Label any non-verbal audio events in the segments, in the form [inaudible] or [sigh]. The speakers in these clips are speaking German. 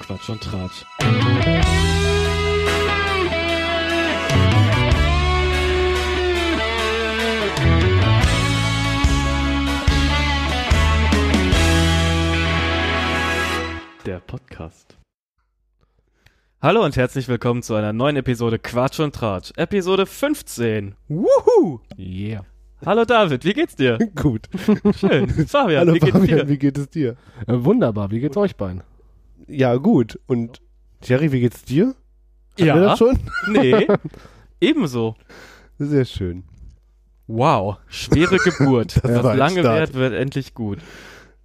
Quatsch und Tratsch. Der Podcast. Hallo und herzlich willkommen zu einer neuen Episode Quatsch und Tratsch. Episode 15. Wuhu! Yeah. Hallo David, wie geht's dir? [laughs] Gut. Schön. Fabian, Hallo wie geht's Fabian, dir? wie geht es dir? Äh, wunderbar, wie geht's euch beiden? Ja, gut. Und Jerry, wie geht's dir? Wir Ja, das schon? [laughs] nee, ebenso. Sehr schön. Wow, schwere [laughs] Geburt. Das Was lange währt, wird endlich gut.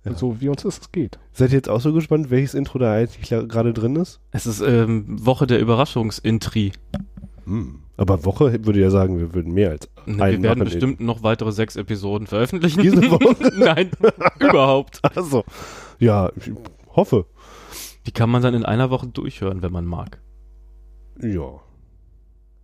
Ja. So wie uns es geht. Seid ihr jetzt auch so gespannt, welches Intro da eigentlich gerade drin ist? Es ist ähm, Woche der Überraschungsintri. Hm. Aber Woche würde ja sagen, wir würden mehr als Wir einen werden machen. bestimmt noch weitere sechs Episoden veröffentlichen. Diese Woche? [laughs] Nein, überhaupt. Achso. Ja, ich hoffe. Die kann man dann in einer Woche durchhören, wenn man mag. Ja.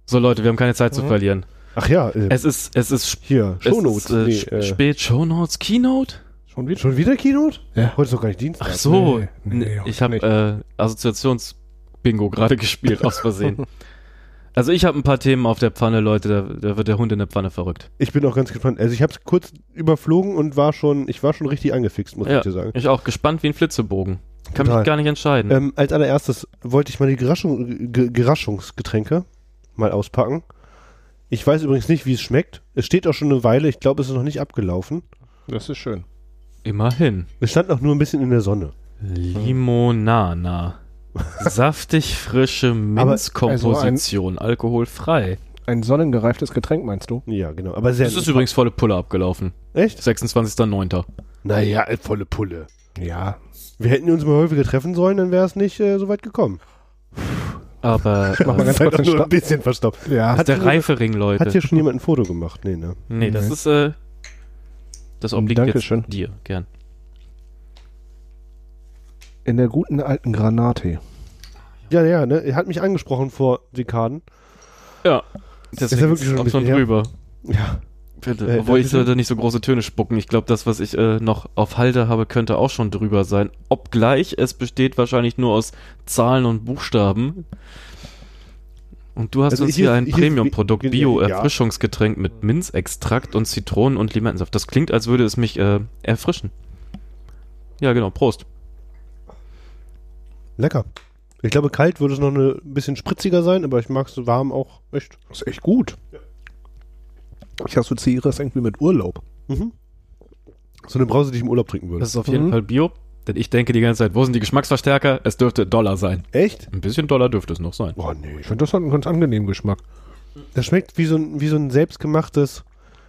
So Leute, wir haben keine Zeit zu Mhm. verlieren. Ach ja, äh, Es ist, es ist, sp- hier, es Shownotes. ist äh, nee, äh, spät Shownotes, Keynote? Schon wieder? schon wieder Keynote? Ja. Heute ist doch gar nicht Dienstag. Ach so, Nee, nee, ich habe äh, Assoziationsbingo gerade [laughs] gespielt aus Versehen. [laughs] Also ich habe ein paar Themen auf der Pfanne, Leute, da, da wird der Hund in der Pfanne verrückt. Ich bin auch ganz gespannt. Also ich habe es kurz überflogen und war schon, ich war schon richtig angefixt, muss Ja, ich dir sagen. ich auch gespannt wie ein Flitzebogen. Kann Total. mich gar nicht entscheiden. Ähm, als allererstes wollte ich mal die Geraschung, Ge Geraschungsgetränke mal auspacken. Ich weiß übrigens nicht, wie es schmeckt. Es steht auch schon eine Weile. Ich glaube, es ist noch nicht abgelaufen. Das ist schön. Immerhin. Es stand auch nur ein bisschen in der Sonne. Limonana. [laughs] Saftig frische Minzkomposition, alkoholfrei. Ein sonnengereiftes Getränk, meinst du? Ja, genau. Aber sehr. Das ist übrigens volle Pulle abgelaufen. Echt? 26.09. Naja, volle Pulle. Ja. Wir hätten uns mal häufiger treffen sollen, dann wäre es nicht äh, so weit gekommen. Aber [laughs] Mach mal äh, ganz kurz nur ein bisschen verstopft. Ja. das ist der hat- Reifering, Hat Leute. hier schon jemand ein Foto gemacht? Nee, ne? Nee, das Nee. ist äh, das obliegt Dankeschön. jetzt dir, gern. In der guten alten Granate. Ja, ja, ne? Er hat mich angesprochen vor Dekaden. Ja. Ist Deswegen ja ist wirklich schon ein bisschen drüber. Ja. Bitte. Äh, Obwohl ich Dankeschön. sollte nicht so große Töne spucken. Ich glaube, das, was ich äh, noch auf Halde habe, könnte auch schon drüber sein. Obgleich es besteht wahrscheinlich nur aus Zahlen und Buchstaben. Und du hast Also uns hier hier ein Premium-Produkt, ja. Bio-Erfrischungsgetränk mit Minzextrakt und Zitronen- und Limettensaft. Das klingt, als würde es mich äh, erfrischen. Ja, genau. Prost. Lecker. Ich glaube, kalt würde es noch ein bisschen spritziger sein, aber ich mag es warm auch echt. Das ist echt gut. Ich assoziiere es irgendwie mit Urlaub. Mhm. So eine Brause, die ich im Urlaub trinken würde. Das ist auf jeden Mhm. Fall Bio. Denn ich denke die ganze Zeit, wo sind die Geschmacksverstärker? Es dürfte Dollar sein. Echt? Ein bisschen Dollar dürfte es noch sein. Boah, nee. Ich finde, das hat einen ganz angenehmen Geschmack. Das schmeckt wie so ein, wie so ein selbstgemachtes,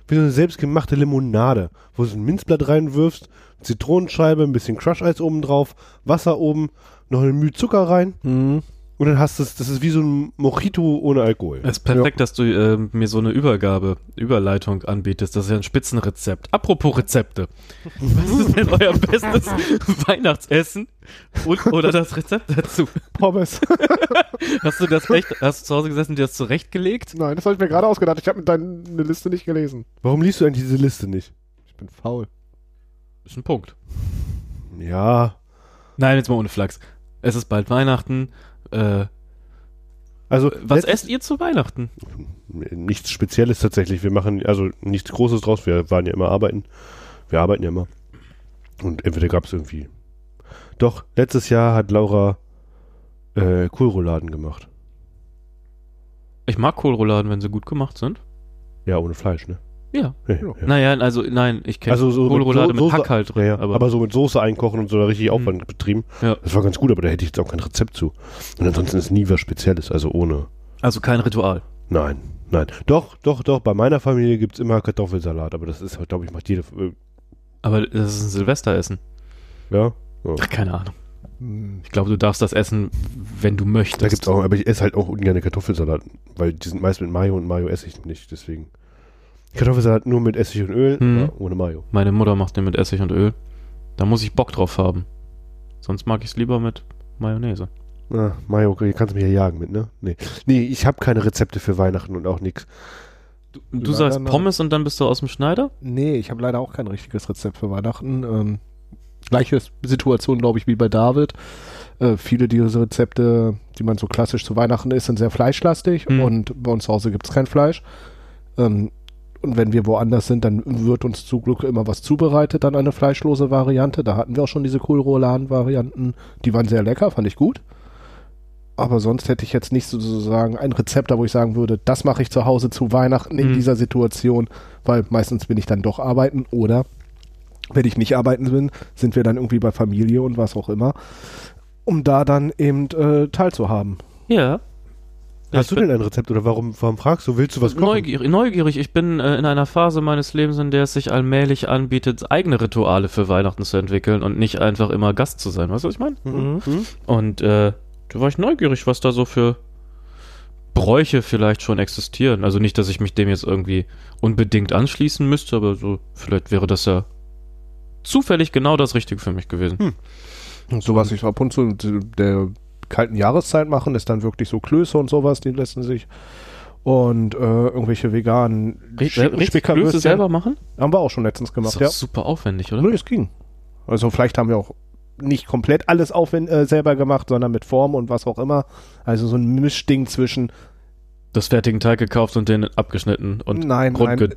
wie so eine selbstgemachte Limonade, wo du so ein Minzblatt reinwirfst, Zitronenscheibe, ein bisschen Crush-Eis oben drauf, Wasser oben, noch eine Mühe Zucker rein Mhm. Und dann hast du es, das ist wie so ein Mojito ohne Alkohol. Es ist perfekt, dass du äh, mir so eine Übergabe, Überleitung anbietest. Das ist ja ein Spitzenrezept. Apropos Rezepte. [laughs] Was ist denn euer bestes Weihnachtsessen? Und, oder das Rezept dazu? Pommes. [laughs] Hast du das echt, hast du zu Hause gesessen und dir das zurechtgelegt? Nein, das habe ich mir gerade ausgedacht. Ich habe deine Liste nicht gelesen. Warum liest du eigentlich diese Liste nicht? Ich bin faul. Ist ein Punkt. Ja, Nein, jetzt mal ohne Flachs. Es ist bald Weihnachten. Äh, also was esst ihr zu Weihnachten? nichts Spezielles tatsächlich. Wir machen also nichts Großes draus. Wir waren ja immer arbeiten. Wir arbeiten ja immer. Und entweder gab es irgendwie. Doch, letztes Jahr hat Laura äh, Kohlrouladen gemacht. Ich mag Kohlrouladen, wenn sie gut gemacht sind. Ja, ohne Fleisch, ne? Ja. Ja, Ja. ja. Naja, also nein, ich kenne Also so Kohlroulade so- mit Hack halt drin. Ja, ja. aber, Aber, so mit Soße einkochen und so da richtig Mhm. Aufwand betrieben. Ja. Das war ganz gut, aber da hätte ich jetzt auch kein Rezept zu. Und ansonsten ist nie was Spezielles, also ohne. also kein Ritual. Nein, nein. Doch, doch, doch. Bei meiner Familie gibt es immer Kartoffelsalat, aber das ist, glaube ich, macht jede. Äh, Aber das ist ein Silvesteressen. ja. Ach, keine Ahnung. Hm. Ich glaube, du darfst das essen, wenn du möchtest. Da gibt's auch, aber ich esse halt auch ungern Kartoffelsalat, weil die sind meist mit Mayo und Mayo esse ich nicht, deswegen. Kartoffelsalat nur mit Essig und Öl, Mhm. aber ohne Mayo. Meine Mutter macht den mit Essig und Öl. Da muss ich Bock drauf haben. Sonst mag ich es lieber mit Mayonnaise. Ah, Mayo, hier kannst du mich ja jagen mit, ne? Nee, nee ich habe keine Rezepte für Weihnachten und auch nix. Du, du Leider sagst nein. Pommes und dann bist du aus dem Schneider? Nee, ich habe leider auch kein richtiges Rezept für Weihnachten. Ähm, gleiche Situation, glaube ich, wie bei David. Äh, viele dieser Rezepte, die man so klassisch zu Weihnachten isst, sind sehr fleischlastig Mhm. und bei uns zu Hause gibt es kein Fleisch. Ähm, und wenn wir woanders sind, dann wird uns zum Glück immer was zubereitet, dann eine fleischlose Variante. Da hatten wir auch schon diese Kohlrouladen-Varianten. Die waren sehr lecker, fand ich gut. Aber sonst hätte ich jetzt nicht sozusagen ein Rezept, da wo ich sagen würde, das mache ich zu Hause zu Weihnachten in Mhm. dieser Situation, weil meistens bin ich dann doch arbeiten oder wenn ich nicht arbeiten bin, sind wir dann irgendwie bei Familie und was auch immer, um da dann eben äh, teilzuhaben. Ja. Hast Ich du denn ein Rezept oder warum, warum fragst du? Willst du was kochen? neugierig, neugierig. Ich bin äh, in einer Phase meines Lebens, in der es sich allmählich anbietet, eigene Rituale für Weihnachten zu entwickeln und nicht einfach immer Gast zu sein. Weißt du, was ich meine? Mhm. Mhm. Und äh, da war ich neugierig, was da so für Bräuche vielleicht schon existieren. Also nicht, dass ich mich dem jetzt irgendwie unbedingt anschließen müsste, aber so vielleicht wäre das ja zufällig genau das Richtige für mich gewesen. Hm. So was ich ab und zu der kalten Jahreszeit machen, ist dann wirklich so Klöße und sowas, die lassen sich und äh, irgendwelche veganen Spickerwürstchen. selber machen? Haben wir auch schon letztens Das gemacht, ist ja. super aufwendig, oder? Nö, es ging. Also vielleicht haben wir auch nicht komplett alles aufwend äh, selber gemacht, sondern mit Form und was auch immer. Also so ein Mischding zwischen Das fertigen Teig gekauft und den abgeschnitten und nein, nein,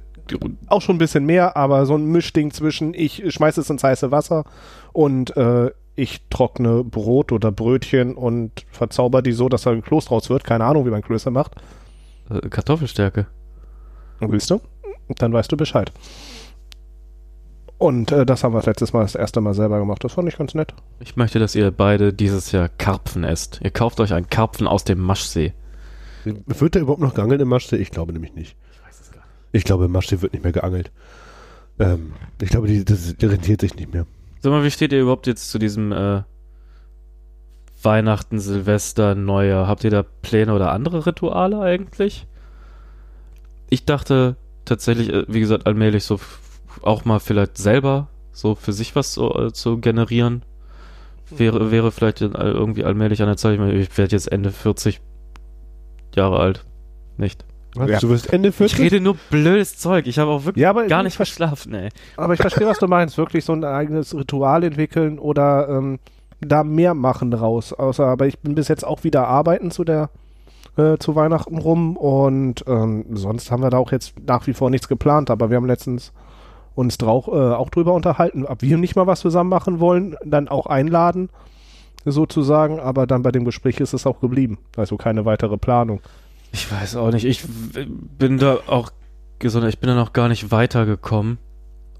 auch schon ein bisschen mehr, aber so ein Mischding zwischen ich schmeiße es ins heiße Wasser und äh, ich trockne Brot oder Brötchen und verzauber die so, dass da ein Kloß draus wird. Keine Ahnung, wie man Klöße macht. äh, Kartoffelstärke. Willst du? Dann weißt du Bescheid. Und äh, das haben wir letztes Mal das erste Mal selber gemacht. Das fand ich ganz nett. Ich möchte, dass ihr beide dieses Jahr Karpfen esst. Ihr kauft euch einen Karpfen aus dem Maschsee. Wird da überhaupt noch geangelt im Maschsee? Ich glaube nämlich nicht. Ich weiß es gar nicht. Ich glaube, im Maschsee wird nicht mehr geangelt. Ähm, ich glaube, die, das rentiert sich nicht mehr. Sag mal, wie steht ihr überhaupt jetzt zu diesem äh, Weihnachten, Silvester, Neujahr? Habt ihr da Pläne oder andere Rituale eigentlich? Ich dachte tatsächlich, äh, wie gesagt, allmählich so auch mal vielleicht selber so für sich was so, äh, zu generieren. Wäre, wäre vielleicht all- irgendwie allmählich an der Zeit. Ich, meine, ich werde jetzt Ende 40 Jahre alt. Nicht. Was? Ja. Du wirst Ende 40? Ich rede nur blödes Zeug. Ich habe auch wirklich Ja, aber gar ich nicht verschlafen, ey. Aber ich verstehe, was du meinst. Wirklich so ein eigenes Ritual entwickeln oder ähm, da mehr machen raus. Außer, aber ich bin bis jetzt auch wieder arbeiten zu der äh, zu Weihnachten rum und ähm, sonst haben wir da auch jetzt nach wie vor nichts geplant. Aber wir haben letztens uns drauch, äh, auch drüber unterhalten, ob wir nicht mal was zusammen machen wollen, dann auch einladen sozusagen. Aber dann bei dem Gespräch ist es auch geblieben. Also keine weitere Planung. Ich weiß auch nicht. Ich bin da auch gesund. Ich bin da noch gar nicht weitergekommen.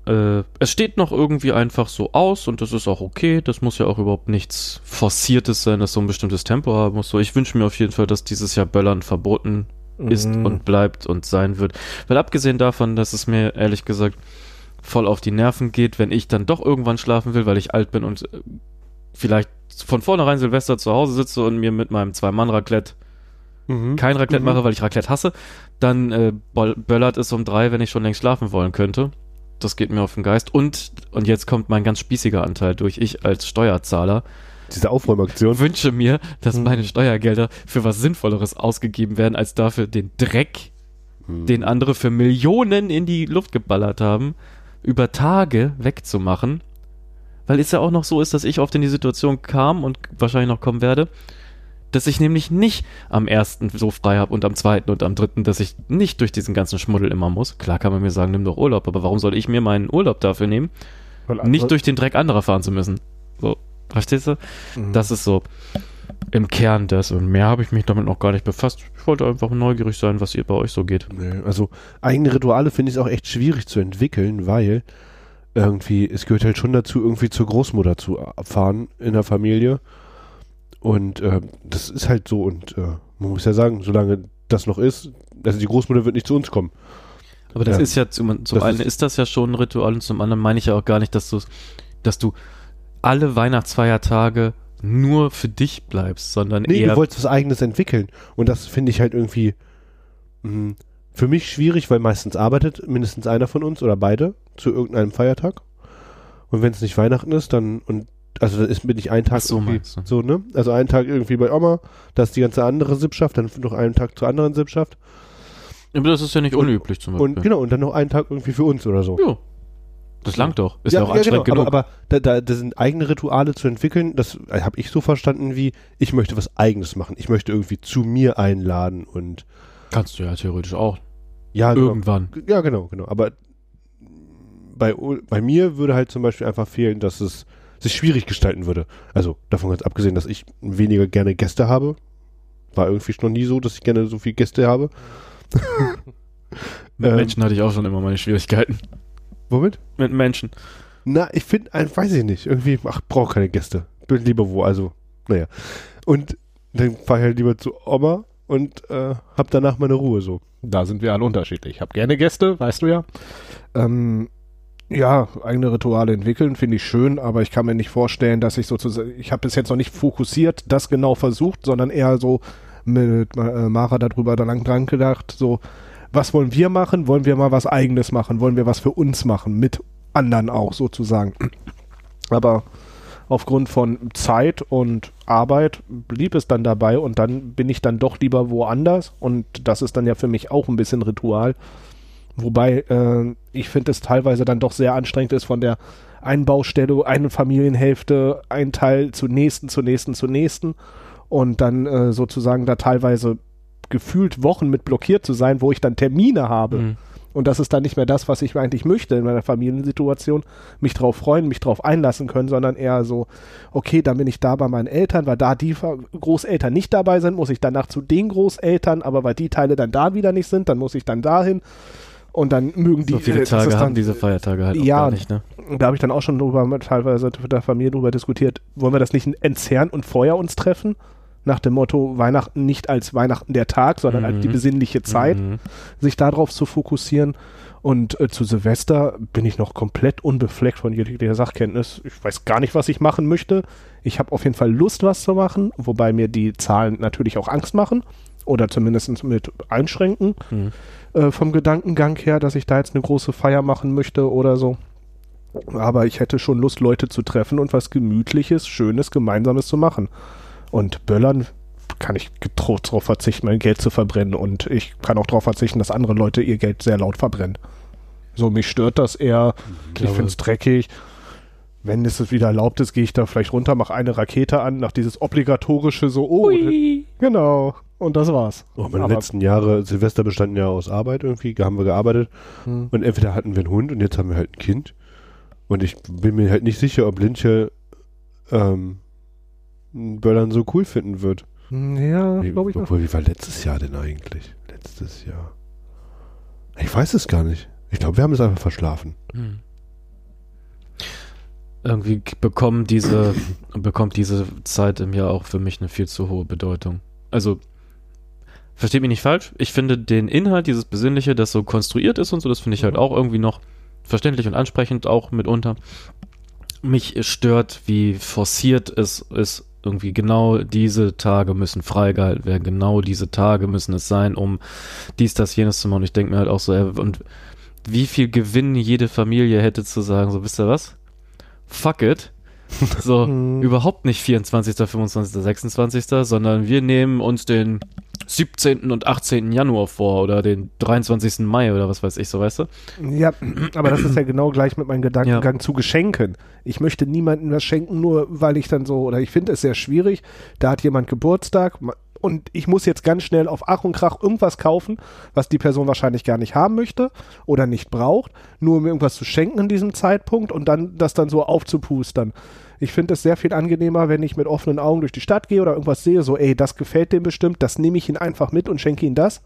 Äh, es steht noch irgendwie einfach so aus und das ist auch okay. Das muss ja auch überhaupt nichts Forciertes sein, das so ein bestimmtes Tempo haben muss. So, ich wünsche mir auf jeden Fall, dass dieses Jahr Böllern verboten ist Mhm. und bleibt und sein wird. Weil abgesehen davon, dass es mir ehrlich gesagt voll auf die Nerven geht, wenn ich dann doch irgendwann schlafen will, weil ich alt bin und äh, vielleicht von vornherein Silvester zu Hause sitze und mir mit meinem Zwei-Mann-Raclette Mhm. kein Raclette Mhm. mache, weil ich Raclette hasse, dann äh, böllert es um drei, wenn ich schon längst schlafen wollen könnte. Das geht mir auf den Geist. Und, und jetzt kommt mein ganz spießiger Anteil durch. Ich als Steuerzahler Diese Aufräumaktion. wünsche mir, dass Mhm. meine Steuergelder für was Sinnvolleres ausgegeben werden, als dafür den Dreck, Mhm. den andere für Millionen in die Luft geballert haben, über Tage wegzumachen. Weil es ja auch noch so ist, dass ich oft in die Situation kam und wahrscheinlich noch kommen werde, dass ich nämlich nicht am ersten so frei habe und am zweiten und am dritten, dass ich nicht durch diesen ganzen Schmuddel immer muss. Klar kann man mir sagen, nimm doch Urlaub, aber warum soll ich mir meinen Urlaub dafür nehmen, nicht durch den Dreck anderer fahren zu müssen? So, verstehst du? Mhm. Das ist so im Kern das und mehr habe ich mich damit noch gar nicht befasst. Ich wollte einfach neugierig sein, was ihr bei euch so geht. Nee, also eigene Rituale finde ich auch echt schwierig zu entwickeln, weil irgendwie, es gehört halt schon dazu, irgendwie zur Großmutter zu fahren in der Familie. Und äh, das ist halt so und äh, man muss ja sagen, solange das noch ist, also die Großmutter wird nicht zu uns kommen. Aber das Ja. ist ja zum, zum einen ist- ist, das ja schon ein Ritual und zum anderen meine ich ja auch gar nicht, dass du dass du alle Weihnachtsfeiertage nur für dich bleibst, sondern Nee, eher du wolltest was eigenes entwickeln. Und das finde ich halt irgendwie mh, für mich schwierig, weil meistens arbeitet mindestens einer von uns oder beide zu irgendeinem Feiertag. Und wenn es nicht Weihnachten ist, dann und also dann ist bin ich einen Tag so, irgendwie so, ne? Also einen Tag irgendwie bei Oma, da ist die ganze andere Sippschaft, dann noch einen Tag zur anderen Sippschaft aber das ist ja nicht Und- unüblich zum Beispiel. und genau und dann noch einen Tag irgendwie für uns oder so. ja. Das langt doch. Ist ja, auch anstrengend genau, genug. Aber, aber da, da, das sind eigene Rituale zu entwickeln, das habe ich so verstanden wie, ich möchte was eigenes machen. Ich möchte irgendwie zu mir einladen und Kannst du ja theoretisch auch. ja, genau. Irgendwann. Ja, genau, genau. Aber bei, bei mir würde halt zum Beispiel einfach fehlen, dass es sich schwierig gestalten würde. Also davon ganz abgesehen, dass ich weniger gerne Gäste habe. War irgendwie noch nie so, dass ich gerne so viele Gäste habe. Mit Ähm. Menschen hatte ich auch schon immer meine Schwierigkeiten. Womit? Mit Menschen. Na, ich finde, weiß ich nicht. Irgendwie, ach, brauche keine Gäste. Bin lieber wo, also, naja. Und dann fahre ich halt lieber zu Oma und äh, hab danach meine Ruhe so. Da sind wir alle unterschiedlich. Ich habe gerne Gäste, weißt du ja. Ähm, ja, eigene Rituale entwickeln finde ich schön, aber ich kann mir nicht vorstellen, dass ich sozusagen, ich habe bis jetzt noch nicht fokussiert das genau versucht, sondern eher so mit äh, Mara darüber da lang dran gedacht, so, was wollen wir machen? Wollen wir mal was eigenes machen? Wollen wir was für uns machen? Mit anderen auch sozusagen. Aber aufgrund von Zeit und Arbeit blieb es dann dabei und dann bin ich dann doch lieber woanders und das ist dann ja für mich auch ein bisschen Ritual. Wobei äh, ich finde es teilweise dann doch sehr anstrengend ist von der einen Baustelle, eine Familienhälfte, ein Teil zur nächsten, zur nächsten, zur nächsten und dann äh, sozusagen da teilweise gefühlt Wochen mit blockiert zu sein, wo ich dann Termine habe. Mhm. Und das ist dann nicht mehr das, was ich eigentlich möchte in meiner Familiensituation. Mich drauf freuen, mich drauf einlassen können, sondern eher so, okay, dann bin ich da bei meinen Eltern, weil da die Großeltern nicht dabei sind, muss ich danach zu den Großeltern, aber weil die Teile dann da wieder nicht sind, dann muss ich dann dahin. Und dann mögen die. So viele äh, Tage ist haben dann, diese Feiertage halt Ja, gar nicht, ne? da habe ich dann auch schon drüber teilweise mit der Familie drüber diskutiert, wollen wir das nicht entzerren und vorher uns treffen? Nach dem Motto Weihnachten nicht als Weihnachten der Tag, sondern als die Mhm. besinnliche Zeit, Mhm. sich darauf zu fokussieren. Und äh, zu Silvester bin ich noch komplett unbefleckt von jeglicher Sachkenntnis. Ich weiß gar nicht, was ich machen möchte. Ich habe auf jeden Fall Lust, was zu machen, wobei mir die Zahlen natürlich auch Angst machen oder zumindest mit einschränken Mhm. äh, vom Gedankengang her, dass ich da jetzt eine große Feier machen möchte oder so. Aber ich hätte schon Lust, Leute zu treffen und was Gemütliches, Schönes, Gemeinsames zu machen. Und Böllern kann ich getrost darauf verzichten, mein Geld zu verbrennen. Und ich kann auch darauf verzichten, dass andere Leute ihr Geld sehr laut verbrennen. So, mich stört das eher. Ich glaube- finde es dreckig. Wenn es wieder erlaubt ist, gehe ich da vielleicht runter, mache eine Rakete an, nach dieses obligatorische so, oh, genau. Und das war's. Oh, meine Aber- letzten Jahre, Silvester bestanden ja aus Arbeit irgendwie, haben wir gearbeitet. Hm. Und entweder hatten wir einen Hund und jetzt haben wir halt ein Kind. Und ich bin mir halt nicht sicher, ob Linche ähm, Böllern so cool finden wird. Ja, Wie, glaube ich obwohl, wie war letztes Jahr denn eigentlich? Letztes Jahr. Ich weiß es gar nicht. Ich glaube, wir haben es einfach verschlafen. Hm. Irgendwie bekommen diese, [laughs] bekommt diese Zeit im Jahr auch für mich eine viel zu hohe Bedeutung. Also, versteht mich nicht falsch, ich finde den Inhalt, dieses Besinnliche, das so konstruiert ist und so, das finde ich halt Mhm. auch irgendwie noch verständlich und ansprechend, auch mitunter. Mich stört, wie forciert es ist, irgendwie genau diese Tage müssen freigehalten werden, genau diese Tage müssen es sein, um dies, das, jenes zu machen. Und ich denke mir halt auch so, äh, und wie viel Gewinn jede Familie hätte zu sagen, so wisst ihr was? Fuck it. So, [laughs] Mhm. überhaupt nicht 24., 25., 26., sondern wir nehmen uns den 17. und 18. Januar vor oder den 23. Mai oder was weiß ich, so weißt du? Ja, aber das ist ja genau gleich mit meinem Gedankengang zu Geschenken. Ich möchte niemandem was schenken, nur weil ich dann so, oder ich finde es sehr schwierig, da hat jemand Geburtstag und ich muss jetzt ganz schnell auf Ach und Krach irgendwas kaufen, was die Person wahrscheinlich gar nicht haben möchte oder nicht braucht, nur um irgendwas zu schenken in diesem Zeitpunkt und dann das dann so aufzupustern. Ich finde es sehr viel angenehmer, wenn ich mit offenen Augen durch die Stadt gehe oder irgendwas sehe, so, ey, das gefällt dem bestimmt, das nehme ich ihn einfach mit und schenke ihm das.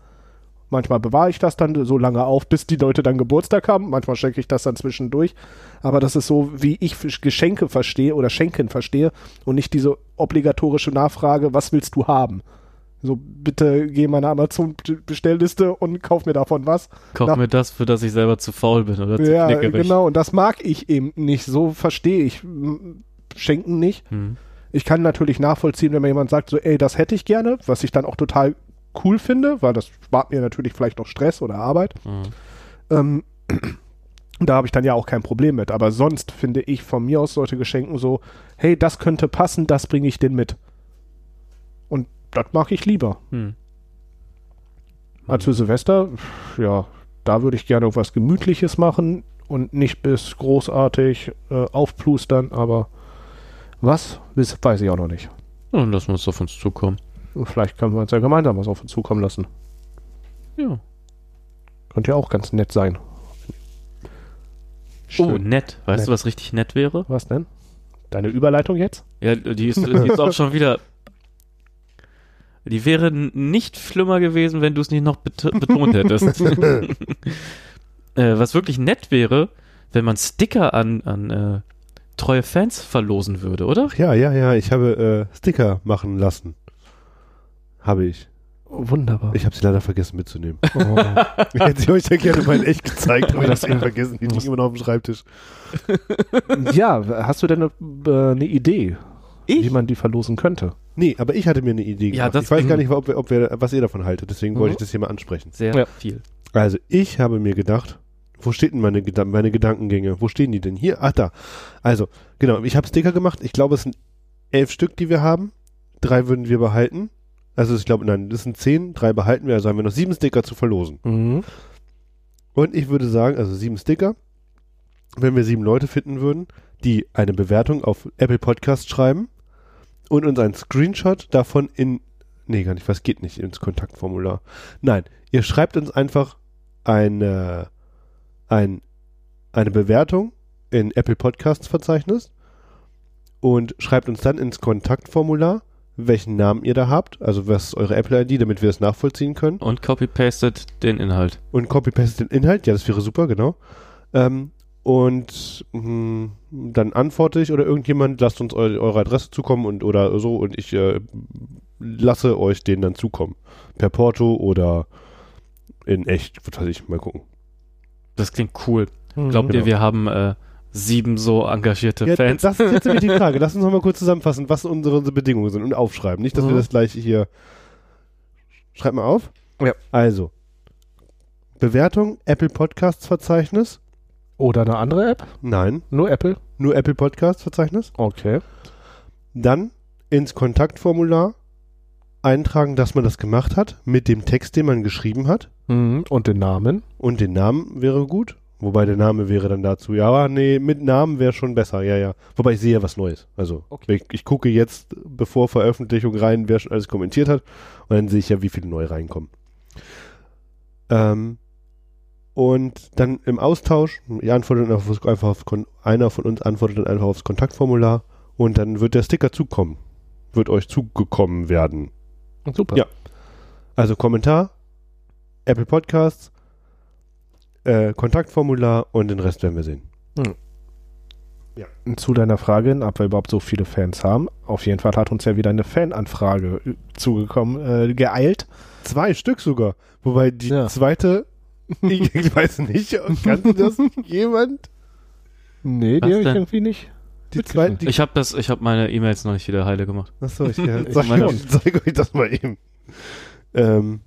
Manchmal bewahre ich das dann so lange auf, bis die Leute dann Geburtstag haben. Manchmal schenke ich das dann zwischendurch. Aber das ist so, wie ich Geschenke verstehe oder Schenken verstehe und nicht diese obligatorische Nachfrage, was willst du haben? So, bitte geh in meine Amazon-Bestellliste und kauf mir davon was. Kauf Na- mir das, für das ich selber zu faul bin oder zu Ja, knickerig. genau. Und das mag ich eben nicht. So verstehe ich Schenken nicht. Hm. Ich kann natürlich nachvollziehen, wenn mir jemand sagt, so, ey, das hätte ich gerne, was ich dann auch total cool finde, weil das spart mir natürlich vielleicht noch Stress oder Arbeit. Hm. Ähm, [clears throat] da habe ich dann ja auch kein Problem mit. Aber sonst finde ich von mir aus sollte Geschenken so, hey, das könnte passen, das bringe ich den mit. Und das mag ich lieber. Hm. Als für Silvester, ja, da würde ich gerne was Gemütliches machen und nicht bis großartig äh, aufplustern, aber was, weiß ich auch noch nicht. Dann lassen wir es auf uns zukommen. Vielleicht können wir uns ja gemeinsam was auf uns zukommen lassen. Ja. Könnte ja auch ganz nett sein. Oh, nett. Weißt Nett. du, was richtig nett wäre? Was denn? Deine Überleitung jetzt? Ja, die ist, die ist auch schon wieder. Die wäre nicht schlimmer gewesen, wenn du es nicht noch bet betont hättest. [laughs] [laughs] äh, was wirklich nett wäre, wenn man Sticker an, an äh, treue Fans verlosen würde, oder? Ja, ja, ja, ich habe äh, Sticker machen lassen. Habe ich. Wunderbar. Ich habe sie leider vergessen mitzunehmen. oh. [laughs] Hätte ich euch ja gerne mal in echt gezeigt, aber ich habe eben vergessen. Die liegen immer noch auf dem Schreibtisch. ja, hast du denn eine, äh, eine Idee, wie Ich? man die verlosen könnte? Nee, aber ich hatte mir eine Idee Ja, gemacht. das- ich weiß gar nicht, ob wir, ob wir, was ihr davon haltet. Deswegen wollte Mhm. ich das hier mal ansprechen. Sehr Ja. viel. Also ich habe mir gedacht, wo steht denn meine, Gedan meine Gedankengänge? Wo stehen die denn? Hier, ach da. Also, genau, ich habe Sticker gemacht. Ich glaube, es sind elf Stück, die wir haben. Drei würden wir behalten. Also ich glaube, nein, das sind zehn, drei behalten wir. Also haben wir noch sieben Sticker zu verlosen. Mhm. Und ich würde sagen, also sieben Sticker, wenn wir sieben Leute finden würden, die eine Bewertung auf Apple Podcast schreiben und uns einen Screenshot davon in, nee, gar nicht, was geht nicht, ins Kontaktformular. Nein, ihr schreibt uns einfach eine, ein, eine Bewertung in Apple Podcasts Verzeichnis und schreibt uns dann ins Kontaktformular, welchen Namen ihr da habt, also was ist eure Apple ID, damit wir es nachvollziehen können Und copy-pastet den Inhalt. und copy-paste den Inhalt. Ja, das wäre super, genau. Ähm, und mh, dann antworte ich oder irgendjemand lasst uns eu eure Adresse zukommen und oder so und ich äh, lasse euch den dann zukommen. Per Porto oder in echt, was weiß ich, mal gucken. Das klingt cool. Glaubt Genau. ihr, wir haben äh, sieben so engagierte Ja, Fans? das ist jetzt nämlich die Frage. [laughs] Lass uns noch mal kurz zusammenfassen, was unsere, unsere Bedingungen sind und aufschreiben. Nicht, dass wir Mhm. das gleich hier. Schreib mal auf. Ja. Also. Bewertung, Apple Podcasts Verzeichnis. Oder eine andere App? Nein, Nur Apple? nur Apple Podcasts Verzeichnis. Okay. Dann ins Kontaktformular eintragen, dass man das gemacht hat, mit dem Text, den man geschrieben hat. Mhm. Und den Namen? Und den Namen wäre gut. Wobei der Name wäre dann dazu, ja, aber nee, mit Namen wäre schon besser, ja, ja. Wobei ich sehe ja was Neues. Also Okay. ich, ich gucke jetzt bevor Veröffentlichung rein, wer schon alles kommentiert hat. Und dann sehe ich ja, wie viele neu reinkommen. Ähm, und dann im Austausch, ihr antwortet einfach, auf, einer von uns antwortet dann einfach aufs Kontaktformular und dann wird der Sticker zukommen. Wird euch zugekommen werden. Super. Ja. Also Kommentar, Apple Podcasts, äh, Kontaktformular und den Rest werden wir sehen. Zu deiner Frage, ob wir überhaupt so viele Fans haben. Auf jeden Fall hat uns ja wieder eine Fananfrage äh, zugekommen, äh, geeilt. Zwei Stück sogar. Wobei die Ja. zweite, ich, ich [laughs] weiß nicht, kann das jemand? Nee, die habe ich denn? irgendwie nicht. Die zweite, die, Ich habe das, ich habe meine E-Mails noch nicht wieder heile gemacht. achso, ich, ja, [laughs] Ich zeig, meine- euch, zeig euch das mal eben. Ähm,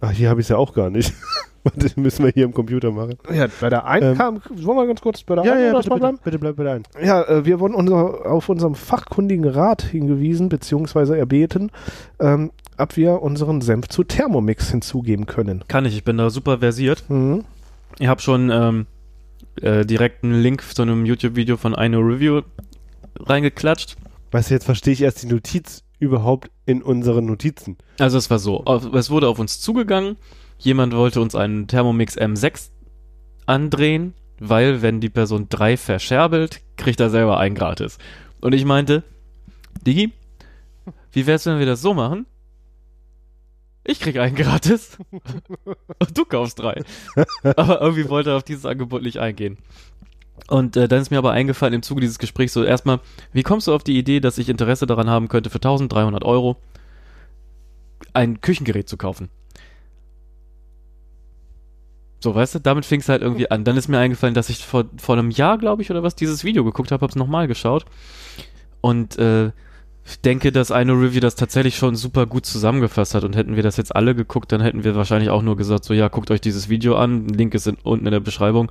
ach, hier habe ich es ja auch gar nicht. [laughs] Warte, müssen wir hier im Computer machen. Ja, bei der einen Ähm, kam, wollen wir ganz kurz bei der Ja, einen ja, bitte, bitte, bleiben? bitte bleib bei der einen. Ja, äh, wir wurden unser, auf unserem fachkundigen Rat hingewiesen, beziehungsweise erbeten, ähm, ob wir unseren Senf zu Thermomix hinzugeben können. Kann ich, ich bin da super versiert. Mhm. Ich habe schon ähm, äh, direkt einen Link zu einem YouTube-Video von eine Review reingeklatscht. Weißt du, jetzt verstehe ich erst die Notiz überhaupt in unseren Notizen. Also es war so, auf, es wurde auf uns zugegangen, jemand wollte uns einen Thermomix M6 andrehen, weil wenn die Person drei verscherbelt, kriegt er selber einen gratis. Und ich meinte, Digi, wie wär's, wenn wir das so machen? Ich krieg einen gratis [laughs] und du kaufst drei. aber irgendwie wollte er auf dieses Angebot nicht eingehen. Und äh, dann ist mir aber eingefallen im Zuge dieses Gesprächs so erstmal, wie kommst du auf die Idee, dass ich Interesse daran haben könnte, für 1300 Euro ein Küchengerät zu kaufen? So, weißt du, damit fing es halt irgendwie an. Dann ist mir eingefallen, dass ich vor, vor einem Jahr, glaube ich, oder was, dieses Video geguckt habe, hab's nochmal geschaut. Und äh, ich denke, dass eine Review das tatsächlich schon super gut zusammengefasst hat. Und hätten wir das jetzt alle geguckt, dann hätten wir wahrscheinlich auch nur gesagt, so ja, guckt euch dieses Video an. Link ist in, unten in der Beschreibung.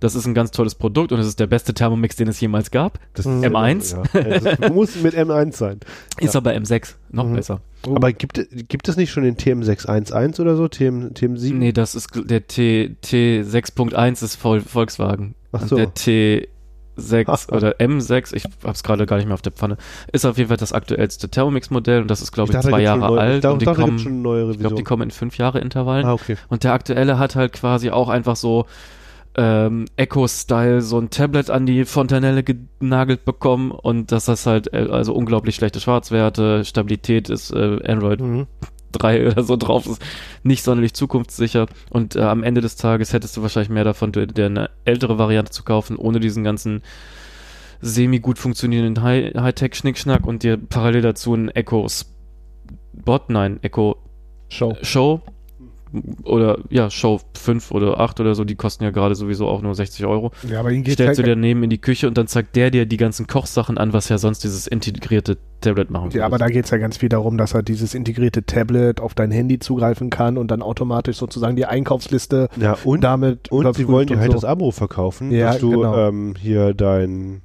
das ist ein ganz tolles Produkt und es ist der beste Thermomix, den es jemals gab. Das Mhm. ist M1? Ja, es muss mit M1 sein. Ist aber M6 noch Mhm. besser. Oh. Aber gibt, gibt es nicht schon den TM611 oder so? TM, TM7? Nee, das ist der T, T6.1 ist Vol Volkswagen. Ach Und so. der T6 [laughs] oder M6, ich hab's gerade gar nicht mehr auf der Pfanne, ist auf jeden Fall das aktuellste Thermomix-Modell und das ist, glaube ich, dachte, zwei Jahre neu- alt. Ich dachte, und die dachte, kommen, schon neue ich glaube, die kommen in fünf Jahre Intervallen. Ah, okay. Und der aktuelle hat halt quasi auch einfach so ähm, Echo-Style so ein Tablet an die Fontanelle genagelt bekommen und das ist halt äh, also unglaublich schlechte Schwarzwerte, Stabilität ist äh, Android Mhm. 3 [laughs] oder so drauf, ist nicht sonderlich zukunftssicher und äh, am Ende des Tages hättest du wahrscheinlich mehr davon, dir eine ältere Variante zu kaufen, ohne diesen ganzen semi gut funktionierenden High- Hightech-Schnickschnack und dir parallel dazu ein Echo Bot, nein, Echo Show. Show oder ja, Show 5 oder 8 oder so, die kosten ja gerade sowieso auch nur 60 Euro. Ja, aber ihn geht Stellst du halt, dir daneben in die Küche und dann zeigt der dir die ganzen Kochsachen an, was ja sonst dieses integrierte Tablet machen ja, aber würde. da geht es ja ganz viel darum, dass er dieses integrierte Tablet auf dein Handy zugreifen kann und dann automatisch sozusagen die Einkaufsliste Ja, und, damit und sie wollen dir halt so. das Abo verkaufen, Ja, dass du genau. ähm, hier dein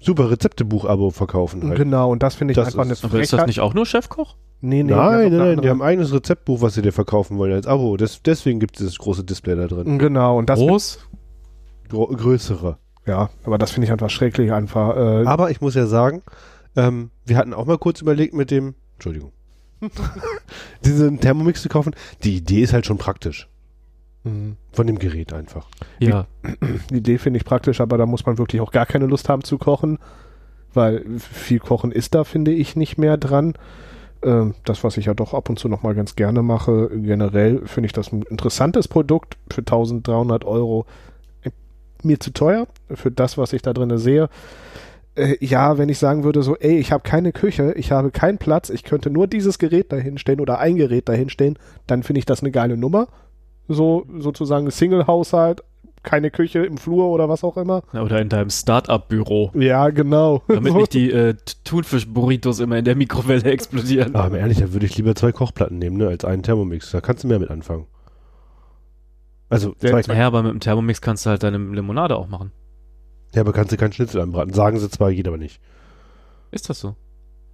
super Rezeptebuch-Abo verkaufen halt. Genau, und das finde ich Das einfach eine ist- aber ist das nicht auch nur Chefkoch? Nee, nee, nein, nein, nein, die haben ein eigenes Rezeptbuch, was sie dir verkaufen wollen als Abo. Das, deswegen gibt es dieses große Display da drin. Genau, und das Groß? Gro größere. Ja, aber das finde ich einfach schrecklich einfach. Äh, Aber ich muss ja sagen, ähm, wir hatten auch mal kurz überlegt mit dem, Entschuldigung, [laughs] diesen Thermomix zu kaufen. Die Idee ist halt schon praktisch. mh. Von dem Gerät einfach. Ja. [clears throat] die Idee finde ich praktisch, aber da muss man wirklich auch gar keine Lust haben zu kochen, weil viel Kochen ist da, finde ich, nicht mehr dran. Ähm, das, was ich ja doch ab und zu noch mal ganz gerne mache, generell finde ich das ein interessantes Produkt für 1300 Euro. Äh, Mir zu teuer für das, was ich da drin sehe. Äh, ja, wenn ich sagen würde, so, ey, ich habe keine Küche, ich habe keinen Platz, ich könnte nur dieses Gerät dahinstellen oder ein Gerät dahinstellen, dann finde ich das eine geile Nummer. So, sozusagen Single-Haushalt, keine Küche im Flur oder was auch immer. Oder in deinem Start-up-Büro. Ja, genau. Damit [laughs] So. nicht die äh, Thunfisch-Burritos immer in der Mikrowelle [laughs] explodieren. Aber ehrlich, da würde ich lieber zwei Kochplatten nehmen, ne, als einen Thermomix. Da kannst du mehr mit anfangen. Also, Der- zwei, Naja, aber mit dem Thermomix kannst du halt deine Limonade auch machen. ja, aber kannst du keinen Schnitzel anbraten. Sagen sie zwar, geht aber nicht. Ist das so?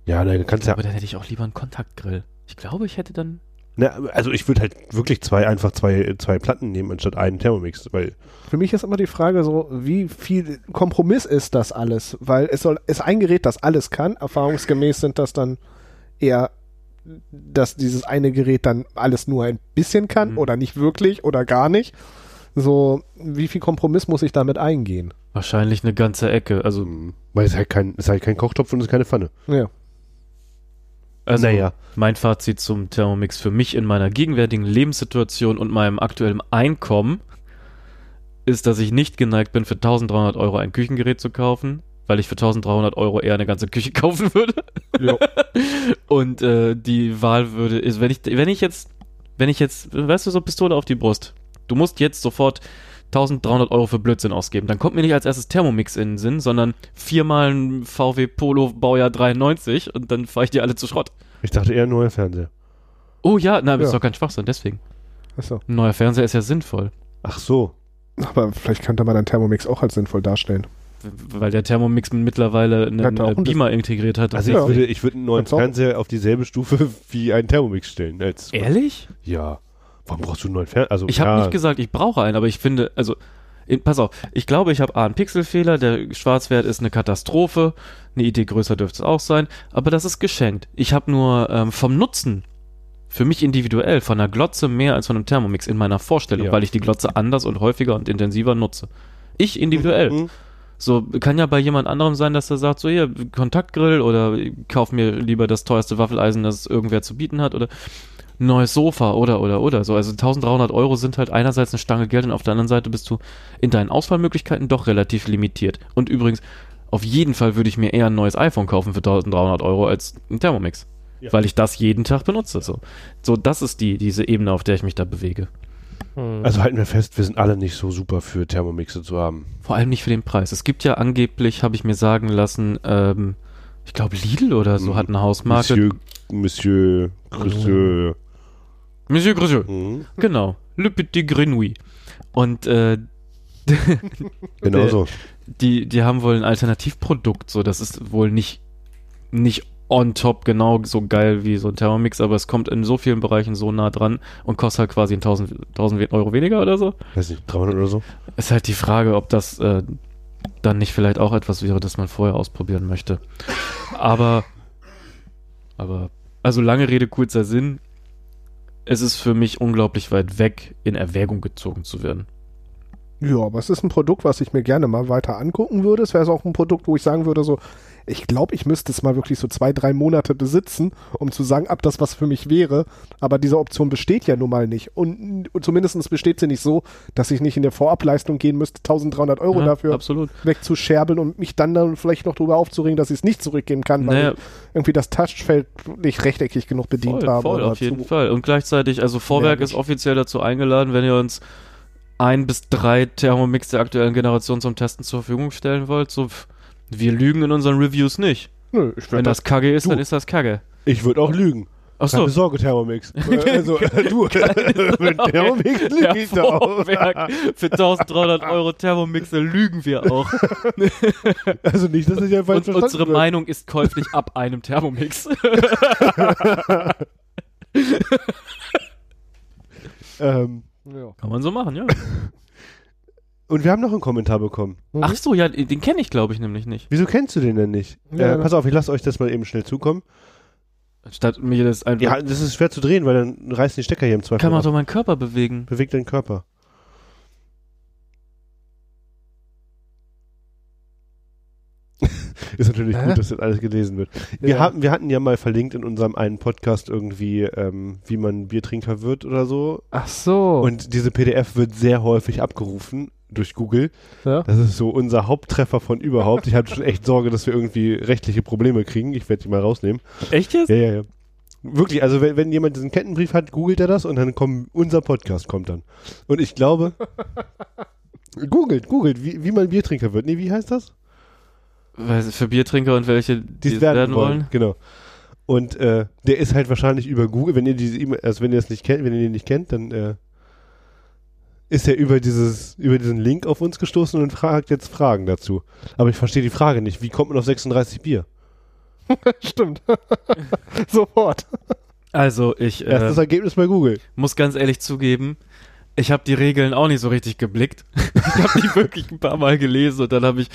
Ja, nein, du kannst ja. Aber dann hätte ich auch lieber einen Kontaktgrill. Ich glaube, ich hätte dann. Na, also ich würde halt wirklich zwei, einfach zwei, zwei Platten nehmen, anstatt einen Thermomix, weil Für mich ist immer die Frage so, wie viel Kompromiss ist das alles? Weil es soll, ist ein Gerät, das alles kann. Erfahrungsgemäß sind das dann eher, dass dieses eine Gerät dann alles nur ein bisschen kann Mhm. oder nicht wirklich oder gar nicht. So, wie viel Kompromiss muss ich damit eingehen? Wahrscheinlich eine ganze Ecke. Also, Mhm. Weil es halt kein, es ist halt kein Kochtopf und es ist keine Pfanne. Ja. Also Naja. mein Fazit zum Thermomix für mich in meiner gegenwärtigen Lebenssituation und meinem aktuellen Einkommen ist, dass ich nicht geneigt bin, für 1300 Euro ein Küchengerät zu kaufen, weil ich für 1300 Euro eher eine ganze Küche [laughs] kaufen würde. Ja. Und äh, die Wahl würde ist, wenn ich, wenn ich jetzt, wenn ich jetzt, weißt du, so Pistole auf die Brust, du musst jetzt sofort 1300 Euro für Blödsinn ausgeben, dann kommt mir nicht als erstes Thermomix in den Sinn, sondern viermal ein VW Polo Baujahr 93 und dann fahre ich die alle zu Schrott. Ich dachte eher ein neuer Fernseher. Oh ja, nein, das ist Ja. doch kein Schwachsinn, deswegen. Achso. Ein neuer Fernseher ist ja sinnvoll, Ach so. Aber vielleicht könnte man einen Thermomix auch als sinnvoll darstellen. weil der Thermomix mittlerweile einen auch äh, ein Beamer integriert hat. Also Ja. ich würde, ich würde einen neuen. Fernseher auf dieselbe Stufe [laughs] wie einen Thermomix stellen. Als, Ehrlich? Ja. Warum brauchst du einen neuen Fernseher? Also, Ich habe ja, nicht gesagt, ich brauche einen, aber ich finde, also, in, pass auf, ich glaube, ich habe A, einen Pixelfehler, der Schwarzwert ist eine Katastrophe, eine Idee größer dürfte es auch sein, aber das ist geschenkt. Ich habe nur ähm, vom Nutzen, für mich individuell, von einer Glotze mehr als von einem Thermomix in meiner Vorstellung, Ja. weil ich die Glotze anders und häufiger und intensiver nutze. Ich individuell. Mhm. So, kann ja bei jemand anderem sein, dass er sagt, so hier, Kontaktgrill oder kauf mir lieber das teuerste Waffeleisen, das irgendwer zu bieten hat oder neues Sofa oder oder oder so. Also 1300 Euro sind halt einerseits eine Stange Geld und auf der anderen Seite bist du in deinen Auswahlmöglichkeiten doch relativ limitiert. Und übrigens, auf jeden Fall würde ich mir eher ein neues iPhone kaufen für 1300 Euro als ein Thermomix. Ja. Weil ich das jeden Tag benutze. So, so das ist die, diese Ebene, auf der ich mich da bewege. Also halten wir fest, wir sind alle nicht so super für Thermomixe zu haben. Vor allem nicht für den Preis. Es gibt ja angeblich, habe ich mir sagen lassen, ähm, ich glaube Lidl oder so Mhm. hat eine Hausmarke. Monsieur, Monsieur, Monsieur. Monsieur Grosjean. Mhm. Genau. Le Petit Grenouille. Und äh, [laughs] Genau so. die, die haben wohl ein Alternativprodukt, so das ist wohl nicht, nicht on top genau so geil wie so ein Thermomix, aber es kommt in so vielen Bereichen so nah dran und kostet halt quasi 1000, 1000 Euro weniger oder so. Weiß nicht, 300 oder so. Ist halt die Frage, ob das äh, dann nicht vielleicht auch etwas wäre, das man vorher ausprobieren möchte. Aber, aber, also lange Rede, kurzer Sinn. Es ist für mich unglaublich weit weg, in Erwägung gezogen zu werden. Ja, aber es ist ein Produkt, was ich mir gerne mal weiter angucken würde. Es wäre auch ein Produkt, wo ich sagen würde, so, ich glaube, ich müsste es mal wirklich so zwei, drei Monate besitzen, um zu sagen, ob das was für mich wäre. Aber diese Option besteht ja nun mal nicht. Und, und zumindest besteht sie nicht so, dass ich nicht in der Vorableistung gehen müsste, 1300 Euro Ja, dafür Absolut. wegzuscherbeln und mich dann, dann vielleicht noch darüber aufzuregen, dass ich es nicht zurückgeben kann, weil Naja, ich irgendwie das Touchfeld nicht rechteckig genug bedient voll, habe. voll, oder auf jeden Fall. Und gleichzeitig, also Vorwerk Nervig. ist offiziell dazu eingeladen, wenn ihr uns ein bis drei Thermomix der aktuellen Generation zum Testen zur Verfügung stellen wollt. So, wir lügen in unseren Reviews nicht. Nö, ich Wenn würde das Kacke ist, Du. dann ist das Kacke. Ich würde auch lügen. Ach Keine so. Sorge, Thermomix. [laughs] Also, du, [laughs] mit Thermomix lüge ich da auch. Für 1300 Euro Thermomixe lügen wir auch. [laughs] Also nicht, dass ich falsch Und verstanden unsere wird. Meinung ist käuflich ab einem Thermomix. Ähm, ja. Kann man so machen, ja. Und wir haben noch einen Kommentar bekommen. Ach so, ja, den kenne ich glaube ich nämlich nicht. Wieso kennst du den denn nicht? Ja. Äh, pass auf, ich lasse euch das mal eben schnell zukommen. Statt mir das einfach. Ja, das ist schwer zu drehen, weil dann reißen die Stecker hier im Zweifel kann man ab. doch meinen Körper bewegen. Bewegt deinen Körper. [laughs] ist natürlich Hä? gut, dass das alles gelesen wird. Wir, Ja. haben, wir hatten ja mal verlinkt in unserem einen Podcast irgendwie, ähm, wie man Biertrinker wird oder so. Ach so. Und diese PDF wird sehr häufig abgerufen durch Google. ja? Das ist so unser Haupttreffer von überhaupt. Ich hatte schon echt Sorge, dass wir irgendwie rechtliche Probleme kriegen. Ich werde die mal rausnehmen. Echt jetzt? Ja, ja, ja. Wirklich, also wenn, wenn jemand diesen Kettenbrief hat, googelt er das und dann kommt unser Podcast kommt dann. Und ich glaube, [laughs] googelt, googelt, wie, wie man Biertrinker wird. Nee, wie heißt das? Weil Für Biertrinker und welche, Die es werden, wollen. Genau. Und äh, der ist halt wahrscheinlich über Google, wenn ihr diese E-Mail, also wenn ihr das nicht kennt, wenn ihr den nicht kennt, dann äh, ist er über dieses, über diesen Link auf uns gestoßen und fragt jetzt Fragen dazu. Aber ich verstehe die Frage nicht. Wie kommt man auf 36 Bier? [laughs] Stimmt. [laughs] Sofort. Also, ich äh, Erstes Ergebnis bei Google. muss ganz ehrlich zugeben, ich habe die Regeln auch nicht so richtig geblickt. [laughs] ich habe die wirklich ein paar Mal gelesen und dann habe ich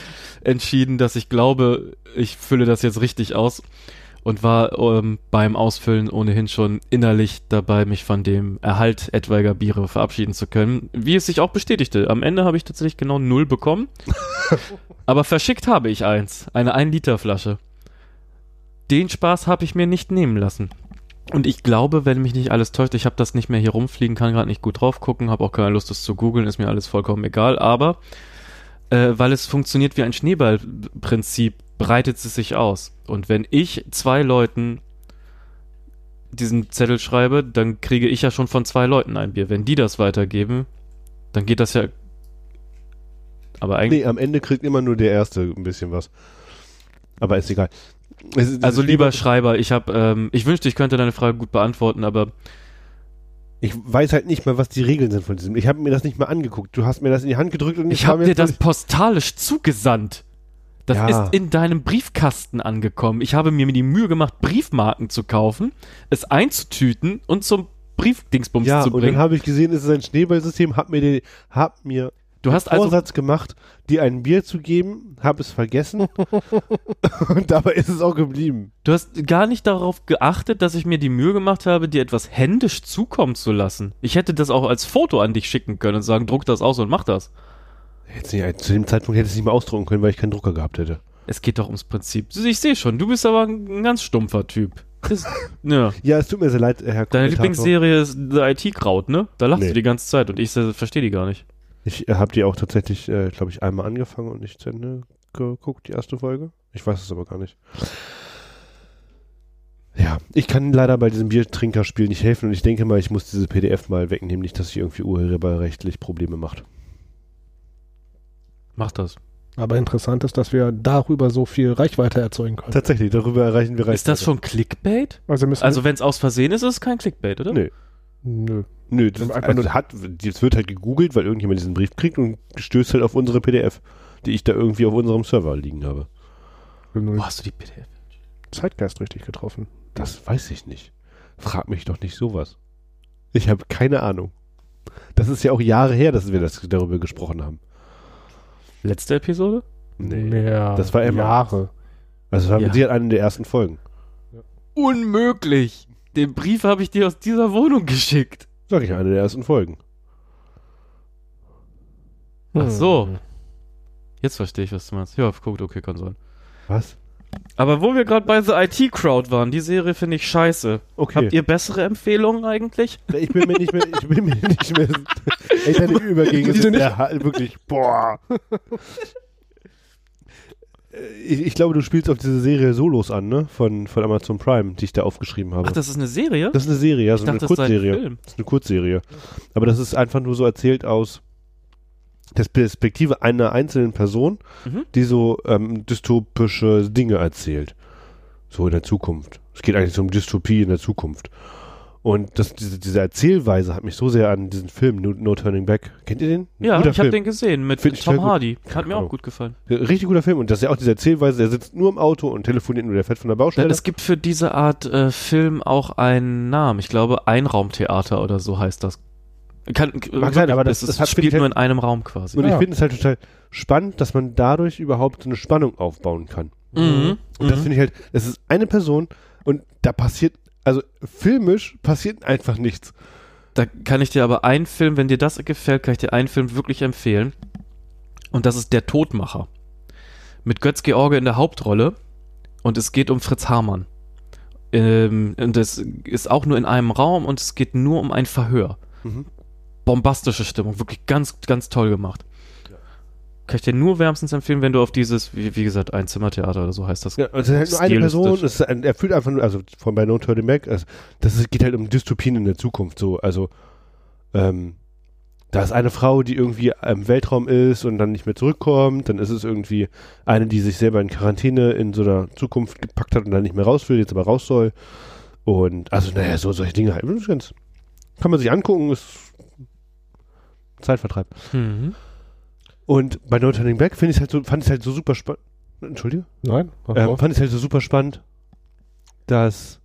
entschieden, dass ich glaube, ich fülle das jetzt richtig aus und war ähm, beim Ausfüllen ohnehin schon innerlich dabei, mich von dem Erhalt etwaiger Biere verabschieden zu können. Wie es sich auch bestätigte. Am Ende habe ich tatsächlich genau null bekommen. [laughs] Aber verschickt habe ich eins. Eine 1-Liter-Flasche. Den Spaß habe ich mir nicht nehmen lassen. Und ich glaube, wenn mich nicht alles täuscht, ich habe das nicht mehr hier rumfliegen, kann gerade nicht gut drauf gucken, habe auch keine Lust, das zu googeln, ist mir alles vollkommen egal. Aber äh, weil es funktioniert wie ein Schneeballprinzip, breitet es sich aus. Und wenn ich zwei Leuten diesen Zettel schreibe, dann kriege ich ja schon von zwei Leuten ein Bier. Wenn die das weitergeben, dann geht das ja. Aber eigentlich. Nee, am Ende kriegt immer nur der Erste ein bisschen was. Aber ist egal. Ist- also lieber Schreiber, ich habe, ähm, ich wünschte, ich könnte deine Frage gut beantworten, aber Ich weiß halt nicht mal, was die Regeln sind von diesem. Ich habe mir das nicht mal angeguckt. Du hast mir das in die Hand gedrückt und Ich habe dir jetzt das postalisch zugesandt. Das Ja. ist in deinem Briefkasten angekommen. Ich habe mir die Mühe gemacht, Briefmarken zu kaufen, es einzutüten und zum Briefdingsbums Ja, zu und dann bringen. habe ich gesehen, es ist ein Schneeballsystem, hab mir den, hab mir Du hast also, Vorsatz gemacht, dir ein Bier zu geben, habe es vergessen [laughs] und dabei ist es auch geblieben. du hast gar nicht darauf geachtet, dass ich mir die Mühe gemacht habe, dir etwas händisch zukommen zu lassen. Ich hätte das auch als Foto an dich schicken können und sagen, druck das aus und mach das. Jetzt nicht, zu dem Zeitpunkt hätte ich es nicht mehr ausdrucken können, weil ich keinen Drucker gehabt hätte. Es geht doch ums Prinzip. Ich sehe schon, du bist aber ein ganz stumpfer Typ. Das, [laughs] ja. Ja, es tut mir sehr leid, Herr Deine Kommentator. Lieblingsserie ist The IT-Kraut, ne? Da lachst Nee. du die ganze Zeit und ich äh, verstehe die gar nicht. Ich äh, habe die auch tatsächlich, äh, glaube ich, einmal angefangen und nicht zu Ende geguckt, die erste Folge. Ich weiß es aber gar nicht. Ja, ich kann leider bei diesem Biertrinkerspiel nicht helfen und ich denke mal, ich muss diese PDF mal wegnehmen, nicht, dass sie irgendwie urheberrechtlich Probleme macht. Mach das. Aber interessant ist, dass wir darüber so viel Reichweite erzeugen können. Tatsächlich, darüber erreichen wir Ist das schon Clickbait? Also Also wenn es aus Versehen ist, ist es kein Clickbait, oder? Nee. Nö. Nö, das Einfach also nur- hat, jetzt wird halt gegoogelt, weil irgendjemand diesen Brief kriegt und stößt halt auf unsere PDF, die ich da irgendwie auf unserem Server liegen habe. Wo hast du die PDF? Zeitgeist richtig getroffen. Das weiß ich nicht. Frag mich doch nicht sowas. Ich habe keine Ahnung. Das ist ja auch Jahre her, dass wir das darüber gesprochen haben. Letzte Episode? Mehr Das war immer- Jahre. Also das war Ja. mit Sicherheit eine der ersten Folgen. Unmöglich! Den Brief habe ich dir aus dieser Wohnung geschickt. Sag ich, eine der ersten Folgen. Ach so. Hm. Jetzt verstehe ich, was du meinst. Ja, guckt, okay, kann sein. Was? Aber wo wir gerade bei The IT-Crowd waren, die Serie finde ich scheiße. Okay. Habt ihr bessere Empfehlungen eigentlich? Ich bin mir nicht mehr, ich bin mir nicht mehr, [laughs] ey, deine Übergänge sind Ha- wirklich, boah. Ich, ich glaube, du spielst auf diese Serie Solos an, ne? Von, von Amazon Prime, die ich da aufgeschrieben habe. Ach, das ist eine Serie? das ist eine Serie, ja, so ich eine dachte, das sei ein Kurzserie. Das ist eine Kurzserie. Aber das ist einfach nur so erzählt aus der Perspektive einer einzelnen Person, Mhm. die so ähm, dystopische Dinge erzählt. So in der Zukunft. Es geht eigentlich um Dystopie in der Zukunft. Und das, diese, diese Erzählweise hat mich so sehr an diesen Film No, no Turning Back. Kennt ihr den? Ein Ja, guter ich habe den gesehen mit Find ich Tom. Hardy. Hat Keine mir auch gut gefallen. Richtig guter Film. Und das ist ja auch diese Erzählweise, der sitzt nur im Auto und telefoniert nur, der fährt von der Baustelle. Es gibt für diese Art äh, Film auch einen Namen. Ich glaube, Einraumtheater oder so heißt das. Kann, Mag sein, aber das- es das hat- spielt ich nur in einem Raum quasi. und ich Ja. finde es halt total spannend, dass man dadurch überhaupt so eine Spannung aufbauen kann. Mhm. Und das Mhm. finde ich halt, es ist eine Person und da passiert, also filmisch passiert einfach nichts. Da kann ich dir aber einen Film, wenn dir das gefällt, kann ich dir einen Film wirklich empfehlen. Und das ist Der Todmacher. Mit Götz George in der Hauptrolle. Und es geht um Fritz Hamann. Ähm, und es ist auch nur in einem Raum und es geht nur um ein Verhör. Mhm. Bombastische Stimmung, wirklich ganz, ganz toll gemacht. Kann ich dir nur wärmstens empfehlen, wenn du auf dieses, wie, wie gesagt, Einzimmertheater oder so heißt das. Ja, es ist halt nur eine. Person, es ein, er fühlt einfach nur, also von bei No Turning Back, also das ist, geht halt um Dystopien in der Zukunft so, also ähm, da ist eine Frau, die irgendwie im Weltraum ist und dann nicht mehr zurückkommt, dann ist es irgendwie eine, die sich selber in Quarantäne in so einer Zukunft gepackt hat und dann nicht mehr raus will, jetzt aber raus soll und also naja, so solche Dinge halt, ganz, kann man sich angucken, ist Zeitvertreib. Mhm. Und bei No Turning Back finde ich halt so, fand ich halt so super spannend, Entschuldige? Nein? Ähm, fand ich halt so super spannend, dass,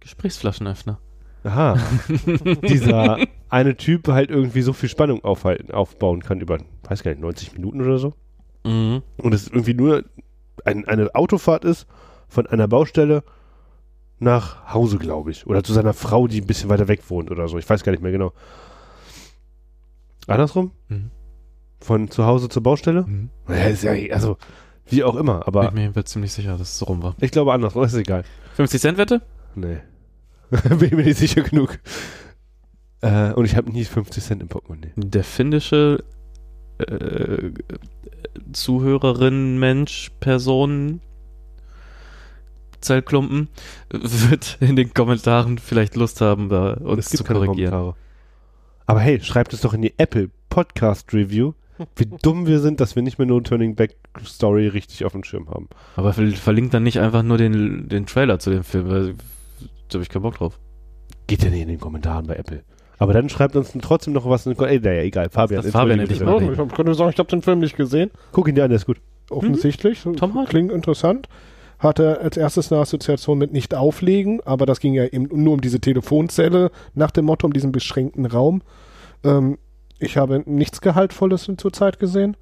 Gesprächsflaschenöffner. aha, [laughs] dieser eine Typ halt irgendwie so viel Spannung aufhalten, aufbauen kann über, weiß gar nicht, 90 Minuten oder so. Mhm. Und es irgendwie nur ein, eine Autofahrt ist von einer Baustelle nach Hause, glaube ich. Oder zu seiner Frau, die ein bisschen weiter weg wohnt oder so. Ich weiß gar nicht mehr genau. Andersrum? Mhm. Von zu Hause zur Baustelle? Mhm. Ja, ist ja, also, wie auch immer, Bin aber ich mir jedenfalls ziemlich sicher, dass es so rum war. ich glaube andersrum, ist egal. 50 Cent Wette? Nee. [laughs] Bin mir nicht sicher genug. Äh, und ich habe nie 50 Cent im Portemonnaie. Der finnische äh, Zuhörerin, Mensch, Person, Zellklumpen [laughs] wird in den Kommentaren vielleicht Lust haben, da uns zu korrigieren. Aber hey, schreibt es doch in die Apple Podcast Review, wie [laughs] dumm wir sind, dass wir nicht mehr No Turning Back Story richtig auf dem Schirm haben. Aber ver- verlinkt dann nicht einfach nur den, den Trailer zu dem Film, weil da habe ich keinen Bock drauf. Geht ja nicht in den Kommentaren bei Apple. Aber dann schreibt uns trotzdem noch was. In, ey, naja, egal. Fabian, Das Fabian endlich bitte. mal ich könnte sagen, ich habe den Film nicht gesehen. Guck ihn dir an, der ist gut. Offensichtlich. Tom Hardy. Klingt interessant. Hatte als erstes eine Assoziation mit nicht auflegen, aber das ging ja eben nur um diese Telefonzelle nach dem Motto, um diesen beschränkten Raum. Ähm, ich habe nichts Gehaltvolles zur Zeit gesehen.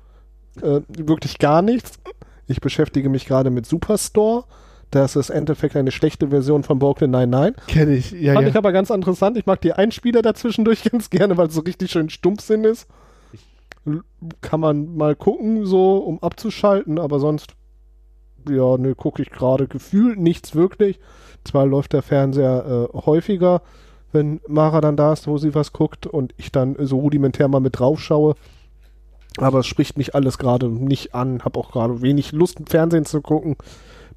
Äh, wirklich gar nichts. Ich beschäftige mich gerade mit Superstore. Das ist im Endeffekt eine schlechte Version von Brooklyn 99. Kenn ich. Ja, Fand ja. ich aber ganz interessant. Ich mag die Einspieler dazwischendurch [laughs] ganz gerne, weil es so richtig schön Stumpfsinn ist. Kann man mal gucken, so, um abzuschalten, aber sonst, ja, ne, gucke ich gerade gefühlt nichts wirklich. Zwar läuft der Fernseher äh, häufiger, wenn Mara dann da ist, wo sie was guckt und ich dann so rudimentär mal mit drauf schaue. Aber es spricht mich alles gerade nicht an. Hab auch gerade wenig Lust, Fernsehen zu gucken.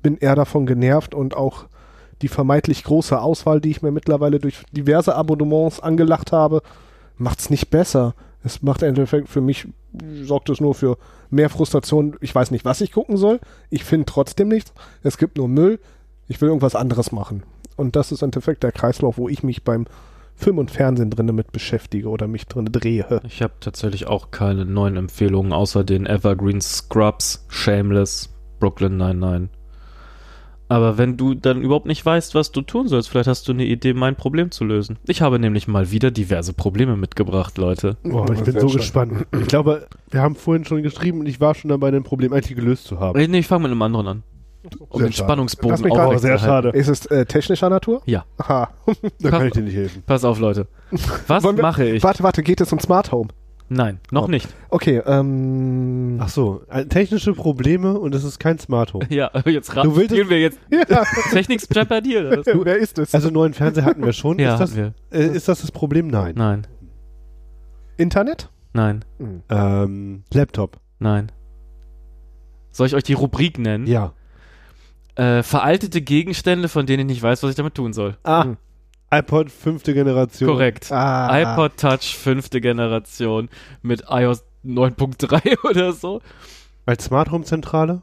Bin eher davon genervt und auch die vermeintlich große Auswahl, die ich mir mittlerweile durch diverse Abonnements angelacht habe, macht's nicht besser. Es macht im Endeffekt für mich, sorgt es nur für mehr Frustration. Ich weiß nicht, was ich gucken soll. Ich finde trotzdem nichts. Es gibt nur Müll. Ich will irgendwas anderes machen. Und das ist im Endeffekt der Kreislauf, wo ich mich beim Film und Fernsehen drinne mit beschäftige oder mich drinne drehe. Ich habe tatsächlich auch keine neuen Empfehlungen, außer den Evergreen Scrubs, Shameless, Brooklyn 99. Aber wenn du dann überhaupt nicht weißt, was du tun sollst, vielleicht hast du eine Idee, mein Problem zu lösen. Ich habe nämlich mal wieder diverse Probleme mitgebracht, Leute. Boah, ich bin so schön. gespannt. Ich glaube, wir haben vorhin schon geschrieben und ich war schon dabei, ein Problem eigentlich gelöst zu haben. Äh, Nee, ich fange mit einem anderen an. Um Sehr den schade. Spannungsbogen Oh, sehr schade. Ist es äh, technischer Natur? Ja. Aha. [laughs] Da kann ich dir nicht helfen. Pass auf, Leute. Was wir- mache ich? Warte, warte, geht es um Smart Home? Nein, noch Oh. nicht. Okay, ähm. Ach so, äh, technische Probleme und es ist kein Smart Home. [laughs] Ja, jetzt ra- Du willst- spielen wir jetzt [laughs] Ja, Technik Jeopardy wer ist es? Also neuen Fernseher hatten wir schon. [laughs] Ja, ist, das, wir. äh, ist das das Problem? Nein. Nein, Internet? nein, Hm. Ähm, Laptop. nein. Soll ich euch die Rubrik nennen? Ja. Äh, veraltete Gegenstände, von denen ich nicht weiß, was ich damit tun soll. Ah, Hm. iPod fünfte Generation. Korrekt. Ah, iPod Touch fünfte Generation mit iOS 9.3 [laughs] oder so. Als Smart Home Zentrale?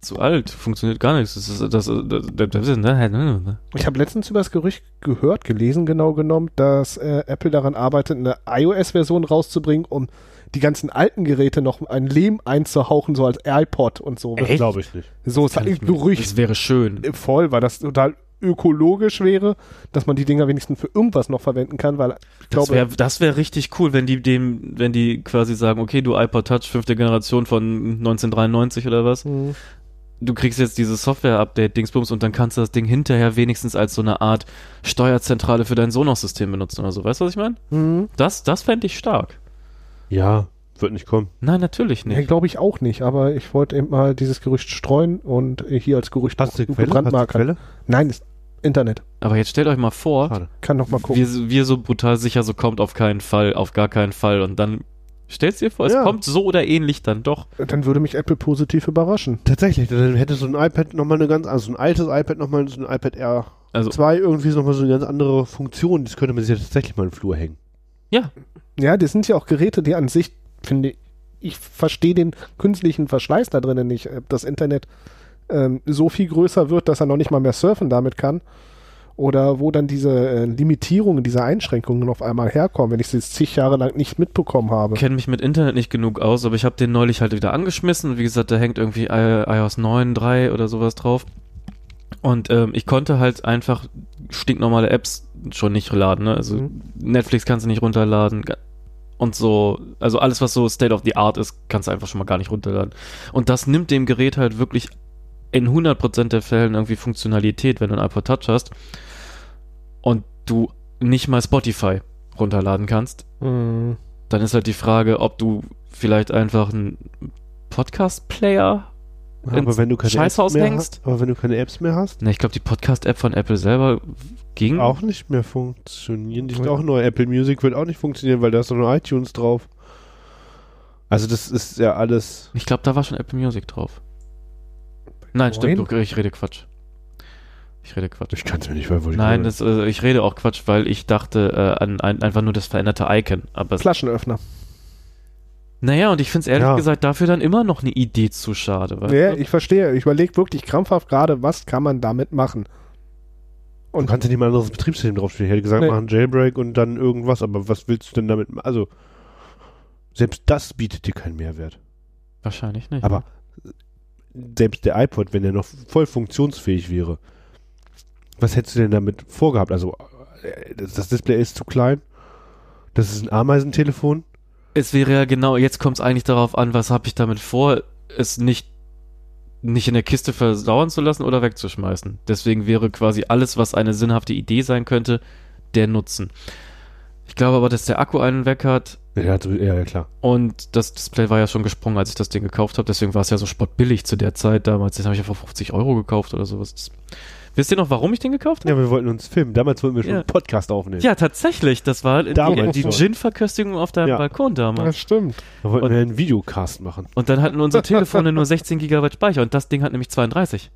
Zu alt, funktioniert gar nichts. Das ist, das, das, das, das ist, ne? Ich habe letztens über das Gerücht gehört, gelesen genau genommen, dass äh, Apple daran arbeitet, eine iOS-Version rauszubringen, um die ganzen alten Geräte noch ein Lehm einzuhauchen, so als iPod und so. Das glaube ich nicht. So ist Kann ein ich mir- Gerücht Das wäre schön. voll, weil das total ökologisch wäre, dass man die Dinger wenigstens für irgendwas noch verwenden kann, weil ich Das glaube, wäre das wär richtig cool, wenn die dem, wenn die quasi sagen, okay, du iPod Touch, fünfte Generation von 1993 oder was, Hm. du kriegst jetzt dieses Software-Update-Dingsbums und dann kannst du das Ding hinterher wenigstens als so eine Art Steuerzentrale für dein Sonos-System benutzen oder so. Weißt du, was ich meine? Hm. Das, das fände ich stark. Ja, wird nicht kommen. Nein, natürlich Nee, nicht. glaube ich auch nicht, aber ich wollte eben mal dieses Gerücht streuen und äh, hier als Gerücht Hast du die Quelle? Hast du. Quelle? Nein, ist Internet. Aber jetzt stellt euch mal vor, Schade. Kann noch mal gucken. wir, wir so brutal sicher, so kommt auf keinen Fall, auf gar keinen Fall und dann stellst dir vor, es Ja. kommt so oder ähnlich dann doch. Dann würde mich Apple positiv überraschen. Tatsächlich, dann hätte so ein iPad nochmal eine ganz, also ein altes iPad nochmal, so ein iPad R Also, 2 irgendwie nochmal so eine ganz andere Funktion. Das könnte man sich ja tatsächlich mal in den Flur hängen. ja, Ja, das sind ja auch Geräte, die an sich, finde ich, ich verstehe den künstlichen Verschleiß da drinnen nicht. Ob das Internet ähm, so viel größer wird, dass er noch nicht mal mehr surfen damit kann. Oder wo dann diese äh, Limitierungen, diese Einschränkungen auf einmal herkommen, wenn ich sie jetzt zig Jahre lang nicht mitbekommen habe. kenne mich mit Internet nicht genug aus, aber ich habe den neulich halt wieder angeschmissen und wie gesagt, da hängt irgendwie iOS 9, 3 oder sowas drauf. Und ähm, ich konnte halt einfach stinknormale Apps schon nicht laden. Ne? Also Mhm. Netflix kannst du nicht runterladen und so. Also alles, was so State of the Art ist, kannst du einfach schon mal gar nicht runterladen. Und das nimmt dem Gerät halt wirklich in 100% der Fällen irgendwie Funktionalität, wenn du ein iPod Touch hast und du nicht mal Spotify runterladen kannst Mhm. dann ist halt die Frage, ob du vielleicht einfach einen Podcast-Player. Aber ins wenn du keine Scheißhaus Apps mehr hängst? hast, aber wenn du keine Apps mehr hast, Ne, ich glaube, die Podcast-App von Apple selber ging. auch nicht mehr funktionieren. Die sind auch neu. Apple Music wird auch nicht funktionieren, weil da ist doch nur iTunes drauf. Also das ist ja alles. Ich glaube, da war schon Apple Music drauf. Nein, stimmt, Neun? du, ich rede Quatsch. Ich rede Quatsch. Ich kann es mir nicht verfolgen. Nein, das, äh, ich rede auch Quatsch, weil ich dachte äh, an ein, einfach nur das veränderte Icon. Aber es, Flaschenöffner. Naja, und ich finde es ehrlich Ja. gesagt dafür dann immer noch eine Idee zu schade. weißt Ja, du? ich verstehe. Ich überlege wirklich krampfhaft gerade, was kann man damit machen. Du kannst ja nicht mal ein anderes Betriebssystem draufstehen. Ich hätte gesagt, Nee. machen Jailbreak und dann irgendwas, aber was willst du denn damit machen? Also, selbst das bietet dir keinen Mehrwert. Wahrscheinlich nicht. Aber selbst der iPod, wenn er noch voll funktionsfähig wäre, was hättest du denn damit vorgehabt? Also, äh, das, das Display ist zu klein. Das ist ein Ameisentelefon. Es wäre ja genau, jetzt kommt es eigentlich darauf an, was habe ich damit vor, es nicht, nicht in der Kiste versauern zu lassen oder wegzuschmeißen. Deswegen wäre quasi alles, was eine sinnhafte Idee sein könnte, der Nutzen. Ich glaube aber, dass der Akku einen weg hat Ja, ja, ja, klar. und das Display war ja schon gesprungen, als ich das Ding gekauft habe. Deswegen war es ja so spottbillig zu der Zeit damals. Das habe ich ja vor 50 Euro gekauft oder sowas. Das, wisst ihr noch, warum ich den gekauft habe? Ja, wir wollten uns filmen. Damals wollten wir schon Ja. einen Podcast aufnehmen. Ja, tatsächlich. Das war die, Damals die schon. Gin-Verköstigung auf deinem Ja. Balkon damals. stimmt. Da wollten Und- wir einen Videocast machen. Und dann hatten unsere Telefone nur 16 GB Speicher und das Ding hat nämlich 32.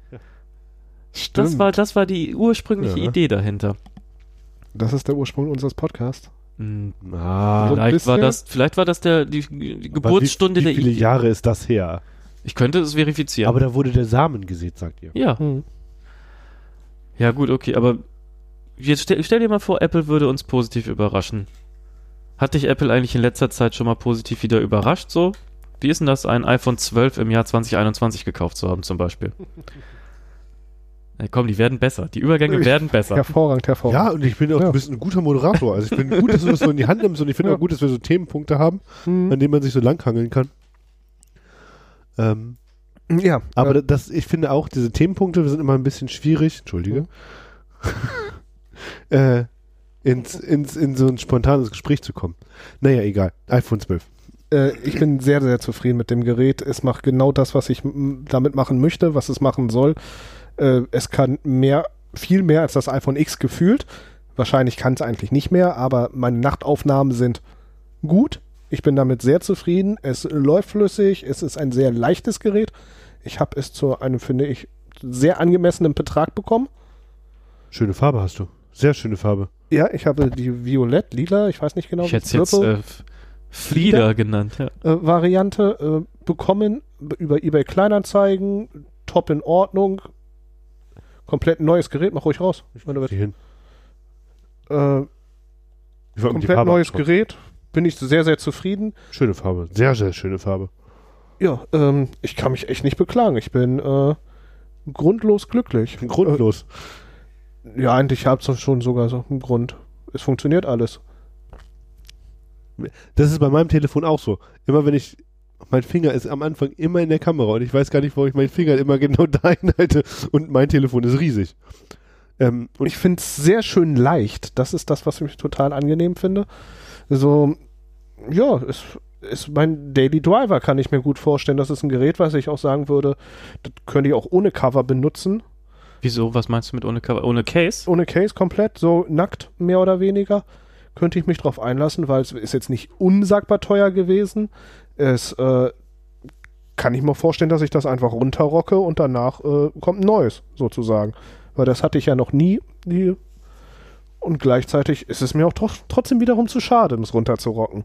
Stimmt. Das war, das war die ursprüngliche Ja. Idee dahinter. das ist der Ursprung unseres Podcasts. Hm, Ah, So vielleicht war das, vielleicht war das der, die, die Geburtsstunde wie, wie der viele Idee. Jahre ist das her? Ich könnte es verifizieren. Aber da wurde der Samen gesät, sagt ihr. ja. Hm. Ja, gut, okay, aber jetzt stell, stell dir mal vor, Apple würde uns positiv überraschen. Hat dich Apple eigentlich in letzter Zeit schon mal positiv wieder überrascht, so? Wie ist denn das, ein iPhone 12 im Jahr 2021 gekauft zu haben, zum Beispiel? [laughs] Ja, komm, die werden besser. Die Übergänge werden besser. Hervorragend, hervorragend. Ja, und ich bin auch Ja. ein bisschen ein guter Moderator. Also ich finde gut, dass du das so in die Hand nimmst und ich finde Ja. auch gut, dass wir so Themenpunkte haben, Mhm. an denen man sich so langhangeln kann. Ähm, Ja, aber äh, das, ich finde auch, diese Themenpunkte sind immer ein bisschen schwierig, Entschuldige, Mhm. [laughs] äh, ins, ins, in so ein spontanes Gespräch zu kommen. Naja, egal. iPhone 12. äh, ich bin sehr, sehr zufrieden mit dem Gerät. Es macht genau das, was ich damit machen möchte, was es machen soll. Äh, es kann mehr, viel mehr als das iPhone X gefühlt. Wahrscheinlich kann es eigentlich nicht mehr, aber meine Nachtaufnahmen sind gut. Ich bin damit sehr zufrieden. Es läuft flüssig. Es ist ein sehr leichtes Gerät. Ich habe es zu einem, finde ich, sehr angemessenen Betrag bekommen. Schöne Farbe hast du. Sehr schöne Farbe. Ja, ich habe die Violett, Lila, ich weiß nicht genau, ich hätte es jetzt Purple. äh, Flieder genannt, ja. äh, Variante äh, bekommen über eBay Kleinanzeigen, top in Ordnung, komplett neues Gerät, mach ruhig raus. Ich meine, hin. äh, komplett neues. Gerät, bin ich sehr, sehr zufrieden. Schöne Farbe. Sehr, sehr schöne Farbe. Ja, ähm, ich kann mich echt nicht beklagen. Ich bin äh, grundlos glücklich. [laughs] Grundlos. Äh, ja, eigentlich habe es schon sogar so einen Grund. Es funktioniert alles. Das ist bei meinem Telefon auch so. Immer wenn ich, mein Finger ist am Anfang immer in der Kamera und ich weiß gar nicht, warum ich meinen Finger immer genau [laughs] da hinhalte und mein Telefon ist riesig. Ähm, Und ich finde es sehr schön leicht. Das ist das, was ich total angenehm finde. So, ja, es ist mein Daily Driver, kann ich mir gut vorstellen. Das ist ein Gerät, was ich auch sagen würde, das könnte ich auch ohne Cover benutzen. Wieso? Was meinst du mit ohne Cover? Ohne Case? Ohne Case komplett, so nackt, mehr oder weniger. Könnte ich mich drauf einlassen, weil es ist jetzt nicht unsagbar teuer gewesen. Es äh, kann ich mir vorstellen, dass ich das einfach runterrocke und danach äh, kommt ein neues, sozusagen. Weil das hatte ich ja noch nie. Und gleichzeitig ist es mir auch tro trotzdem wiederum zu schade, um es runterzurocken.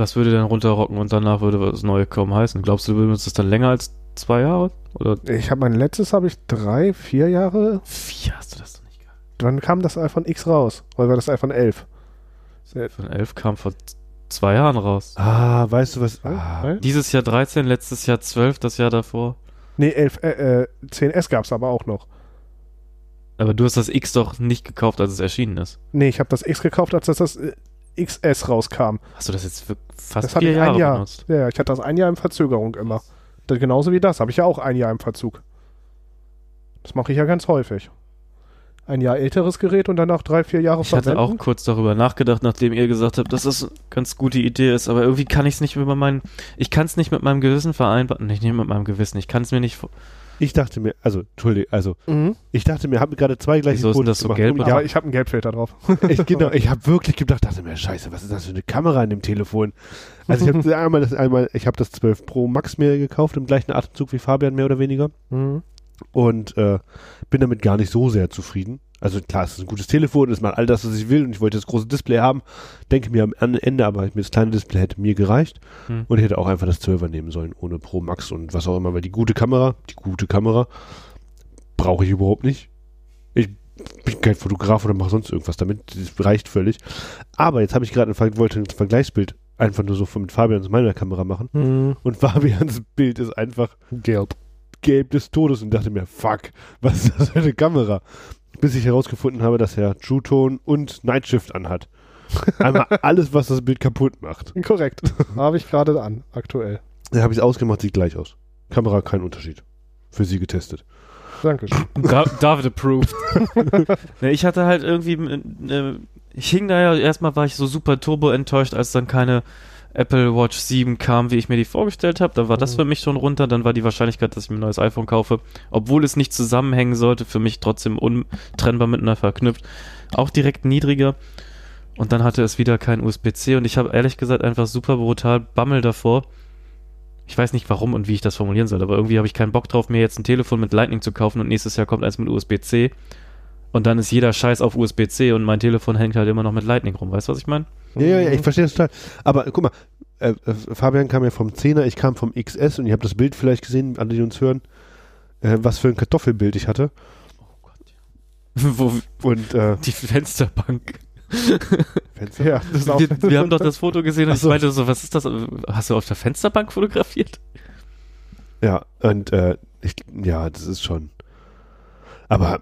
Was würde denn runterrocken und danach würde das Neue kaum heißen? Glaubst du, du benutzt es dann länger als zwei Jahre? Oder Ich habe mein letztes habe ich drei, vier Jahre. vier hast du das doch nicht gehabt? Wann kam das iPhone X raus? Weil war das iPhone 11? Von 11 kam vor zwei Jahren raus. ah, weißt du was? Ah, weil- Dieses Jahr 13, letztes Jahr 12, das Jahr davor. Nee, 11, äh, äh, 10S gab es aber auch noch. Aber du hast das X doch nicht gekauft, als es erschienen ist. Nee, ich habe das X gekauft, als das, das äh, XS rauskam. Hast du das jetzt für fast Das vier ich Jahre ein Jahr. benutzt? Ja, ich hatte das ein Jahr in Verzögerung immer. Das, genauso wie das, habe ich ja auch ein Jahr im Verzug. Das mache ich ja ganz häufig. Ein Jahr älteres Gerät und danach drei, vier Jahre Ich hatte auch verwenden. kurz darüber nachgedacht, nachdem ihr gesagt habt, dass das eine ganz gute Idee ist, aber irgendwie kann ich es nicht über meinen, ich kann es nicht mit meinem Gewissen vereinbaren, nicht, mit meinem Gewissen, ich kann es mir nicht, ich dachte mir, also, Entschuldige, also, Mhm. ich dachte mir, habe gerade zwei gleiche Wieso ist denn das so gelb oder- Ja, Ja, ich habe einen Gelbfilter drauf. ich, [laughs] genau, ich habe wirklich gedacht, dachte mir, scheiße, was ist das für eine Kamera in dem Telefon? Also ich habe [laughs] einmal das einmal, ich habe das 12 Pro Max mir gekauft, im gleichen Atemzug wie Fabian mehr oder weniger. Mhm. und äh, bin damit gar nicht so sehr zufrieden. Also klar, es ist ein gutes Telefon, es macht all das, was ich will und ich wollte das große Display haben. Denke mir am Ende, aber mir das kleine Display hätte mir gereicht Hm. und ich hätte auch einfach das 12er nehmen sollen, ohne Pro Max und was auch immer, weil die gute Kamera, die gute Kamera brauche ich überhaupt nicht. Ich bin kein Fotograf oder mache sonst irgendwas damit, das reicht völlig. Aber jetzt habe ich gerade ein, Ver- wollte ein Vergleichsbild einfach nur so von mit Fabians meiner Kamera machen Mhm. und Fabians Bild ist einfach Gelb. gelb des Todes und dachte mir, fuck, was ist das für eine Kamera? Bis ich herausgefunden habe, dass er True Tone und Night Shift anhat. Einmal [laughs] alles, was das Bild kaputt macht. Korrekt. [laughs] habe ich gerade an, aktuell. Da habe ich es ausgemacht, sieht gleich aus. Kamera kein Unterschied. Für sie getestet. Dankeschön. [laughs] Da, David approved. ne, ich hatte halt irgendwie, äh, ich hing da ja, erstmal war ich so super turbo enttäuscht, als dann keine Apple Watch 7 kam, wie ich mir die vorgestellt habe. Da war das Mhm. für mich schon runter. Dann war die Wahrscheinlichkeit, dass ich mir ein neues iPhone kaufe, obwohl es nicht zusammenhängen sollte, für mich trotzdem untrennbar miteinander verknüpft, auch direkt niedriger. Und dann hatte es wieder kein USB-C und ich habe ehrlich gesagt einfach super brutal Bammel davor. Ich weiß nicht warum und wie ich das formulieren soll, aber irgendwie habe ich keinen Bock drauf, mir jetzt ein Telefon mit Lightning zu kaufen und nächstes Jahr kommt eins mit USB-C. Und dann ist jeder Scheiß auf USB-C und mein Telefon hängt halt immer noch mit Lightning rum. Weißt du, was ich meine? Ja, ja, ja, ich verstehe das total. Aber guck mal, äh, äh, Fabian kam ja vom 10er, ich kam vom XS und ihr habt das Bild vielleicht gesehen, alle, die uns hören, äh, was für ein Kartoffelbild ich hatte. Wo Und äh, [laughs] die Fensterbank. Fenster. Ja, das ist auch. Wir, wir haben doch das Foto gesehen und Ach so. ich meinte so, was ist das? Hast du auf der Fensterbank fotografiert? Ja, und äh, ich, ja, das ist schon. Aber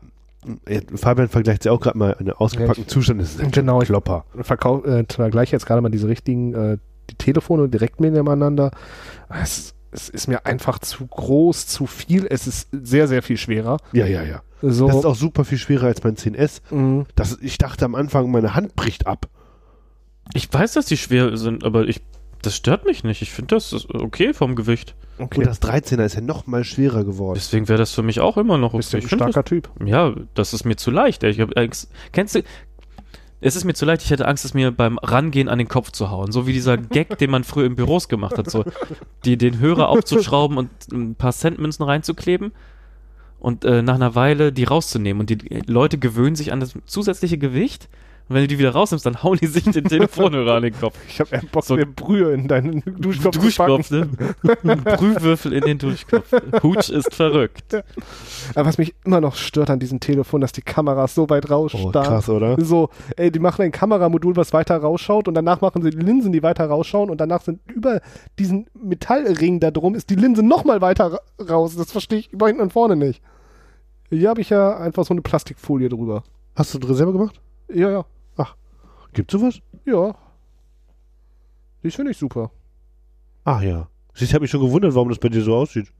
Fabian vergleicht ja auch gerade mal einen ausgepackten Ja, ich- Zustand. Das ist ein Genau, ich- Klopper. Verkauf, äh, vergleiche jetzt gerade mal diese richtigen äh, die Telefone direkt nebeneinander. Es, es ist mir einfach zu groß, zu viel. Es ist sehr, sehr viel schwerer. Ja, ja, ja. So, Das ist auch super viel schwerer als mein 10S. mh, Das, ich dachte am Anfang, meine Hand bricht ab. Ich weiß, dass die schwer sind, aber ich, das stört mich nicht. Ich finde das ist okay vom Gewicht. Okay. Und das 13er ist ja noch mal schwerer geworden. Deswegen wäre das für mich auch immer noch bist okay. du ein Ich starker Typ. das, ja, das ist mir zu leicht. Ich hab Angst. Kennst du? Es ist mir zu leicht. Ich hätte Angst, es mir beim Rangehen an den Kopf zu hauen. So wie dieser Gag, den man früher in Büros gemacht hat. So, die, den Hörer aufzuschrauben und ein paar Centmünzen reinzukleben und äh, nach einer Weile die rauszunehmen. Und die Leute gewöhnen sich an das zusätzliche Gewicht. Und wenn du die wieder rausnimmst, dann hauen die sich den [laughs] Telefonhörer an den Kopf. Ich habe eher Bock, So- mir Brühe in deinen Duschkopf zu Duschkopf, ne? Brühwürfel in den Duschkopf. Hutsch ist verrückt. Aber was mich immer noch stört an diesem Telefon, dass die Kameras so weit Oh, rausstarren. krass, oder? So, ey, die machen ein Kameramodul, was weiter rausschaut und danach machen sie die Linsen, die weiter rausschauen und danach sind über diesen Metallring da drum ist die Linse nochmal weiter ra raus. Das verstehe ich über hinten und vorne nicht. Hier habe ich ja einfach so eine Plastikfolie drüber. Hast du das selber gemacht? Ja, ja, Gibt's sowas? ja. Die finde ich super. Ach ja. Siehst, ich habe mich schon gewundert, warum das bei dir so aussieht.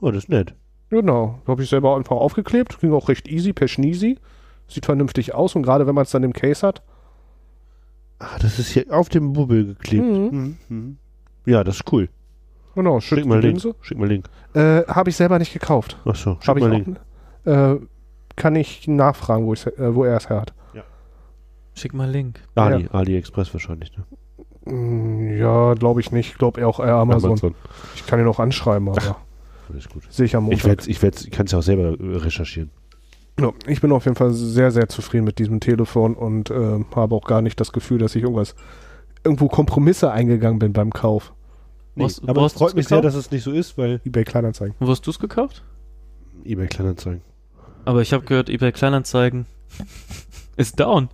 Oh, das ist nett. Genau. Habe ich selber einfach aufgeklebt. Ging auch recht easy, per Schneezy. Sieht vernünftig aus und gerade wenn man es dann im Case hat. Ah, das ist hier auf dem Bubbel geklebt. Mhm. Mhm. Mhm. Ja, das ist cool. Genau, Schick schützt mal Link. Linse. Schick mal Link. Äh, habe ich selber nicht gekauft. Ach so, schick Habe ich mal auch, Link. äh, kann ich nachfragen, wo, äh, wo er es her hat. Schick mal Link. Ali, AliExpress wahrscheinlich, ne? Mm, Ja, glaube ich nicht. Ich glaube eher auch eher Amazon. Ich kann ihn auch anschreiben, aber [laughs] Alles gut. sehe ich am Ich Montag. werde, ich werde, ich kann es ja auch selber äh, recherchieren. Ja, ich bin auf jeden Fall sehr, sehr zufrieden mit diesem Telefon und äh, habe auch gar nicht das Gefühl, dass ich irgendwas irgendwo Kompromisse eingegangen bin beim Kauf. Nee, wo aber es freut mich sehr, dass es nicht so ist, weil eBay Kleinanzeigen. Wo hast du es gekauft? eBay Kleinanzeigen. Aber ich habe gehört, eBay Kleinanzeigen [laughs] ist down.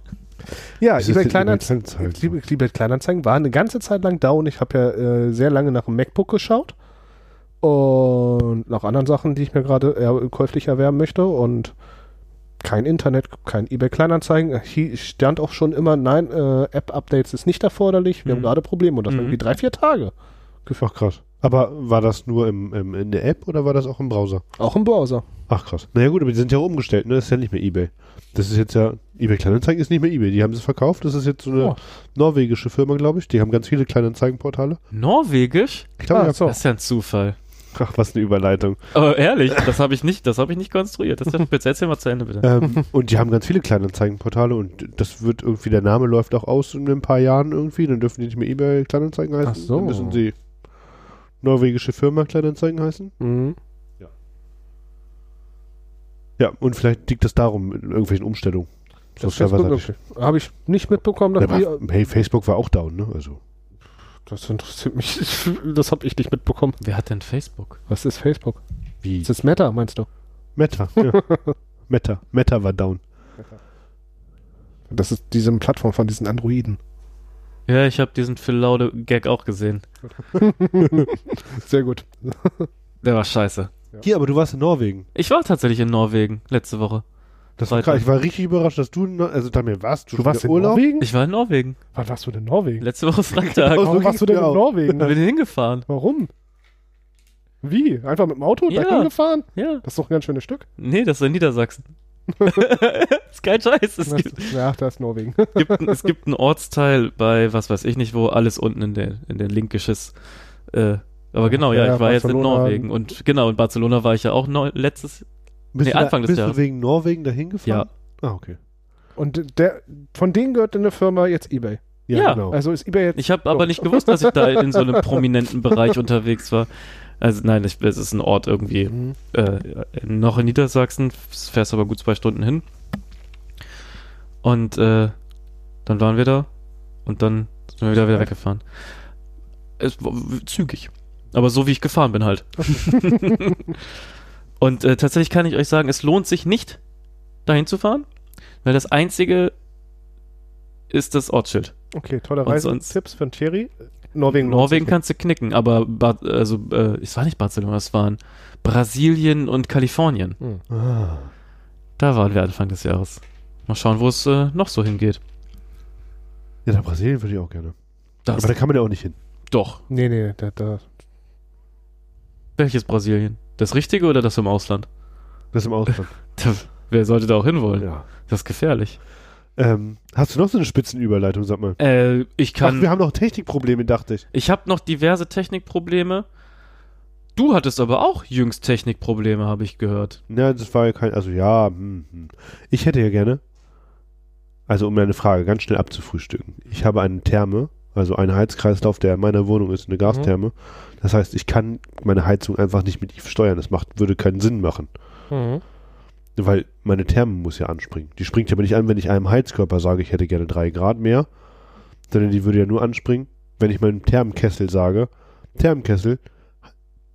Ja, eBay Kleinanzeigen, eBay Kleinanzeigen? eBay, eBay Kleinanzeigen war eine ganze Zeit lang down. Ich habe ja äh, sehr lange nach einem MacBook geschaut und nach anderen Sachen, die ich mir gerade äh, käuflich erwerben möchte und kein Internet, kein eBay Kleinanzeigen. Hier stand auch schon immer, nein, äh, App-Updates ist nicht erforderlich. Wir Mhm. haben gerade Probleme und das Mhm. irgendwie drei, vier Tage. Ach krass. Aber war das nur im, im, in der App oder war das auch im Browser? Auch im Browser. Ach krass. Naja gut, aber die sind ja umgestellt, ne? Das ist ja nicht mehr eBay. Das ist jetzt ja, eBay Kleinanzeigen ist nicht mehr eBay. Die haben sie verkauft. Das ist jetzt so eine Oh. norwegische Firma, glaube ich. Die haben ganz viele Kleinanzeigenportale. Norwegisch? Ich glaube, Ah, ja. so. Das ist ja ein Zufall. Ach, was eine Überleitung. Aber ehrlich, das habe ich nicht, das habe ich nicht konstruiert. Das ist ja spitze. Erzähl mal zu Ende, bitte. [laughs] ähm, und die haben ganz viele Kleinanzeigenportale und das wird irgendwie, der Name läuft auch aus in ein paar Jahren irgendwie. Dann dürfen die nicht mehr eBay Kleinanzeigen heißen. Ach so. Dann müssen sie norwegische Firma Kleinanzeigen heißen. Mhm. Ja, und vielleicht liegt das darum in irgendwelchen Umstellungen. Das Softwareseitig. Habe ich nicht mitbekommen, dass Ja, die, hey, Facebook war auch down, ne? Also. das interessiert mich. Das habe ich nicht mitbekommen. Wer hat denn Facebook? Was ist Facebook? Wie? Ist das Meta, meinst du? Meta. Ja. [laughs] Meta. Meta war down. Das ist diese Plattform von diesen Androiden. Ja, ich habe diesen Phil Laude Gag auch gesehen. [laughs] Sehr gut. Der war scheiße. Hier, aber du warst in Norwegen. Ich war tatsächlich in Norwegen letzte Woche. Das war krass. Ich war richtig überrascht, dass du, also da mir warst du, Du warst in Urlaub. Norwegen? Ich war in Norwegen. Wann warst du denn in Norwegen? Letzte Woche [laughs] Freitag. Genau. Warum so warst du denn in. Norwegen? Ich bin hingefahren. Warum? Wie? Einfach mit dem Auto Ja. dahin gefahren? Ja. Das ist doch ein ganz schönes Stück. Nee, das ist in Niedersachsen. [laughs] ist kein Scheiß. Es gibt, ja, da ist Norwegen. gibt, es gibt einen Ortsteil bei, was weiß ich nicht wo, alles unten in der, in der Linkisches. Äh, aber genau, ja, Ja, ich war jetzt in Barcelona. Norwegen. Und genau, in Barcelona war ich ja auch neu, letztes. Bist Nee, du da- Anfang des bist Jahres. du wegen Norwegen dahin gefahren? Ja. Ah, okay. Und der, von denen gehört eine Firma jetzt eBay. Ja. genau. Also ist eBay jetzt. Ich habe aber nicht gewusst, dass ich da in so einem [laughs] prominenten Bereich unterwegs war. Also nein, ich, es ist ein Ort irgendwie Mhm. äh, noch in Niedersachsen, fährst aber gut zwei Stunden hin. Und äh, dann waren wir da und dann sind wir wieder, wieder weggefahren. Es war zügig. Aber so wie ich gefahren bin halt. [laughs] [laughs] und äh, tatsächlich kann ich euch sagen, es lohnt sich nicht, dahin zu fahren, weil das einzige ist das Ortsschild. Okay, tolle Reisetipps für Thierry. Norwegen. Norwegen kannst du knicken, aber Bar also äh, es war nicht Barcelona, es waren Brasilien und Kalifornien. Hm. Ah. Da waren wir Anfang des Jahres. Mal schauen, wo es äh, noch so hingeht. Ja, nach Brasilien würde ich auch gerne. Das Aber da kann man ja auch nicht hin. doch. Nee, nee, da, da. Welches Brasilien? Das richtige oder das im Ausland? Das im Ausland. [laughs] Da, wer sollte da auch hinwollen? ja. Das ist gefährlich. Ähm, hast du noch so eine Spitzenüberleitung, sag mal? Äh, ich Ach, kann. wir haben noch Technikprobleme, dachte ich. ich habe noch diverse Technikprobleme. Du hattest aber auch jüngst Technikprobleme, habe ich gehört. Ja, das war ja kein, also ja, hm, hm. ich hätte ja gerne, also um meine Frage ganz schnell abzufrühstücken. Ich habe eine Therme, also einen Heizkreislauf, der in meiner Wohnung ist, eine Gastherme. Das heißt, ich kann meine Heizung einfach nicht mit steuern. Das macht, würde keinen Sinn machen. Mhm. Weil meine Therme muss ja anspringen. Die springt ja aber nicht an, wenn ich einem Heizkörper sage, ich hätte gerne drei Grad mehr, sondern die würde ja nur anspringen, wenn ich meinem Thermenkessel sage, Thermenkessel,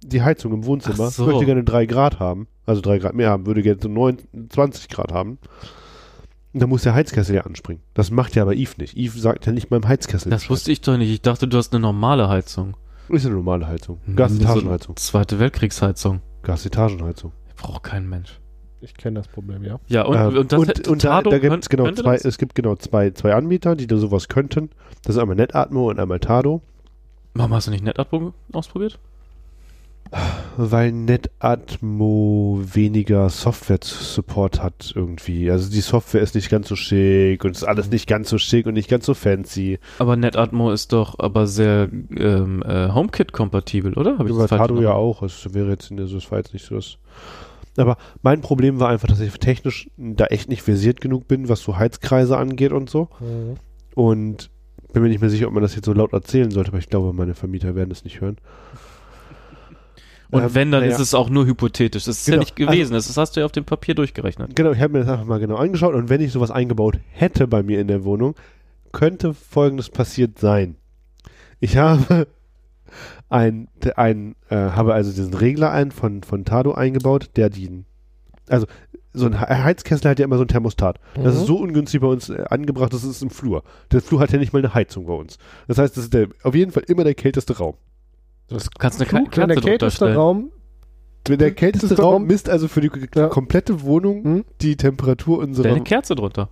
die Heizung im Wohnzimmer so. möchte gerne drei Grad haben, also drei Grad mehr haben, würde gerne so 29 Grad haben. Und dann muss der Heizkessel ja anspringen. Das macht ja aber Eve nicht. Eve sagt ja nicht meinem Heizkessel. Das wusste ich doch nicht. Ich dachte, du hast eine normale Heizung. Ist eine normale Heizung. Hm, Gasetagenheizung. So Zweite Weltkriegsheizung. Gasetagenheizung. Braucht kein Mensch. Ich kenne das Problem, ja. Ja, und, Ähm, und das und, und da, da gibt es genau zwei, das? es gibt genau zwei, zwei Anbieter, die da sowas könnten. Das ist einmal Netatmo und einmal Tado. Warum hast du nicht NetAdmo ausprobiert? Weil Netatmo weniger Software-Support hat irgendwie. Also die Software ist nicht ganz so schick und ist alles nicht ganz so schick und nicht ganz so fancy. Aber NetAdmo ist doch aber sehr ähm, äh, HomeKit-kompatibel, oder? Hab ich Über Tado ja auch. Es wäre jetzt, also das war jetzt nicht so das. Aber mein Problem war einfach, dass ich technisch da echt nicht versiert genug bin, was so Heizkreise angeht und so. Und bin mir nicht mehr sicher, ob man das jetzt so laut erzählen sollte, aber ich glaube, meine Vermieter werden es nicht hören. [laughs] Und Ähm, wenn, dann naja. ist es auch nur hypothetisch. Das ist Genau. ja nicht gewesen. das hast du ja auf dem Papier durchgerechnet. Genau, ich habe mir das einfach mal genau angeschaut und wenn ich sowas eingebaut hätte bei mir in der Wohnung, könnte folgendes passiert sein. Ich habe ein, ein äh, habe also diesen Regler ein von, von Tado eingebaut, der die, also so ein He- Heizkessel hat ja immer so ein Thermostat. Das Mhm. ist so ungünstig bei uns äh, angebracht, das ist im Flur. Der Flur hat ja nicht mal eine Heizung bei uns. Das heißt, das ist der, auf jeden Fall immer der kälteste Raum. Du kannst eine Flug, wenn der kälteste. Raum. Der Der kälteste Raum misst also für die Ja. komplette Wohnung Hm? die Temperatur unserer Stell eine Kerze drunter.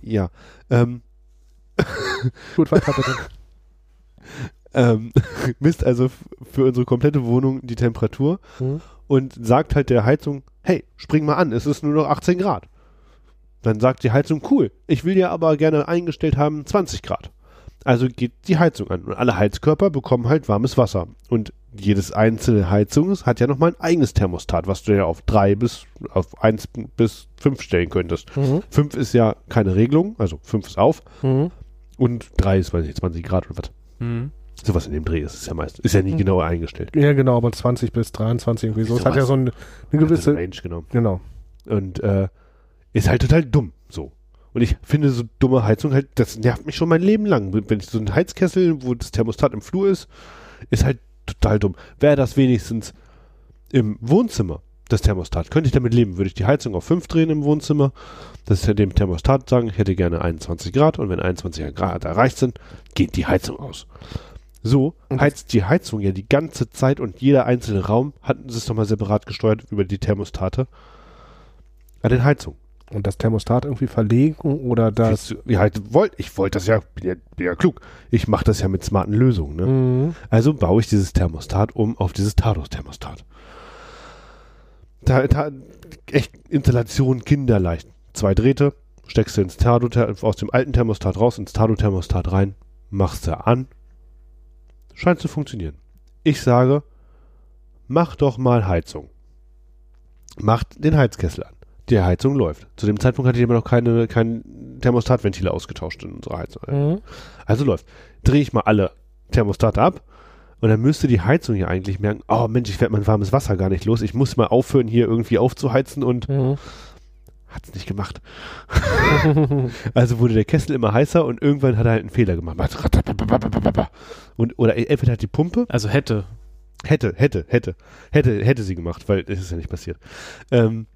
Ja. Ähm, Gut, weiter bitte. [laughs] ähm, [laughs] misst also für unsere komplette Wohnung die Temperatur Mhm. und sagt halt der Heizung, hey, spring mal an, es ist nur noch 18 Grad. Dann sagt die Heizung, cool, ich will ja aber gerne eingestellt haben 20 Grad. Also geht die Heizung an und alle Heizkörper bekommen halt warmes Wasser. Und jedes einzelne Heizung hat ja nochmal ein eigenes Thermostat, was du ja auf 3 bis auf 1 bis 5 stellen könntest. Mhm. 5 ist ja keine Regelung, also 5 ist auf Mhm. und 3 ist, weiß ich nicht, 20 Grad oder was. Mhm. Sowas in dem Dreh ist es ja meist. Ist ja nie Mhm. genau eingestellt. Ja, genau, aber 20 bis 23 irgendwie so. Es hat ja so eine, eine gewisse. Range, genau. Genau. Und äh, ist halt total dumm so. Und ich finde so dumme Heizung halt, das nervt mich schon mein Leben lang. Wenn ich so ein Heizkessel, wo das Thermostat im Flur ist, ist halt total dumm. Wäre das wenigstens im Wohnzimmer, das Thermostat, könnte ich damit leben, würde ich die Heizung auf 5 drehen im Wohnzimmer, das ist dem Thermostat sagen, ich hätte gerne 21 Grad und wenn 21 Grad erreicht sind, geht die Heizung aus. So heizt die Heizung ja die ganze Zeit und jeder einzelne Raum hat es nochmal separat gesteuert über die Thermostate an den Heizungen. Und das Thermostat irgendwie verlegen oder das. Ja, halt, wollt, ich wollte das ja, bin ja, bin ja klug. Ich mache das ja mit smarten Lösungen. Ne? Mhm. Also baue ich dieses Thermostat um auf dieses Tados-Thermostat. Da, da, echt Installation kinderleicht. Zwei Drähte, steckst du ins Tado, aus dem alten Thermostat raus, ins Tado-Thermostat rein, machst du an. Scheint zu funktionieren. Ich sage, mach doch mal Heizung. Macht den Heizkessel an. Die Heizung läuft. Zu dem Zeitpunkt hatte ich aber noch keine, kein Thermostatventile ausgetauscht in unserer Heizung. Mhm. Also läuft. Drehe ich mal alle Thermostate ab und dann müsste die Heizung hier eigentlich merken, oh Mensch, ich werde mein warmes Wasser gar nicht los. Ich muss mal aufhören, hier irgendwie aufzuheizen und Mhm. Hat's nicht gemacht. [laughs] Also wurde der Kessel immer heißer und irgendwann hat er halt einen Fehler gemacht. Und, oder entweder hat die Pumpe, Also hätte. hätte, hätte, hätte, hätte, hätte sie gemacht, weil das ist ja nicht passiert. Ähm,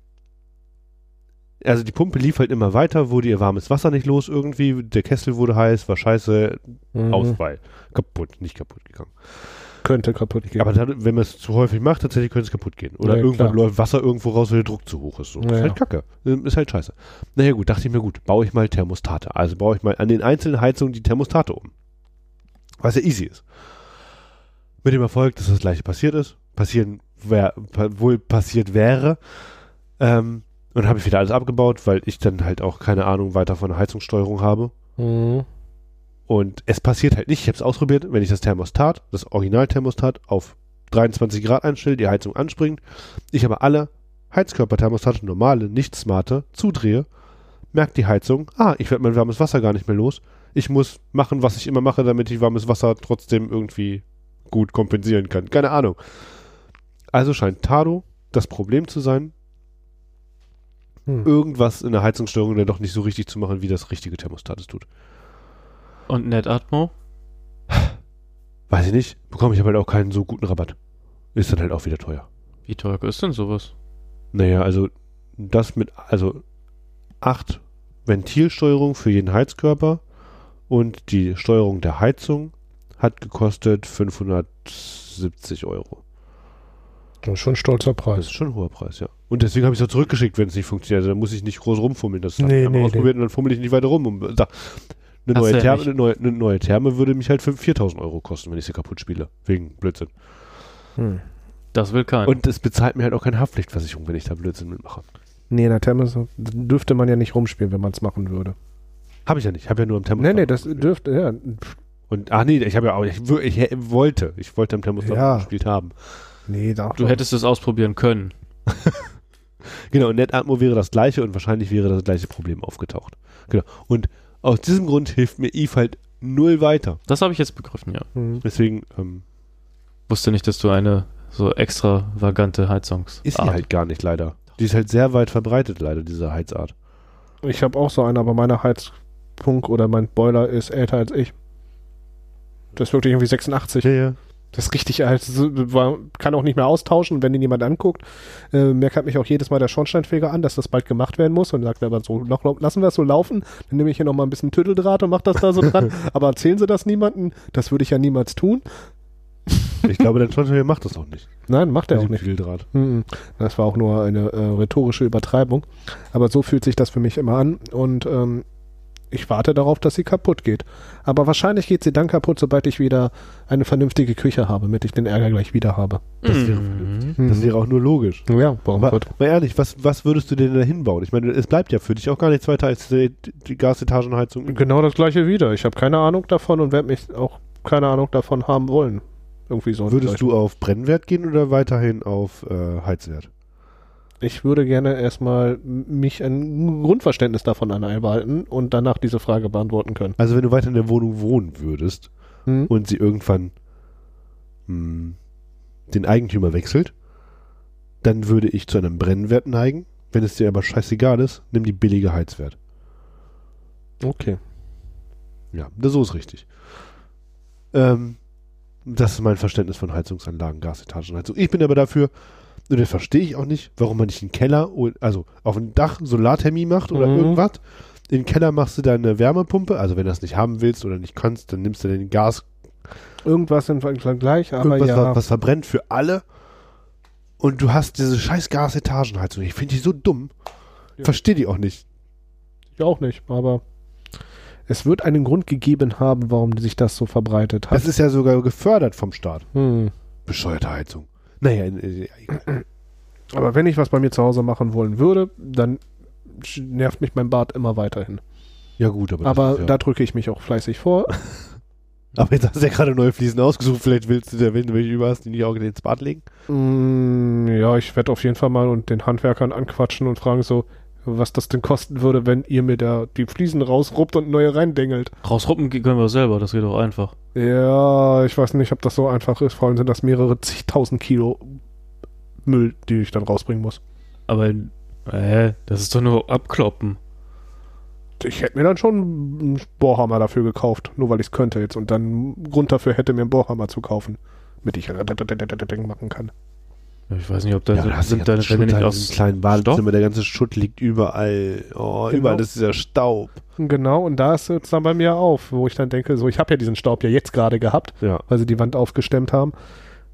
also die Pumpe lief halt immer weiter, wurde ihr warmes Wasser nicht los irgendwie, der Kessel wurde heiß, war scheiße, Mhm. Ausfall. Kaputt, nicht kaputt gegangen. Könnte kaputt gehen. Aber dann, wenn man es zu häufig macht, tatsächlich könnte es kaputt gehen. Oder Ja, irgendwann klar. läuft Wasser irgendwo raus, weil der Druck zu hoch ist. So. Ja, ist halt kacke. Ähm, Ist halt scheiße. Naja gut, dachte ich mir, gut, baue ich mal Thermostate. Also baue ich mal an den einzelnen Heizungen die Thermostate um. Was ja easy ist. Mit dem Erfolg, dass das gleiche passiert ist. Passieren wär, wohl passiert wäre. Ähm, und habe ich wieder alles abgebaut, weil ich dann halt auch keine Ahnung weiter von der Heizungssteuerung habe. Mhm. Und es passiert halt nicht. Ich habe es ausprobiert, wenn ich das Thermostat, das Original-Thermostat auf 23 Grad einstelle, die Heizung anspringt, ich aber alle Heizkörperthermostate, normale, nicht smarte, zudrehe, merkt die Heizung, ah, ich werde mein warmes Wasser gar nicht mehr los. Ich muss machen, was ich immer mache, damit ich warmes Wasser trotzdem irgendwie gut kompensieren kann. Keine Ahnung. Also scheint Tado das Problem zu sein, Hm. irgendwas in der Heizungssteuerung dann doch nicht so richtig zu machen, wie das richtige Thermostat es tut. Und Netatmo? Weiß ich nicht. Bekomme ich aber halt auch keinen so guten Rabatt. Ist dann halt auch wieder teuer. Wie teuer ist denn sowas? Naja, also das mit, also acht Ventilsteuerung für jeden Heizkörper und die Steuerung der Heizung hat gekostet 570 Euro. Das ist schon ein stolzer Das Preis. ist schon ein hoher Preis, ja. Und deswegen habe ich es auch zurückgeschickt, wenn es nicht funktioniert. Also da muss ich nicht groß rumfummeln. Das Nee, nee, ausprobiert und dann fummel ich nicht weiter rum. Und da, eine, neue ja Therme, eine, neue, eine neue Therme würde mich halt für 4000 Euro kosten, wenn ich sie kaputt spiele. Wegen Blödsinn. Hm. Das will keiner. Und es bezahlt mir halt auch keine Haftpflichtversicherung, wenn ich da Blödsinn mitmache. Nee, in der Thermos dürfte man ja nicht rumspielen, wenn man es machen würde. Habe ich ja nicht. Ich habe ja nur am Thermostat. Nee, nee, das gespielt. dürfte, ja. Und, ach nee, ich habe ja auch, ich, ich, hä- wollte, ich wollte am Thermostat Ja. gespielt haben. Nee, da. du hättest es ausprobieren können. [laughs] Genau, und NetAtmo wäre das gleiche und wahrscheinlich wäre das gleiche Problem aufgetaucht. Genau. Und aus diesem Grund hilft mir Eve halt null weiter. Das habe ich jetzt begriffen, ja. Hm. Deswegen ähm, Wusste nicht, dass du eine so extravagante Heizungs ist die halt gar nicht leider. Die ist halt sehr weit verbreitet leider, diese Heizart. Ich habe auch so einen, aber meine Heizpunk oder mein Boiler ist älter als ich. Das ist wirklich irgendwie 86. ja. Das ist richtig alt. Kann auch nicht mehr austauschen. Und wenn ihn jemand anguckt, äh, merkt mich auch jedes Mal der Schornsteinfeger an, dass das bald gemacht werden muss und sagt aber so, noch, lassen wir es so laufen. Dann nehme ich hier noch mal ein bisschen Tütteldraht und mach das da so dran. [laughs] aber erzählen Sie das niemandem? Das würde ich ja niemals tun. Ich glaube, der Schornsteinfeger macht das auch nicht. Nein, macht er auch nicht. Vieldraht. Mhm. Das war auch nur eine äh, rhetorische Übertreibung. Aber so fühlt sich das für mich immer an. Und ähm, ich warte darauf, dass sie kaputt geht. Aber wahrscheinlich geht sie dann kaputt, sobald ich wieder eine vernünftige Küche habe, damit ich den Ärger gleich wieder habe. Das wäre Mhm. Das wäre auch nur logisch. Ja, warum Aber, mal ehrlich, was, was würdest du denn da hinbauen? Ich meine, es bleibt ja für dich auch gar nichts weiter als die, die Gasetagenheizung. Genau das gleiche wieder. Ich habe keine Ahnung davon und werde mich auch keine Ahnung davon haben wollen. Irgendwie so. Würdest du auf Brennwert gehen oder weiterhin auf äh, Heizwert? Ich würde gerne erstmal mich ein Grundverständnis davon anhalten und danach diese Frage beantworten können. Also wenn du weiter in der Wohnung wohnen würdest Hm? und sie irgendwann mh, den Eigentümer wechselt, dann würde ich zu einem Brennwert neigen. Wenn es dir aber scheißegal ist, nimm die billige Heizwert. Okay. Ja, das, so ist richtig. Ähm, das ist mein Verständnis von Heizungsanlagen, Gasetagenheizung. Ich bin aber dafür, und das verstehe ich auch nicht, warum man nicht einen Keller, also auf dem Dach Solarthermie macht oder Mhm. irgendwas. In den Keller machst du deine Wärmepumpe, also wenn du das nicht haben willst oder nicht kannst, dann nimmst du den Gas, Irgendwas im Vergleich, aber irgendwas, ja. was, was verbrennt für alle. Und du hast diese scheiß Gasetagenheizung. Ich finde die so dumm. Ja. Verstehe die auch nicht. Ich auch nicht, aber es wird einen Grund gegeben haben, warum sich das so verbreitet hat. Das ist ja sogar gefördert vom Staat. Hm. Bescheuerte Heizung. Naja, äh, egal. Aber wenn ich was bei mir zu Hause machen wollen würde, dann nervt mich mein Bad immer weiterhin. ja gut, aber, Aber ist ja da drücke ich mich auch fleißig vor. [laughs] Aber jetzt hast du ja gerade neue Fliesen ausgesucht. Vielleicht willst du, wenn du welche über hast, die nicht auch ins Bad legen. Mm, ja, ich werde auf jeden Fall mal und den Handwerkern anquatschen und fragen so, was das denn kosten würde, wenn ihr mir da die Fliesen rausruppt und neue reindengelt. Rausruppen können wir selber, das geht doch einfach. Ja, ich weiß nicht, ob das so einfach ist. Vor allem sind das mehrere zigtausend Kilo Müll, die ich dann rausbringen muss. Aber, äh, das ist doch nur abkloppen. Ich hätte mir dann schon einen Bohrhammer dafür gekauft, nur weil ich es könnte jetzt. Und dann Grund dafür hätte, mir einen Bohrhammer zu kaufen, damit ich machen kann. Ich weiß nicht, ob da Ja, sind, deine Wände nicht aus kleinen Badezimmer, der ganze Schutt liegt überall. Oh, Genau. überall ist dieser Staub. Genau, und da ist es dann bei mir auf, wo ich dann denke, so, ich habe ja diesen Staub ja jetzt gerade gehabt, Ja. weil sie die Wand aufgestemmt haben.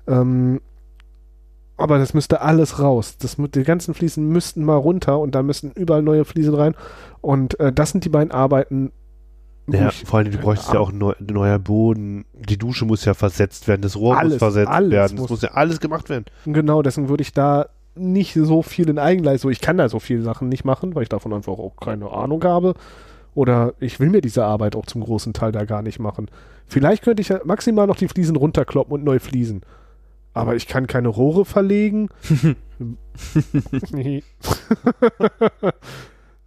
Ähm, aber das müsste alles raus. Das, die ganzen Fliesen müssten mal runter und da müssten überall neue Fliesen rein. Und äh, das sind die beiden Arbeiten. Ja, vor allem, du bräuchtest ja auch neu, neuer Boden. Die Dusche muss ja versetzt werden, das Rohr muss Alles, versetzt alles werden. muss- Das muss ja alles gemacht werden. Genau, deswegen würde ich da nicht so viel in Eigenleistung. Ich kann da so viele Sachen nicht machen, weil ich davon einfach auch keine Ahnung habe. Oder ich will mir diese Arbeit auch zum großen Teil da gar nicht machen. Vielleicht könnte ich ja maximal noch die Fliesen runterkloppen und neu fließen. Aber ich kann keine Rohre verlegen. [laughs] [laughs]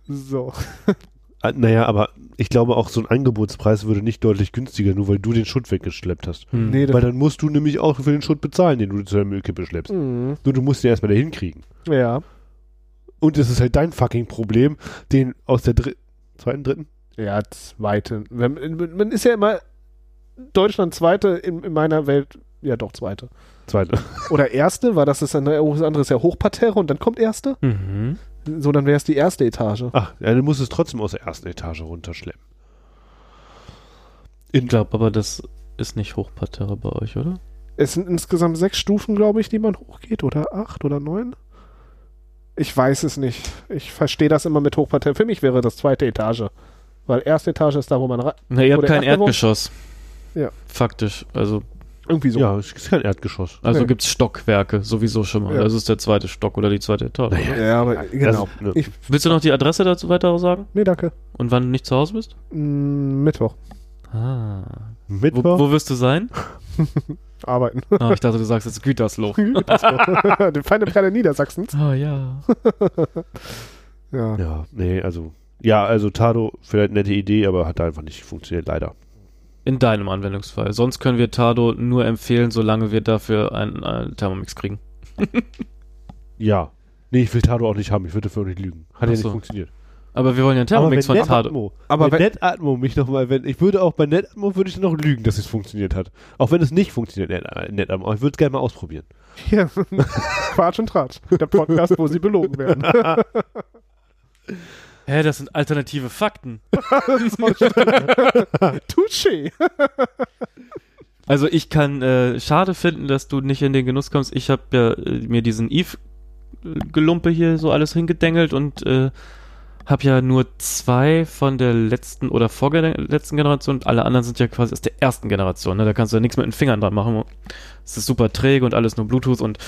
So. [laughs] Ah, Naja, aber ich glaube auch so ein Angebotspreis würde nicht deutlich günstiger, nur weil du den Schutt weggeschleppt hast. Hm. Nee, Weil dann musst du nämlich auch für den Schutt bezahlen, den du zu der Müllkippe schleppst. Mhm. Nur du musst den erstmal dahin kriegen. Ja. Und es ist halt dein fucking Problem, den aus der dritten, zweiten, dritten? Ja, zweite. Wenn, man ist ja immer Deutschland zweite in, in meiner Welt. Ja, doch, zweite. Zweite. Oder erste, weil das ist dann, das andere ist ja Hochparterre und dann kommt erste. Mhm. So, dann wäre es die erste Etage. Ach, ja, du musst es trotzdem aus der ersten Etage runterschleppen. Ich glaube aber, das ist nicht Hochparterre bei euch, oder? Es sind insgesamt sechs Stufen, glaube ich, die man hochgeht. Oder acht oder neun? Ich weiß es nicht. Ich verstehe das immer mit Hochparterre. Für mich wäre das zweite Etage. Weil erste Etage ist da, wo man rein. Na, ihr habt kein Erdgeschoss. Ja. Faktisch. Also, Irgendwie so. Ja, es ist kein Erdgeschoss. also Nee. gibt's Stockwerke sowieso schon mal. Ja. Das ist der zweite Stock oder die zweite Etage. Naja. Ja, aber genau. Das, ne, Ich, Willst du noch die Adresse dazu weiter sagen? nee, danke. Und wann du nicht zu Hause bist? Mm, Mittwoch. Ah. Wo, Mittwoch? wo wirst du sein? [laughs] Arbeiten. [laughs] Ah, ich dachte, du sagst jetzt Gütersloh. [laughs] Die feine Perle Niedersachsens. Ah ja. Ja. Ja, nee, also. Ja, also Tado, vielleicht nette Idee, aber hat einfach nicht funktioniert, leider. In deinem Anwendungsfall. Sonst können wir Tado nur empfehlen, solange wir dafür einen, einen Thermomix kriegen. [laughs] Ja. Nee, ich will Tado auch nicht haben, ich würde dafür auch nicht lügen. Hat Ach ja nicht so. funktioniert. Aber wir wollen ja einen Thermomix von Tado. Netatmo, Aber aber wenn- Netatmo mich nochmal, wenn, ich würde auch bei Netatmo würde ich noch lügen, dass es funktioniert hat. Auch wenn es nicht funktioniert, Net- Netatmo. Ich würde es gerne mal ausprobieren. Hier. [laughs] Quatsch und Tratsch. Der Podcast, wo sie belogen werden. [laughs] Hä, das sind alternative Fakten. [laughs] Touché. Also ich kann äh, schade finden, dass du nicht in den Genuss kommst. Ich habe ja äh, mir diesen Eve-Gelumpe hier so alles hingedengelt und äh, habe ja nur zwei von der letzten oder vorletzten Generation. Alle anderen sind ja quasi aus der ersten Generation. Ne? Da kannst du ja nichts mit den Fingern dran machen. Es ist super träge und alles nur Bluetooth und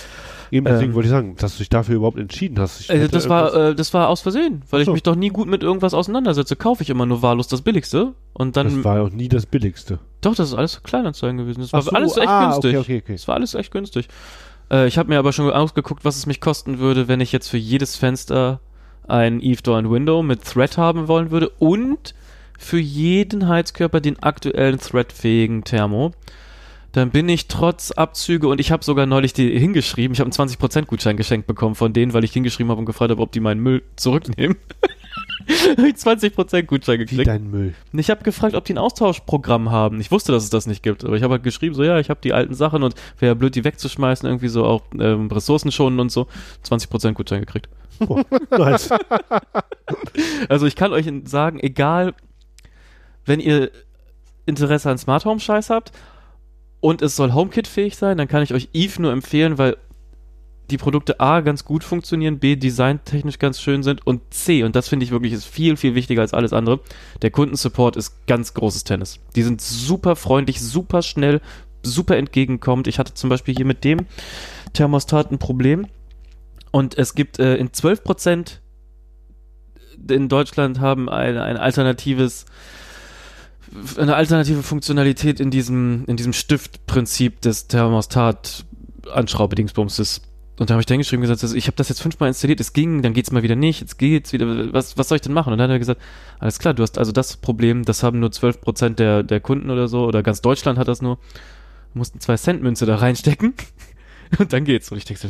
Eben deswegen Ähm. wollte ich sagen, dass du dich dafür überhaupt entschieden hast. Ich äh, das war äh, das war aus Versehen, weil ich so. mich doch nie gut mit irgendwas auseinandersetze. Kaufe ich immer nur wahllos das Billigste und dann das war auch nie das Billigste. doch, das ist alles Kleinanzeigen gewesen. Das war so, alles echt ah, günstig. Okay, okay, okay. Es war alles echt günstig. Äh, ich habe mir aber schon ausgeguckt, was es mich kosten würde, wenn ich jetzt für jedes Fenster ein Eve Door and Window mit Thread haben wollen würde und für jeden Heizkörper den aktuellen Thread-fähigen Thermo. Dann bin ich trotz Abzüge und ich habe sogar neulich die hingeschrieben, ich habe einen 20% Gutschein geschenkt bekommen von denen, weil ich hingeschrieben habe und gefragt habe, ob die meinen Müll zurücknehmen. [laughs] Habe ich 20% Gutschein Wie geklickt. dein Müll. Und Ich habe gefragt, ob die ein Austauschprogramm haben. Ich wusste, dass es das nicht gibt, aber ich habe halt geschrieben, so ja, ich habe die alten Sachen und wäre blöd, die wegzuschmeißen, irgendwie so auch ähm, Ressourcen schonen und so. 20% Gutschein gekriegt. Oh, nice. [laughs] Also ich kann euch sagen, egal, wenn ihr Interesse an Smart Home Scheiß habt und es soll HomeKit fähig sein, dann kann ich euch Eve nur empfehlen, weil die Produkte A ganz gut funktionieren, B designtechnisch ganz schön sind und C, und das finde ich wirklich ist viel, viel wichtiger als alles andere, der Kundensupport ist ganz großes Tennis. Die sind super freundlich, super schnell, super entgegenkommend. Ich hatte zum Beispiel hier mit dem Thermostat ein Problem und es gibt äh, in 12% in Deutschland haben ein, ein alternatives eine alternative Funktionalität in diesem in diesem Stiftprinzip des Thermostat Anschraubedingsbumses und da habe ich dann geschrieben gesagt, ich habe das jetzt fünfmal installiert, es ging, dann geht's mal wieder nicht, jetzt geht's wieder, was, was soll ich denn machen? Und dann hat er gesagt, alles klar, du hast also das Problem, das haben nur 12% der, der Kunden oder so, oder ganz Deutschland hat das nur, du musst eine 2-Cent-Münze da reinstecken [laughs] und dann geht's. Und ich denke, so,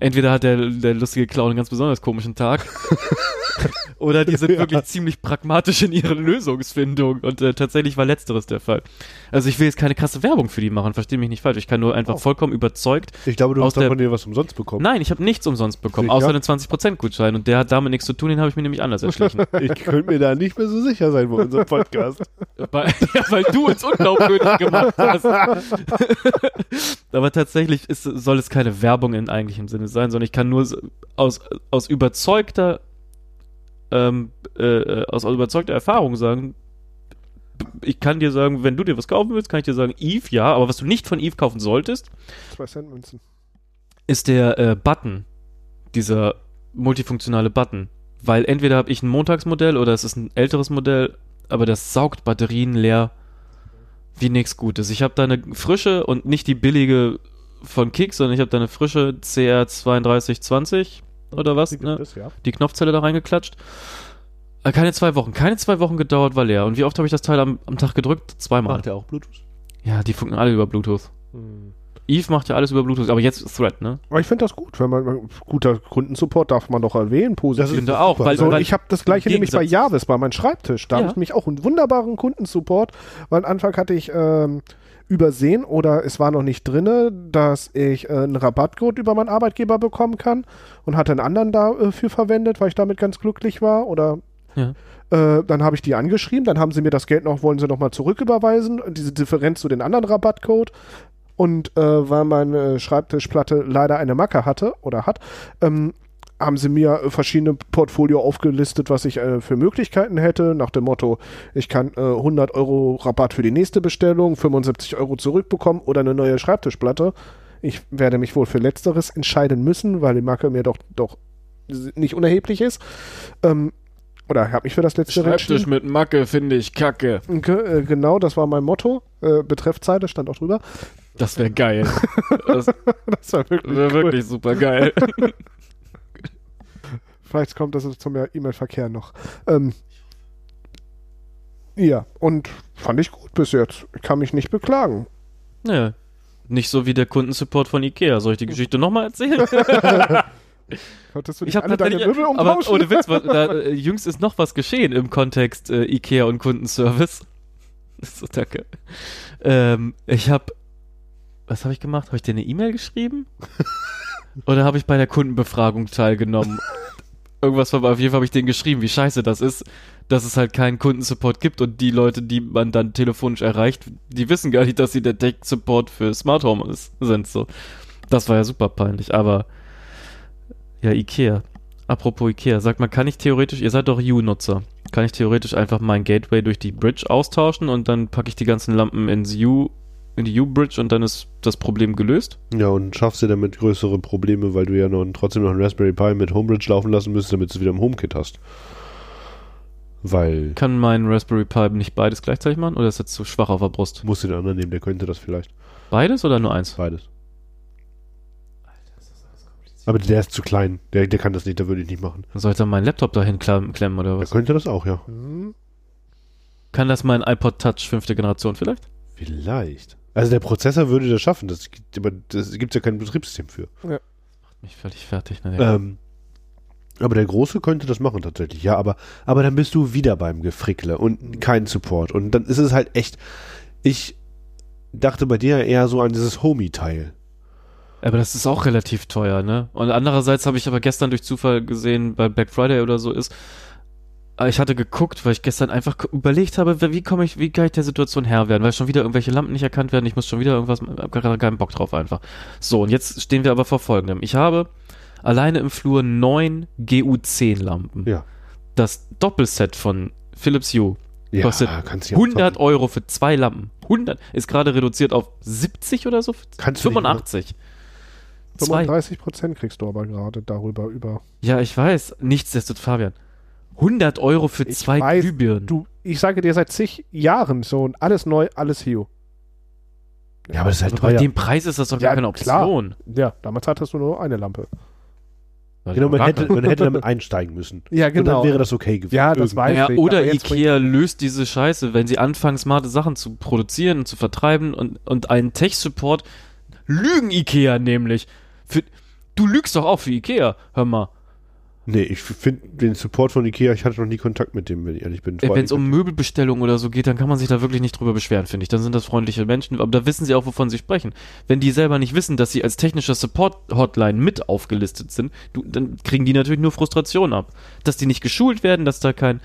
entweder hat der, der lustige Clown einen ganz besonders komischen Tag [laughs] oder die sind wirklich ziemlich pragmatisch in ihrer Lösungsfindung und äh, tatsächlich war letzteres der Fall. Also ich will jetzt keine krasse Werbung für die machen, verstehe mich nicht falsch. Ich kann nur einfach Oh. vollkommen überzeugt. Ich glaube, du hast der- von dir was umsonst bekommen. Nein, ich habe nichts umsonst bekommen, Sicher? außer einen 20% Gutschein und der hat damit nichts zu tun, den habe ich mir nämlich anders erschlichen. [laughs] Ich könnte mir da nicht mehr so sicher sein bei unserem Podcast. weil, [laughs] ja, weil du uns unglaubwürdig gemacht hast. Aber tatsächlich ist, soll es keine Werbung in eigentlichem Sinne sein, sondern ich kann nur aus, aus überzeugter ähm, äh, aus überzeugter Erfahrung sagen, ich kann dir sagen, wenn du dir was kaufen willst, kann ich dir sagen, Eve, ja, aber was du nicht von Eve kaufen solltest, Zwei Cent Münzen. ist der äh, Button, dieser multifunktionale Button. Weil entweder habe ich ein Montagsmodell oder es ist ein älteres Modell, aber das saugt Batterien leer wie nichts Gutes. Ich habe da eine frische und nicht die billige von Kick, sondern ich habe da eine frische CR3220 oder was, ne? Das, ja. die Knopfzelle da reingeklatscht. Äh, Keine zwei Wochen. Keine zwei Wochen gedauert, war leer. Und wie oft habe ich das Teil am, am Tag gedrückt? Zweimal. Macht er auch Bluetooth? Ja, die funken alle über Bluetooth. Hm. Eve macht ja alles über Bluetooth, aber jetzt Thread, ne? Aber ich finde das gut, wenn man guter Kundensupport darf man doch erwähnen, Ich positiv. finde auch, weil, So, weil ich habe das gleiche nämlich bei Javis, bei meinem Schreibtisch. Da Ja. habe ich mich auch einen wunderbaren Kundensupport, weil am Anfang hatte ich ähm, übersehen oder es war noch nicht drinne, dass ich äh, einen Rabattcode über meinen Arbeitgeber bekommen kann und hatte einen anderen dafür verwendet, weil ich damit ganz glücklich war oder Ja. äh, dann habe ich die angeschrieben, dann haben sie mir das Geld noch, wollen sie nochmal zurücküberweisen, diese Differenz zu den anderen Rabattcode. Und äh, weil meine Schreibtischplatte leider eine Macke hatte oder hat, ähm, haben sie mir äh, verschiedene Portfolio aufgelistet, was ich äh, für Möglichkeiten hätte, nach dem Motto, ich kann äh, 100 Euro Rabatt für die nächste Bestellung, 75 Euro zurückbekommen oder eine neue Schreibtischplatte. Ich werde mich wohl für Letzteres entscheiden müssen, weil die Macke mir doch, doch nicht unerheblich ist. Ähm, oder habe mich für das Letztere Schreibtisch mit Macke finde ich kacke. Ge äh, genau, das war mein Motto. Äh, Betreffzeile stand auch drüber. Das wäre geil. [laughs] Das Das war wirklich wäre cool. wirklich super geil. [laughs] Vielleicht kommt das zum E-Mail-Verkehr noch. Ähm, ja, und fand ich gut bis jetzt. Ich kann mich nicht beklagen. Ja. Nicht so wie der Kundensupport von Ikea. Soll ich die Geschichte nochmal erzählen? [laughs] Hattest du Ich nicht habe alle deine Möbel aber umtauschen? ohne Witz, [laughs] da, äh, jüngst ist noch was geschehen im Kontext äh, Ikea und Kundenservice. [laughs] so danke. Ähm, ich habe, was habe ich gemacht? Habe ich dir eine E-Mail geschrieben? Oder habe ich bei der Kundenbefragung teilgenommen? Irgendwas war, auf jeden Fall habe ich denen geschrieben, wie scheiße das ist, dass es halt keinen Kundensupport gibt und die Leute, die man dann telefonisch erreicht, die wissen gar nicht, dass sie der Tech-Support für Smart Home ist, sind. So, das war ja super peinlich. Aber ja, Ikea. Apropos Ikea, sagt mal, kann ich theoretisch, ihr seid doch U-Nutzer, kann ich theoretisch einfach mein Gateway durch die Bridge austauschen und dann packe ich die ganzen Lampen ins U, in die U-Bridge und dann ist das Problem gelöst? Ja, und schaffst dir damit größere Probleme, weil du ja noch, trotzdem noch einen Raspberry Pi mit Homebridge laufen lassen müsstest, damit du es wieder im HomeKit hast. Weil, Kann mein Raspberry Pi nicht beides gleichzeitig machen oder ist jetzt zu schwach auf der Brust? musst du den anderen nehmen, der könnte das vielleicht. Beides oder nur eins? Beides. Aber der ist zu klein. Der, der kann das nicht, da würde ich nicht machen. Soll ich dann meinen Laptop dahin klemmen oder Der was? könnte das auch, ja. Hm, Kann das mein iPod Touch fünfte Generation vielleicht? Vielleicht. Also der Prozessor würde das schaffen, das gibt, aber das gibt ja kein Betriebssystem für. Mich völlig fertig. Ne? Ja. Ähm, aber der Große könnte das machen tatsächlich, ja, aber, aber dann bist du wieder beim Gefrickle und kein Support. Und dann ist es halt echt. Ich dachte bei dir eher so an dieses Homie-Teil. Aber das ist auch relativ teuer, ne? Und andererseits habe ich aber gestern durch Zufall gesehen, bei Black Friday oder so ist, ich hatte geguckt, weil ich gestern einfach überlegt habe, wie komme ich, wie kann ich der Situation Herr werden, weil schon wieder irgendwelche Lampen nicht erkannt werden, ich muss schon wieder irgendwas, hab gerade keinen Bock drauf einfach. So, und jetzt stehen wir aber vor folgendem. Ich habe alleine im Flur neun GU10 Lampen. Ja. Das Doppelset von Philips Hue Ja, Kostet kannst du ja 100 zocken. Euro für zwei Lampen. 100 ist gerade reduziert auf 70 oder so? Kannst du nicht 85. Zwei. 35 Prozent kriegst du aber gerade darüber über. Ja, ich weiß. Nichtsdestotrotz, Fabian. 100 Euro für Ich zwei weiß, Glühbirnen. Du, ich sage dir seit zig Jahren so und alles neu, alles Hue. Ja, aber das ist halt Aber bei dem Preis ist das doch Ja, gar keine klar. Option. Ja, damals hattest du nur eine Lampe. Genau, man hätte, man hätte damit [laughs] einsteigen müssen. Ja, Und dann wäre das okay gewesen. Ja, das Irgendwie. weiß Ja, ich. oder Ikea löst diese Scheiße, wenn sie anfangen, smarte Sachen zu produzieren und zu vertreiben und, und einen Tech-Support lügen Ikea nämlich. Für, Du lügst doch auch für Ikea, hör mal. Nee, ich finde den Support von Ikea, ich hatte noch nie Kontakt mit dem, wenn ich ehrlich bin. Wenn es um Möbelbestellung oder so geht, dann kann man sich da wirklich nicht drüber beschweren, finde ich. Dann sind das freundliche Menschen, aber da wissen sie auch, wovon sie sprechen. Wenn die selber nicht wissen, dass sie als technischer Support-Hotline mit aufgelistet sind, du, dann kriegen die natürlich nur Frustration ab. Dass die nicht geschult werden, dass da kein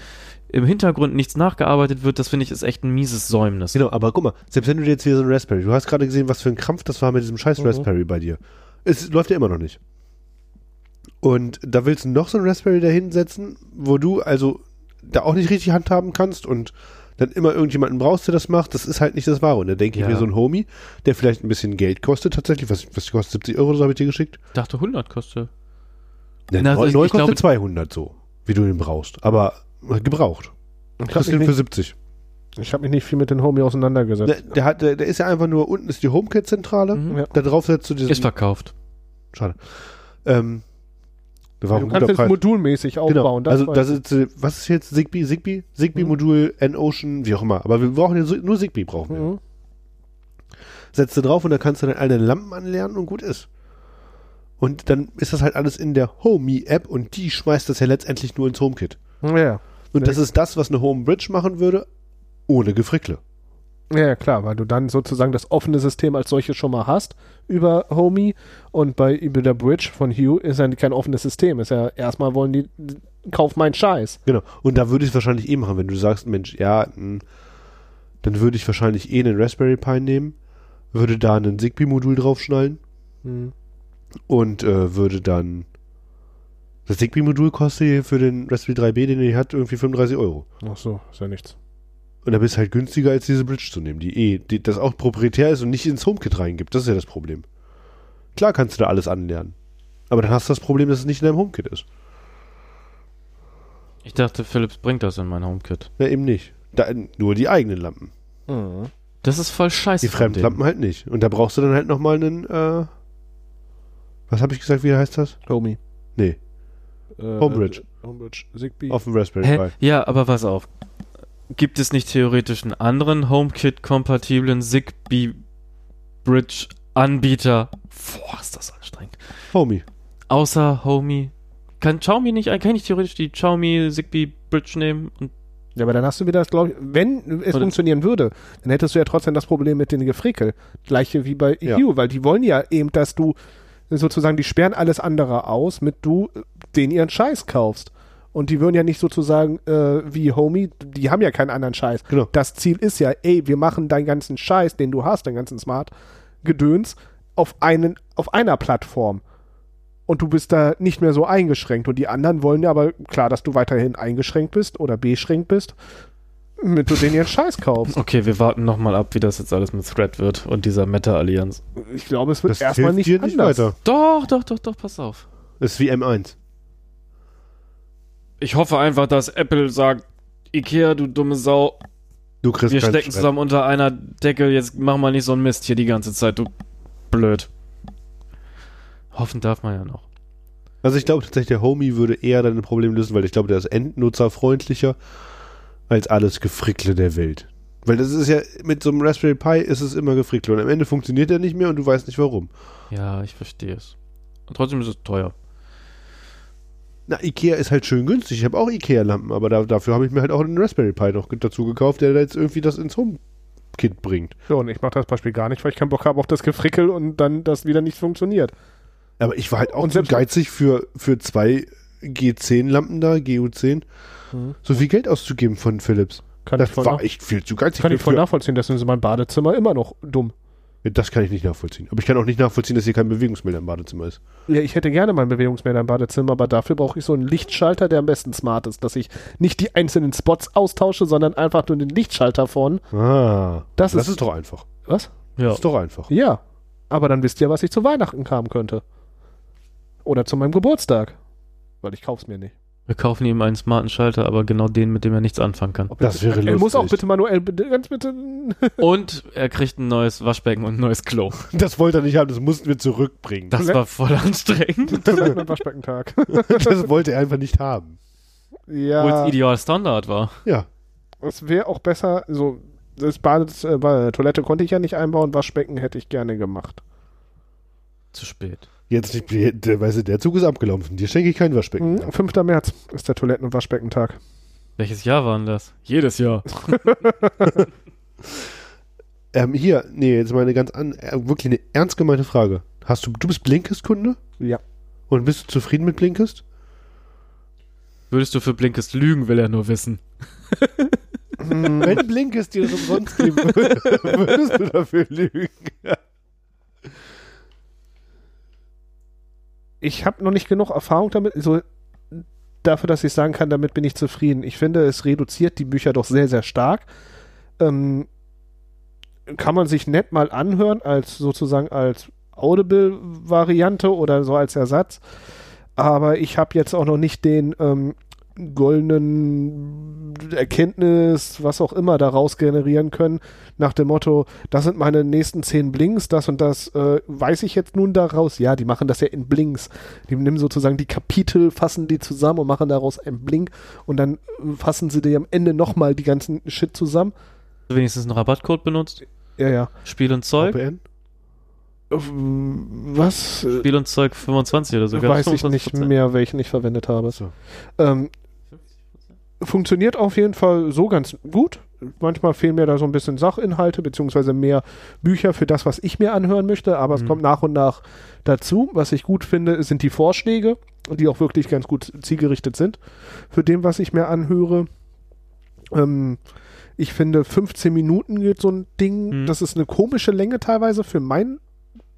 im Hintergrund nichts nachgearbeitet wird, das finde ich ist echt ein mieses Säumnis. Genau, aber guck mal, selbst wenn du dir jetzt hier so ein Raspberry, du hast gerade gesehen, was für ein Krampf das war mit diesem scheiß Mhm. Raspberry bei dir. Es läuft ja immer noch nicht. Und da willst du noch so ein Raspberry da hinsetzen, wo du also da auch nicht richtig handhaben kannst und dann immer irgendjemanden brauchst, der das macht, das ist halt nicht das Wahre. Und da denke ich Ja. mir so ein Homie, der vielleicht ein bisschen Geld kostet tatsächlich, was, was kostet 70 Euro, so habe ich dir geschickt? Ich dachte 100 kostet. Ja, Na, neu, ich- neu kostet glaube- 200 so, wie du den brauchst. Aber gebraucht. Habe Kostet mich, den für nicht- 70. ich hab mich nicht viel mit den Homie auseinandergesetzt. Der, der, hat, der, der ist ja einfach nur, unten ist die HomeKit-Zentrale, Mhm. Ja. da drauf setzt du diesen... Ist verkauft. Schade. Ähm, das war auch du kannst es Preis. modulmäßig aufbauen. Genau. also das ist, äh, was ist jetzt Zigbee? Zigbee? Zigbee-Modul, N-Ocean, wie auch immer. Aber wir brauchen ja nur Zigbee brauchen wir. Mhm. Setzt du drauf und dann kannst du dann alle Lampen anlernen und gut ist. Und dann ist das halt alles in der Homey-App und die schmeißt das ja letztendlich nur ins HomeKit. Ja. Und das ist das, was eine Homebridge machen würde, ohne Gefrickle. Ja, klar, weil du dann sozusagen das offene System als solches schon mal hast über Homey und bei über der Bridge von Hue ist ja kein offenes System. Ist ja erstmal wollen die, kauf meinen Scheiß. Genau. Und da würde ich es wahrscheinlich eh machen, wenn du sagst, Mensch, ja, mh, dann würde ich wahrscheinlich eh einen Raspberry Pi nehmen, würde da ein Zigbee-Modul draufschnallen Hm. und äh, würde dann das Zigbee-Modul kostet hier für den Raspberry 3B, den ihr hat, irgendwie 35 Euro. Ach so, ist ja nichts. Und da bist du halt günstiger, als diese Bridge zu nehmen, die eh, die, das auch proprietär ist und nicht ins HomeKit reingibt. Das ist ja das Problem. Klar kannst du da alles anlernen. Aber dann hast du das Problem, dass es nicht in deinem HomeKit ist. Ich dachte, Philips bringt das in mein HomeKit. Na, eben nicht. Da, nur die eigenen Lampen. Mhm. Das ist voll scheiße. Die Fremdlampen halt nicht. Und da brauchst du dann halt nochmal einen, äh, was habe ich gesagt, wie heißt das? Homey. Nee, Äh, Homebridge. Homebridge. Zigbee. auf dem Raspberry? Pi. Ja, aber pass auf. Gibt es nicht theoretisch einen anderen HomeKit-kompatiblen Zigbee-Bridge-Anbieter? Boah, ist das anstrengend. Homie. Außer Homey. Kann Xiaomi nicht, kann ich theoretisch die Xiaomi Zigbee-Bridge nehmen? Und Ja, aber dann hast du wieder das, glaube ich, wenn es Oder- funktionieren würde, dann hättest du ja trotzdem das Problem mit den Gefrickel. Gleiche wie bei Ja. EU, weil die wollen ja eben, dass du sozusagen, die sperren alles andere aus, mit du äh, den ihren Scheiß kaufst. Und die würden ja nicht sozusagen äh, wie Homey, die haben ja keinen anderen Scheiß. Genau. Das Ziel ist ja, ey, wir machen deinen ganzen Scheiß, den du hast, deinen ganzen Smart-Gedöns, auf, einen, auf einer Plattform. Und du bist da nicht mehr so eingeschränkt. Und die anderen wollen ja aber klar, dass du weiterhin eingeschränkt bist oder beschränkt bist, damit du den ihren Scheiß kaufst. okay, wir warten nochmal ab, wie das jetzt alles mit Thread wird und dieser Meta-Allianz. Ich glaube, es wird Das erstmal nicht, nicht anders. weiter. Doch, doch, doch, doch, pass auf. Das ist wie M1. Ich hoffe einfach, dass Apple sagt, Ikea, du dumme Sau, Du kriegst wir stecken Stress. zusammen unter einer Decke, jetzt mach mal nicht so einen Mist hier die ganze Zeit, du blöd. Hoffen darf man ja noch. Also ich glaube tatsächlich, der Homie würde eher deine Probleme lösen, weil ich glaube, der ist endnutzerfreundlicher als alles Gefrickle der Welt. Weil das ist ja, mit so einem Raspberry Pi ist es immer Gefrickle und am Ende funktioniert er nicht mehr und du weißt nicht warum. Ja, ich verstehe es. Und trotzdem ist es teuer. Na, Ikea ist halt schön günstig. Ich habe auch Ikea-Lampen, aber da, dafür habe ich mir halt auch einen Raspberry Pi noch dazu gekauft, der da jetzt irgendwie das ins HomeKit bringt. So, und ich mache das Beispiel gar nicht, weil ich keinen Bock habe auf das Gefrickel und dann das wieder nicht funktioniert. Aber ich war halt auch so geizig für, für zwei G10-Lampen da, GU10, Mhm. so viel Geld auszugeben von Philips. Kann, Das war echt viel zu geizig. kann ich voll nachvollziehen, deswegen ist mein Badezimmer immer noch dumm. Das kann ich nicht nachvollziehen. Aber ich kann auch nicht nachvollziehen, dass hier kein Bewegungsmelder im Badezimmer ist. Ja, ich hätte gerne mein Bewegungsmelder im Badezimmer, aber dafür brauche ich so einen Lichtschalter, der am besten smart ist, dass ich nicht die einzelnen Spots austausche, sondern einfach nur den Lichtschalter von. Ah, Das das, ist- ist, doch einfach. Was? Ja. Das ist doch einfach. Ja. Aber dann wisst ihr, was ich zu Weihnachten haben könnte. Oder zu meinem Geburtstag. Weil ich kauf's mir nicht. Wir kaufen ihm einen smarten Schalter, aber genau den, mit dem er nichts anfangen kann. Das wäre Er muss auch lustig. bitte manuell, ganz bitte. [laughs] Und er kriegt ein neues Waschbecken und ein neues Klo. [laughs] Das wollte er nicht haben, das mussten wir zurückbringen. Das war voll anstrengend. [laughs] Toiletten- und Waschbeckentag. Das wollte er einfach nicht haben. Obwohl ja. es ideal Standard war. Ja. Es wäre auch besser, so, das Bad, äh, Toilette konnte ich ja nicht einbauen, Waschbecken hätte ich gerne gemacht. Zu spät. Jetzt nicht, der, weißt du, der Zug ist abgelaufen. Dir schenke ich kein Waschbecken. Mhm, 5. März ist der Toiletten- und Waschbeckentag. Welches Jahr war denn das? Jedes Jahr. [laughs] Ähm, hier, nee, jetzt mal eine ganz an, äh, wirklich eine ernst gemeinte Frage. Hast du, du bist Blinkist-Kunde? Ja. Und bist du zufrieden mit Blinkist? Würdest du für Blinkist lügen, will er nur wissen. Wenn Blinkist dir das umsonst geben würde, [laughs] würdest du dafür lügen. Ich habe noch nicht genug Erfahrung damit, so dafür, dass ich sagen kann, damit bin ich zufrieden. Ich finde, es reduziert die Bücher doch sehr, sehr stark. Ähm, kann man sich nett mal anhören, als sozusagen als Audible-Variante oder so als Ersatz. Aber ich habe jetzt auch noch nicht den ähm, goldenen Erkenntnis, was auch immer daraus generieren können, nach dem Motto, das sind meine nächsten zehn Blinks, das und das äh, weiß ich jetzt nun daraus. Ja, die machen das ja in Blinks. Die nehmen sozusagen die Kapitel, fassen die zusammen und machen daraus einen Blink und dann fassen sie die am Ende nochmal die ganzen Shit zusammen. Wenigstens einen Rabattcode benutzt. Ja, ja. Spiel und Zeug. VPN? Was? Spiel und Zeug 25 oder so. weiß ich nicht mehr, welchen ich verwendet habe. So. Ähm, funktioniert auf jeden Fall so ganz gut. Manchmal fehlen mir da so ein bisschen Sachinhalte, beziehungsweise mehr Bücher für das, was ich mir anhören möchte, aber es Mhm. kommt nach und nach dazu. Was ich gut finde, sind die Vorschläge, die auch wirklich ganz gut zielgerichtet sind für dem, was ich mir anhöre. Ähm, ich finde, 15 Minuten geht so ein Ding, Mhm. das ist eine komische Länge teilweise für meinen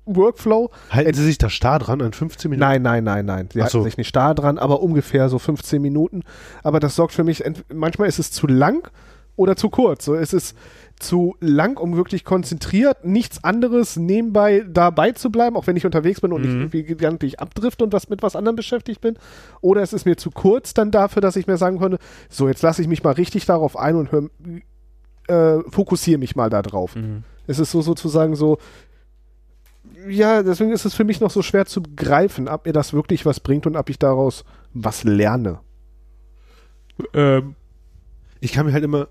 Workflow. Halten Sie sich da starr dran an 15 Minuten? Nein, nein, nein, nein. Sie Ach halten so. sich nicht starr dran, aber ungefähr so 15 Minuten. Aber das sorgt für mich, manchmal ist es zu lang oder zu kurz. So ist es zu lang, um wirklich konzentriert, nichts anderes nebenbei dabei zu bleiben, auch wenn ich unterwegs bin und ich Mhm. irgendwie gedanklich abdrifte und was mit was anderem beschäftigt bin. Oder es ist mir zu kurz dann dafür, dass ich mir sagen könnte, so jetzt lasse ich mich mal richtig darauf ein und hör, äh, fokussiere mich mal da drauf. Mhm. Es ist so sozusagen so, ja, deswegen ist es für mich noch so schwer zu begreifen, ob mir das wirklich was bringt und ob ich daraus was lerne. Ähm, Ich kann mir halt immer.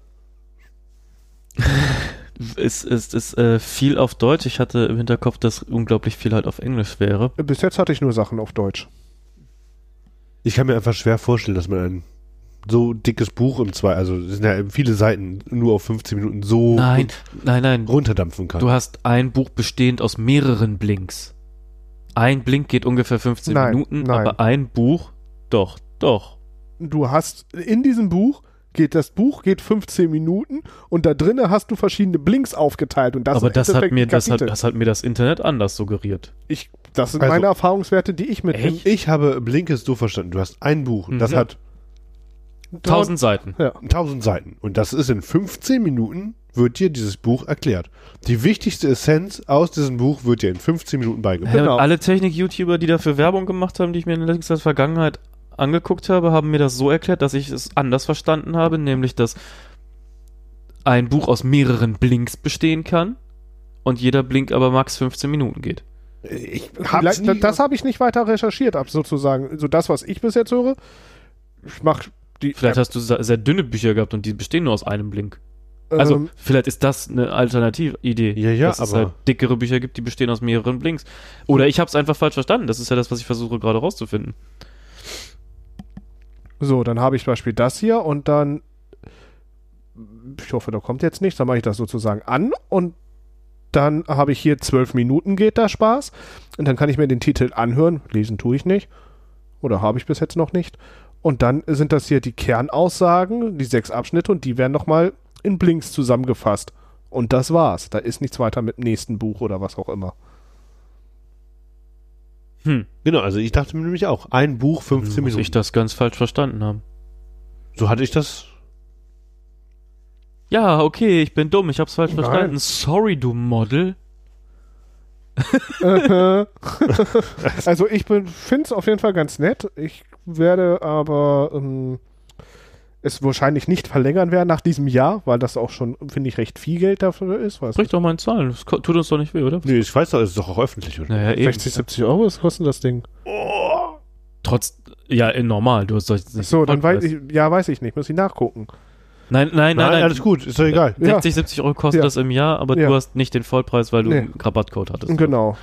[laughs] es ist, ist äh, viel auf Deutsch. Ich hatte im Hinterkopf, dass unglaublich viel halt auf Englisch wäre. Bis jetzt hatte ich nur Sachen auf Deutsch. Ich kann mir einfach schwer vorstellen, dass man ein so dickes Buch im zwei, also es sind ja viele Seiten nur auf 15 Minuten so Nein, nein, nein. run- runterdampfen kann. Du hast ein Buch bestehend aus mehreren Blinks. Ein Blink geht ungefähr 15 Nein, Minuten, nein. aber ein Buch, doch, doch. Du hast in diesem Buch geht das Buch geht 15 Minuten und da drinnen hast du verschiedene Blinks aufgeteilt und das aber das hat, mir, das, hat, das hat mir das Internet anders suggeriert. ich, das sind Also- meine Erfahrungswerte, die ich mit Echt? ich habe Blinkist so verstanden. Du hast ein Buch, das Mhm. hat Tausend Seiten. Ja. 1000 Seiten. Und das ist in 15 Minuten wird dir dieses Buch erklärt. Die wichtigste Essenz aus diesem Buch wird dir in 15 Minuten beigebracht. Genau. alle Technik-YouTuber, die dafür Werbung gemacht haben, die ich mir in letzter Vergangenheit angeguckt habe, haben mir das so erklärt, dass ich es anders verstanden habe, nämlich, dass ein Buch aus mehreren Blinks bestehen kann und jeder Blink aber max 15 Minuten geht. Ich Vielleicht- nie- das habe ich nicht weiter recherchiert, ab sozusagen. So das, was ich bis jetzt höre, ich mach die. Vielleicht hast du sehr dünne Bücher gehabt und die bestehen nur aus einem Blink. Also, ähm, vielleicht ist das eine Alternatividee. Ja, ja, dass es aber- halt dickere Bücher gibt, die bestehen aus mehreren Blinks. Oder ich habe es einfach falsch verstanden. Das ist ja das, was ich versuche gerade rauszufinden. So, dann habe ich zum Beispiel das hier und dann, ich hoffe, da kommt jetzt nichts, dann mache ich das sozusagen an und dann habe ich hier zwölf Minuten geht da Spaß und dann kann ich mir den Titel anhören, lesen tue ich nicht oder habe ich bis jetzt noch nicht und dann sind das hier die Kernaussagen, die sechs Abschnitte und die werden nochmal in Blinks zusammengefasst und das war's, da ist nichts weiter mit dem nächsten Buch oder was auch immer. Hm. Genau, also ich dachte mir nämlich auch, ein Buch 15 Muss Minuten. ich das ganz falsch verstanden haben. so hatte ich das. Ja, okay, ich bin dumm, ich hab's falsch Nein. verstanden. Sorry, du Model. [laughs] also ich finde es auf jeden Fall ganz nett. Ich werde aber ähm, es wahrscheinlich nicht verlängern werden nach diesem Jahr, weil das auch schon, finde ich, recht viel Geld dafür ist. Sprich doch mal in Zahlen. Das tut uns doch nicht weh, oder? Nee, ich weiß doch, es ist doch auch öffentlich, oder? Naja, eben. 60, 70 Euro, was kostet das Ding? Trotz, ja, in normal. Du hast doch nicht So, dann weiß ich, ja, weiß ich nicht, muss ich nachgucken. Nein, nein, nein, Nein, nein. alles gut, ist doch egal. Ja. 60, 70 Euro kostet Ja. das im Jahr, aber Ja. du hast nicht den Vollpreis, weil du Nee. einen Rabattcode hattest. Genau.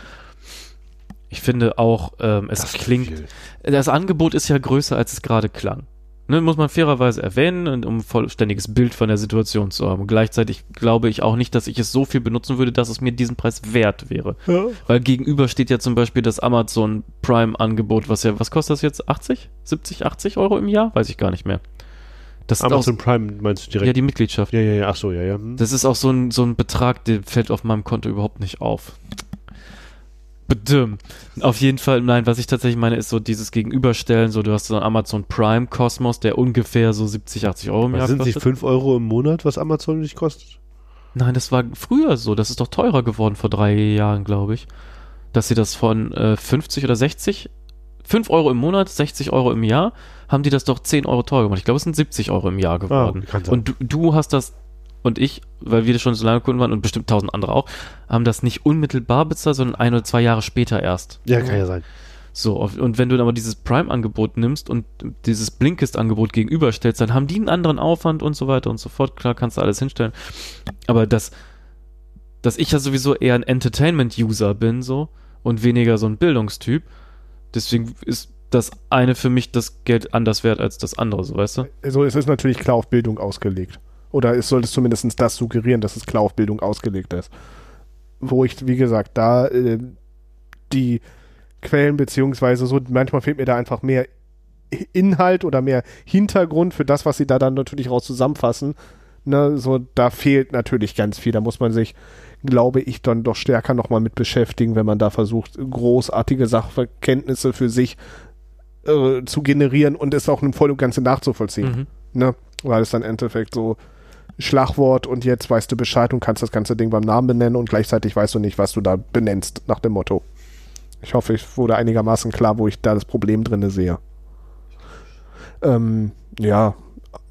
Ich finde auch, ähm, es Das klingt, viel. das Angebot ist ja größer, als es gerade klang. Ne, muss man fairerweise erwähnen, und um ein vollständiges Bild von der Situation zu haben. Und gleichzeitig glaube ich auch nicht, dass ich es so viel benutzen würde, dass es mir diesen Preis wert wäre. Weil gegenüber steht ja zum Beispiel das Amazon Prime-Angebot, was ja, was kostet das jetzt? 80? 70, 80 Euro im Jahr? Weiß ich gar nicht mehr. Das ist auch, Amazon Prime meinst du direkt? ja die Mitgliedschaft. Ja, ja, ja, ach so, ja, ja. hm. Das ist auch so ein, so ein Betrag, der fällt auf meinem Konto überhaupt nicht auf. Bedüm. Auf jeden Fall, nein, was ich tatsächlich meine, ist so dieses Gegenüberstellen, so du hast so einen Amazon Prime Kosmos, der ungefähr so 70, 80 Euro im Was Jahr sind sie kostet. 5 Euro im Monat, was Amazon nicht kostet? Nein, das war früher so, das ist doch teurer geworden vor drei Jahren, glaube ich. Dass sie das von äh, 50 oder 60, 5 Euro im Monat, 60 Euro im Jahr, haben die das doch 10 Euro teurer gemacht. Ich glaube, es sind 70 Euro im Jahr geworden. Ah, kann sein. Und du, du hast das und ich, weil wir schon so lange Kunden waren und bestimmt tausend andere auch, haben das nicht unmittelbar bezahlt, sondern ein oder zwei Jahre später erst. Ja, kann ja sein. So, und wenn du dann aber dieses Prime-Angebot nimmst und dieses Blinkist-Angebot gegenüberstellst, dann haben die einen anderen Aufwand und so weiter und so fort. Klar, kannst du alles hinstellen. Aber dass, dass ich ja sowieso eher ein Entertainment-User bin, so, und weniger so ein Bildungstyp, deswegen ist das eine für mich das Geld anders wert als das andere, so, weißt du? Also es ist natürlich klar auf Bildung ausgelegt. Oder es sollte zumindest das suggerieren, dass es klar auf Bildung ausgelegt ist. Wo ich, wie gesagt, da äh, die Quellen beziehungsweise so, manchmal fehlt mir da einfach mehr Inhalt oder mehr Hintergrund für das, was sie da dann natürlich raus zusammenfassen. Ne, so, da fehlt natürlich ganz viel. Da muss man sich, glaube ich, dann doch stärker nochmal mit beschäftigen, wenn man da versucht, großartige Sachverkenntnisse für sich äh, zu generieren und es auch im Voll und Ganze nachzuvollziehen. Mhm. Ne? Weil es dann im Endeffekt so Schlagwort und jetzt weißt du Bescheid und kannst das ganze Ding beim Namen benennen und gleichzeitig weißt du nicht, was du da benennst, nach dem Motto. Ich hoffe, ich wurde einigermaßen klar, wo ich da das Problem drinne sehe. Ähm, ja,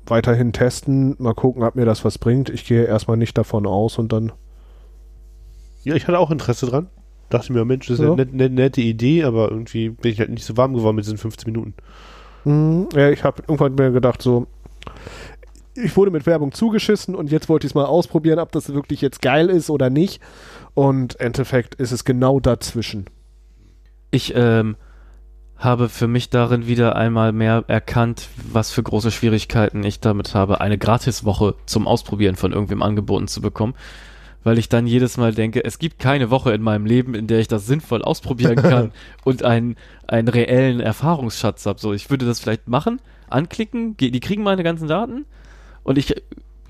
weiterhin testen, mal gucken, ob mir das was bringt. Ich gehe erstmal nicht davon aus und dann. Ja, ich hatte auch Interesse dran. Dachte mir, Mensch, das ist Ja. eine net, nette Idee, aber irgendwie bin ich halt nicht so warm geworden mit diesen 15 Minuten. Hm, ja, ich habe irgendwann mir gedacht, so, ich wurde mit Werbung zugeschissen und jetzt wollte ich es mal ausprobieren, ob das wirklich jetzt geil ist oder nicht. Und im Endeffekt ist es genau dazwischen. Ich ähm, habe für mich darin wieder einmal mehr erkannt, was für große Schwierigkeiten ich damit habe, eine Gratiswoche zum Ausprobieren von irgendwem angeboten zu bekommen. Weil ich dann jedes Mal denke, es gibt keine Woche in meinem Leben, in der ich das sinnvoll ausprobieren [laughs] kann und einen, einen reellen Erfahrungsschatz habe. So, ich würde das vielleicht machen, anklicken, die kriegen meine ganzen Daten und ich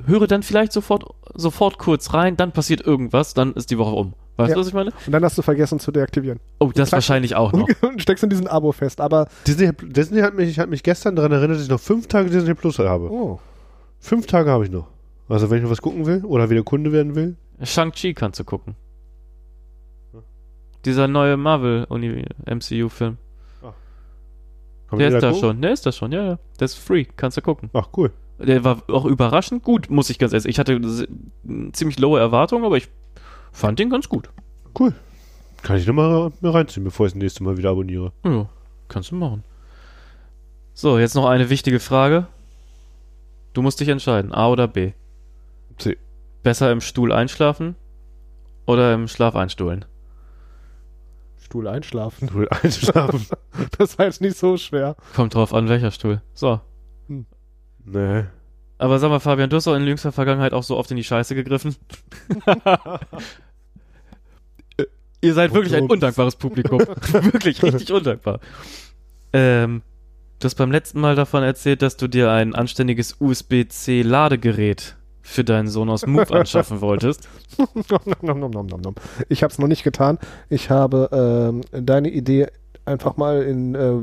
höre dann vielleicht sofort, sofort kurz rein, dann passiert irgendwas, dann ist die Woche um. Weißt Ja. du, was ich meine? Und dann hast du vergessen zu deaktivieren. Oh, das Klasse. wahrscheinlich auch noch. [laughs] Und steckst in diesen Abo fest. Aber, Disney, Disney hat, mich, hat mich gestern daran erinnert, dass ich noch fünf Tage Disney Plus habe. oh, Fünf Tage habe ich noch. Also wenn ich noch was gucken will oder wieder Kunde werden will. Shang-Chi kannst du gucken. Dieser neue Marvel-MCU-Film. Man Der ist da gucken? schon, der ist da schon, ja, ja. Der ist free, kannst du gucken. Ach, cool. Der war auch überraschend gut, muss ich ganz ehrlich. Ich hatte ziemlich lowe Erwartungen, aber ich fand den ganz gut. Cool. Kann ich nochmal reinziehen, bevor ich das nächste Mal wieder abonniere. Ja, kannst du machen. So, jetzt noch eine wichtige Frage. Du musst dich entscheiden, A oder B. C. Besser im Stuhl einschlafen oder im Schlaf einstuhlen? Stuhl einschlafen. Will einschlafen. [laughs] Das war jetzt nicht so schwer. Kommt drauf an, welcher Stuhl. So. Nee. Aber sag mal, Fabian, du hast doch in jüngster Vergangenheit auch so oft in die Scheiße gegriffen. [laughs] Ihr seid wirklich ein undankbares Publikum. [laughs] [laughs] wirklich richtig undankbar. Ähm, du hast beim letzten Mal davon erzählt, dass du dir ein anständiges USB-C-Ladegerät für deinen Sonos Move anschaffen wolltest. Nom, nom, nom, nom, nom. Ich habe es noch nicht getan. Ich habe ähm, deine Idee einfach mal in äh,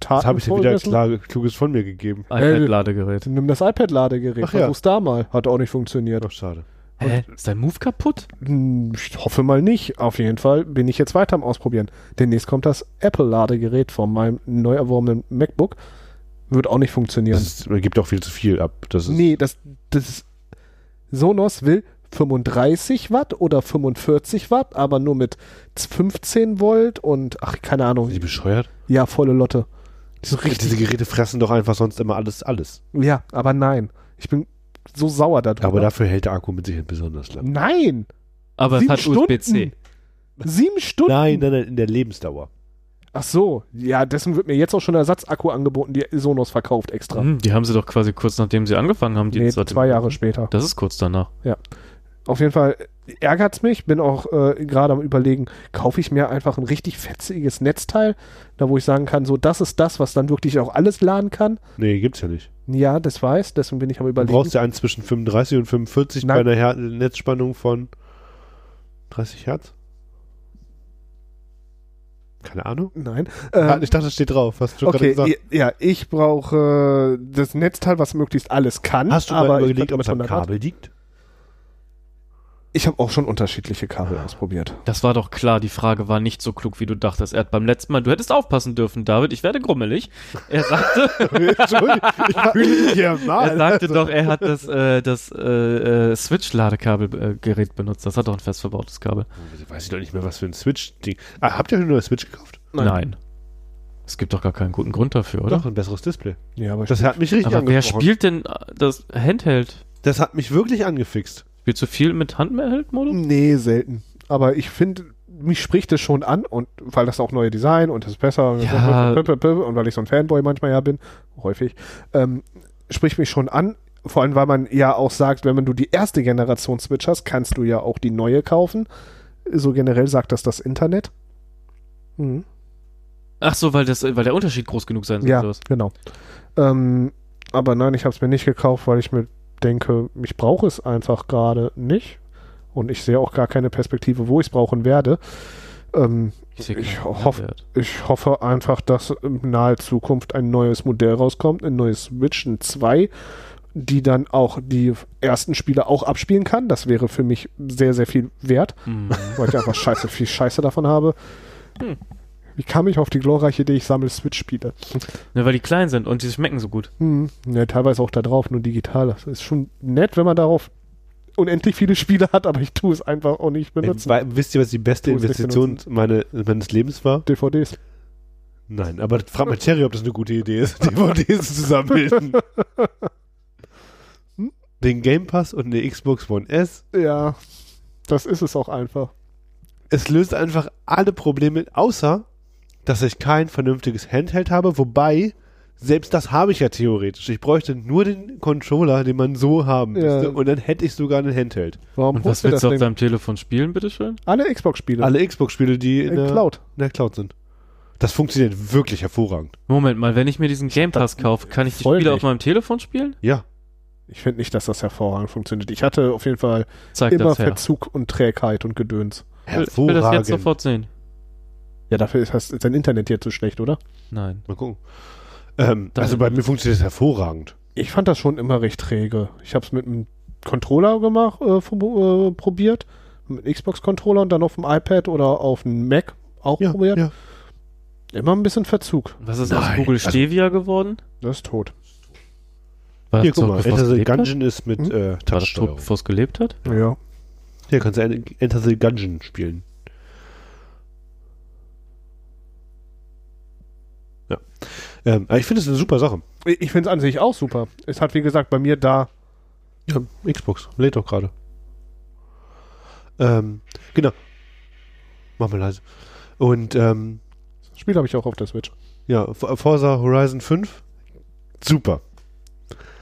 Taten Das habe ich dir wieder klar, kluges von mir gegeben. iPad-Ladegerät. Nimm das iPad-Ladegerät. Ach ja. Versuch's da mal. Hat auch nicht funktioniert. Doch, schade. Hä? Ist dein Move kaputt? Hm, Ich hoffe mal nicht. Auf jeden Fall bin ich jetzt weiter am Ausprobieren. Demnächst kommt das Apple-Ladegerät von meinem neu erworbenen MacBook. Wird auch nicht funktionieren. Das ist, gibt auch viel zu viel ab. Das ist, nee, das, das ist, Sonos will 35 Watt oder 45 Watt, aber nur mit 15 Volt und, ach, keine Ahnung. Sind die bescheuert? Ja, volle Lotte. Ist Diese richtig. Geräte fressen doch einfach sonst immer alles, alles. Ja, aber nein. Ich bin so sauer darüber. Aber dafür hält der Akku mit Sicherheit besonders lang. Nein! Aber es Sieben hat USB-C. Sieben Stunden? Nein, nein, nein, in der Lebensdauer. Ach so, ja, dessen wird mir jetzt auch schon der Ersatzakku angeboten, die Sonos verkauft extra. Hm, die haben sie doch quasi kurz nachdem sie angefangen haben. Die nee, zwei Jahre später. Das ist kurz danach. Auf jeden Fall ärgert's mich, bin auch äh, gerade am überlegen, kaufe ich mir einfach ein richtig fetziges Netzteil, da wo ich sagen kann, so das ist das, was dann wirklich auch alles laden kann. Nee, gibt's ja nicht. Ja, das weiß, deswegen bin ich am Du überlegen. brauchst ja einen zwischen 35 und 45 Nein. bei einer Her Netzspannung von 30 Hertz? Keine Ahnung. Nein. Ah, Ähm, ich dachte, das steht drauf. Hast du schon gerade okay, gesagt. ja, ich brauche das Netzteil, was möglichst alles kann. Hast du aber mal überlegt, ob es am 100 Watt- Kabel liegt? Ich habe auch schon unterschiedliche Kabel ausprobiert. Das war doch klar, die Frage war nicht so klug, wie du dachtest. Er hat beim letzten Mal, du hättest aufpassen dürfen, David, ich werde grummelig. Er sagte, [laughs] Entschuldigung, ich fühle [laughs] mich hier er sagte doch, er hat das, äh, das äh, äh, Switch-Ladekabelgerät benutzt. Das hat doch ein fest verbautes Kabel. Weiß ich doch nicht mehr, was für ein Switch-Ding. Ah, habt ihr eine neue Switch gekauft? Nein. Es gibt doch gar keinen guten Grund dafür, oder? Doch, ein besseres Display. Ja, aber Das hat mich richtig Aber wer angesprochen. spielt denn äh, das Handheld? Das hat mich wirklich angefixt. Spielst du viel mit Handheld-Modus? Nee, selten. Aber ich finde, mich spricht es schon an und weil das auch neue Design und das ist besser Ja. und weil ich so ein Fanboy manchmal ja bin, häufig, ähm, spricht mich schon an. Vor allem, weil man ja auch sagt, wenn man du die erste Generation Switch hast, kannst du ja auch die neue kaufen. So generell sagt das das Internet. Mhm. Ach so, weil, das, weil der Unterschied groß genug sein soll. Ja, genau. Ähm, aber nein, ich habe es mir nicht gekauft, weil ich mir denke, ich brauche es einfach gerade nicht. Und ich sehe auch gar keine Perspektive, wo ich es brauchen werde. Ähm, Ich keinen hoff- ich hoffe einfach, dass in naher Zukunft ein neues Modell rauskommt, ein neues Switch, ein 2, die dann auch die ersten Spiele auch abspielen kann. Das wäre für mich sehr, sehr viel wert, Mhm. weil ich einfach [laughs] scheiße viel Scheiße davon habe. Hm. Wie kam ich auf die glorreiche Idee, ich sammle Switch-Spiele? Ne, weil die klein sind und die schmecken so gut. Hm, ja, teilweise auch da drauf, nur digital. Das ist schon nett, wenn man darauf unendlich viele Spiele hat, aber ich tue es einfach auch nicht benutzen. Wei- Wisst ihr, was die beste Investition meine, meines Lebens war? DVDs. Nein, aber frag mal Terry, ob das eine gute Idee ist, [laughs] DVDs zu sammeln. Den Game Pass und eine Xbox One S. Ja, das ist es auch einfach. Es löst einfach alle Probleme, außer, dass ich kein vernünftiges Handheld habe, wobei, selbst das habe ich ja theoretisch. Ich bräuchte nur den Controller, den man so haben Ja. müsste, und dann hätte ich sogar ein Handheld. Warum Und was willst du auf deinem Telefon spielen, bitteschön? Alle Xbox-Spiele. Alle Xbox-Spiele, die in, in der, Cloud. in der Cloud sind. Das funktioniert wirklich hervorragend. Moment mal, wenn ich mir diesen Game Pass kaufe, kann ich die Spiele nicht. auf meinem Telefon spielen? Ja. Ich finde nicht, dass das hervorragend funktioniert. Ich hatte auf jeden Fall Zeig immer. Verzug und Trägheit und Gedöns. Will, ich will das jetzt sofort sehen. Ja, dafür ist, ist dein Internet hier zu schlecht, oder? Nein. Mal gucken. Ähm, also bei mir funktioniert es hervorragend. Ich fand das schon immer recht träge. Ich habe es mit einem Controller gemacht, äh, äh, probiert. Mit einem Xbox-Controller und dann auf dem iPad oder auf dem Mac auch probiert. ja. Immer ein bisschen Verzug. Was ist aus Nein, Google also- Stevia geworden? Das ist tot. War Hier, das guck mal, Enter the? Gungeon ist mit Hm? äh, War das tot, Touchsteuerung. bevor es gelebt hat? Ja. Hier kannst du Enter the Gungeon spielen. Ähm, aber ich finde es eine super Sache. Ich ich finde es an sich auch super. Es hat, wie gesagt, bei mir da. Ja, Xbox. Lädt doch gerade. Ähm, genau. Mach mal leise. Und ähm, Das Spiel habe ich auch auf der Switch. ja, Forza Horizon 5. Super.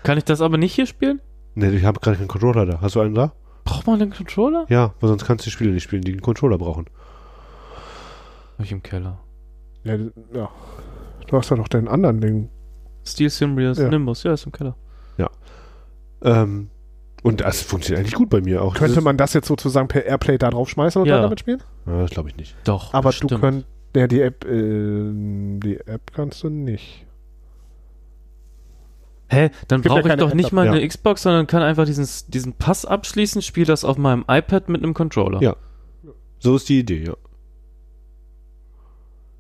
Kann ich das aber nicht hier spielen? Ne, ich habe gerade keinen Controller da. Hast du einen da? Braucht man einen Controller? Ja, weil sonst kannst du die Spiele nicht spielen, die einen Controller brauchen. Hab ich im Keller. Ja, ja. Du hast ja noch den anderen Ding. Steel Simbrius Ja. Nimbus, ja, ist im Keller. Ähm, und das funktioniert eigentlich gut bei mir auch. Könnte man das jetzt sozusagen per Airplay da drauf schmeißen und Ja. dann damit spielen? ist- Ja, das glaube ich nicht. Doch. Aber bestimmt. du könnt. Ja, die App, äh, die App kannst du nicht. Hä? Dann Gibt ja brauche ich doch nicht mal eine Ja. Xbox, sondern kann einfach diesen, diesen Pass abschließen, spiele das auf meinem iPad mit einem Controller. Ja. So ist die Idee, ja.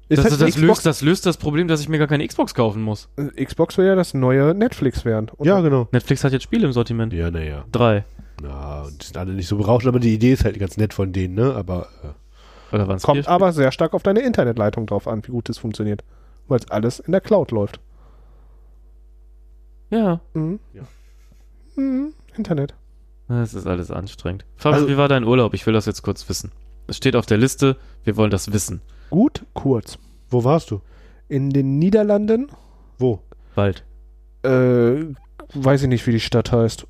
Ist Das, halt das, das, löst, das löst das Problem, dass ich mir gar keine Xbox kaufen muss. Äh, Xbox will ja das neue Netflix werden. Ja, genau. Netflix hat jetzt Spiele im Sortiment. Ja, naja. Drei. Na, und die sind alle nicht so berauschend, aber die Idee ist halt ganz nett von denen, ne? Aber äh, Oder waren es Kommt aber sehr stark auf deine Internetleitung drauf an, wie gut es funktioniert. Weil es alles in der Cloud läuft. Ja. Mhm. Ja. Mhm. Internet. Das ist alles anstrengend. Fabian, Also- wie war dein Urlaub? Ich will das jetzt kurz wissen. Es steht auf der Liste, wir wollen das wissen. Gut, kurz. Wo warst du? In den Niederlanden, Wo? Bald. äh, weiß ich nicht, wie die Stadt heißt.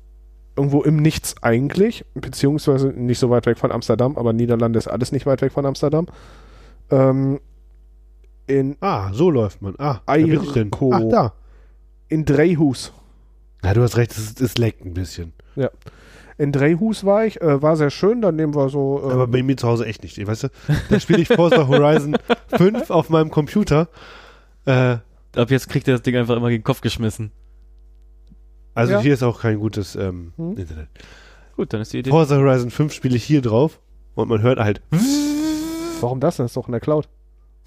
Irgendwo im Nichts eigentlich, beziehungsweise nicht so weit weg von Amsterdam, aber Niederlande ist alles nicht weit weg von Amsterdam. Ähm, in, Ah, so läuft man. Ah. Eirko. Ach, da. in Drehhus. Ja, du hast recht, es, es leckt ein bisschen. In Drehhus war ich, äh, war sehr schön, dann nehmen wir so. Äh, Aber bei mir zu Hause echt nicht. Weißt du, da spiele ich Forza Horizon [laughs] 5 auf meinem Computer. Äh, Ab jetzt kriegt er das Ding einfach immer gegen den Kopf geschmissen. also Ja. hier ist auch kein gutes ähm, Hm. Internet. Gut, dann ist die Idee. Forza Horizon 5 spiele ich hier drauf und man hört halt, warum das denn? Das ist doch in der Cloud.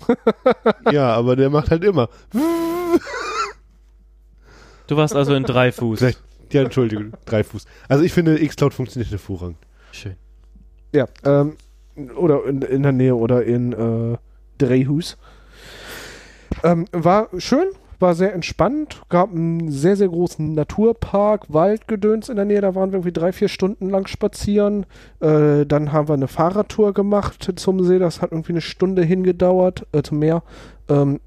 [laughs] [laughs] ja, aber der macht halt immer. Du warst also in drei Fuß. Vielleicht- Ja, Entschuldigung, drei Fuß. Also ich finde, Xcloud funktioniert hervorragend. Schön. Ja, ähm, oder in, in der Nähe oder in äh, Drehhus. Ähm, war schön, war sehr entspannt, gab einen sehr, sehr großen Naturpark, Waldgedöns in der Nähe, da waren wir irgendwie drei, vier Stunden lang spazieren. Äh, dann haben wir eine Fahrradtour gemacht zum See, das hat irgendwie eine Stunde hingedauert, äh, zum Meer. Ähm,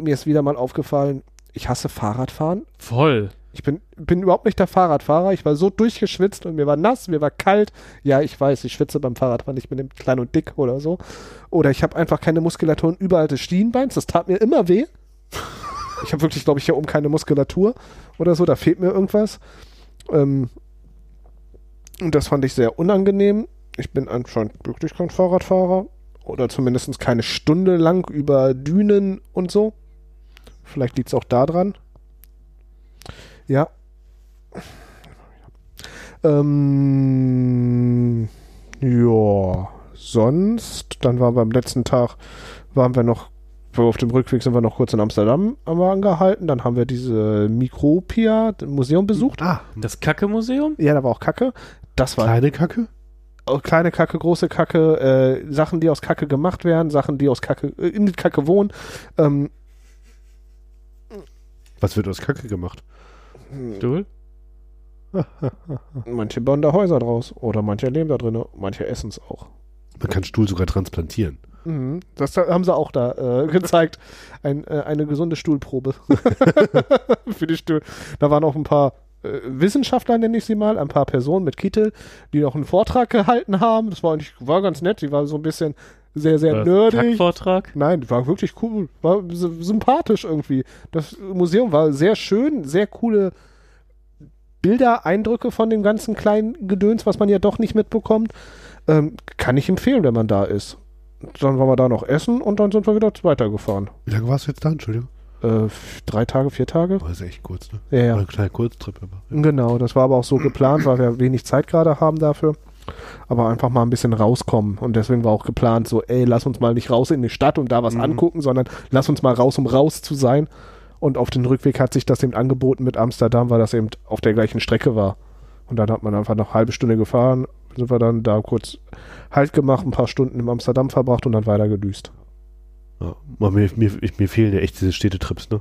mir ist wieder mal aufgefallen, ich hasse Fahrradfahren. Voll. Ich bin, bin überhaupt nicht der Fahrradfahrer. Ich war so durchgeschwitzt und mir war nass, mir war kalt. Ja, ich weiß, ich schwitze beim Fahrradfahren. Ich bin klein und dick oder so. Oder ich habe einfach keine Muskulatur überall des Schienbeins. Das tat mir immer weh. Ich habe wirklich, glaube ich, hier oben keine Muskulatur oder so. Da fehlt mir irgendwas. Ähm, und das fand ich sehr unangenehm. Ich bin anscheinend wirklich kein Fahrradfahrer. Oder zumindest keine Stunde lang über Dünen und so. Vielleicht liegt es auch daran. Ja. Ähm, ja, sonst, dann waren wir am letzten Tag, waren wir noch, auf dem Rückweg sind wir noch kurz in Amsterdam angehalten, dann haben wir diese Mikropia Museum besucht. Ah, Das Kacke-Museum? Ja, da war auch Kacke. Das war kleine Kacke? auch kleine Kacke, große Kacke, äh, Sachen, die aus Kacke gemacht werden, Sachen, die aus Kacke, äh, in Kacke wohnen. Ähm, Was wird aus Kacke gemacht? Stuhl? [laughs] manche bauen da Häuser draus oder manche leben da drin, manche essen es auch. Man kann Stuhl sogar transplantieren. Mhm. Das haben sie auch da äh, [laughs] gezeigt. Ein, äh, eine gesunde Stuhlprobe. [laughs] Für die Stuhl. Da waren auch ein paar äh, Wissenschaftler, nenne ich sie mal, ein paar Personen mit Kittel, die noch einen Vortrag gehalten haben. Das war eigentlich war ganz nett. Die war so ein bisschen sehr, sehr War nerdig. Kackvortrag? Nein, war wirklich cool. War sy- sympathisch irgendwie. Das Museum war sehr schön, sehr coole Bilder, Eindrücke von dem ganzen kleinen Gedöns, was man ja doch nicht mitbekommt. Ähm, kann ich empfehlen, wenn man da ist. Dann waren wir da noch essen und dann sind wir wieder weitergefahren. Wie lange warst du jetzt da? Entschuldigung. Äh, drei Tage, vier Tage? War das echt kurz, ne? Ja, ja. War ein kleiner Kurztrip, aber. Genau, das war aber auch so geplant, weil wir wenig Zeit gerade haben dafür. Aber einfach mal ein bisschen rauskommen. Und deswegen war auch geplant, so, ey, lass uns mal nicht raus in die Stadt und da was Mhm. angucken, sondern lass uns mal raus, um raus zu sein. Und auf den Rückweg hat sich das eben angeboten mit Amsterdam, weil das eben auf der gleichen Strecke war. Und dann hat man einfach noch eine halbe Stunde gefahren, sind wir dann da kurz Halt gemacht, ein paar Stunden in Amsterdam verbracht und dann weiter gedüst. Ja. Mir, mir, mir fehlen ja echt diese Städtetrips, ne?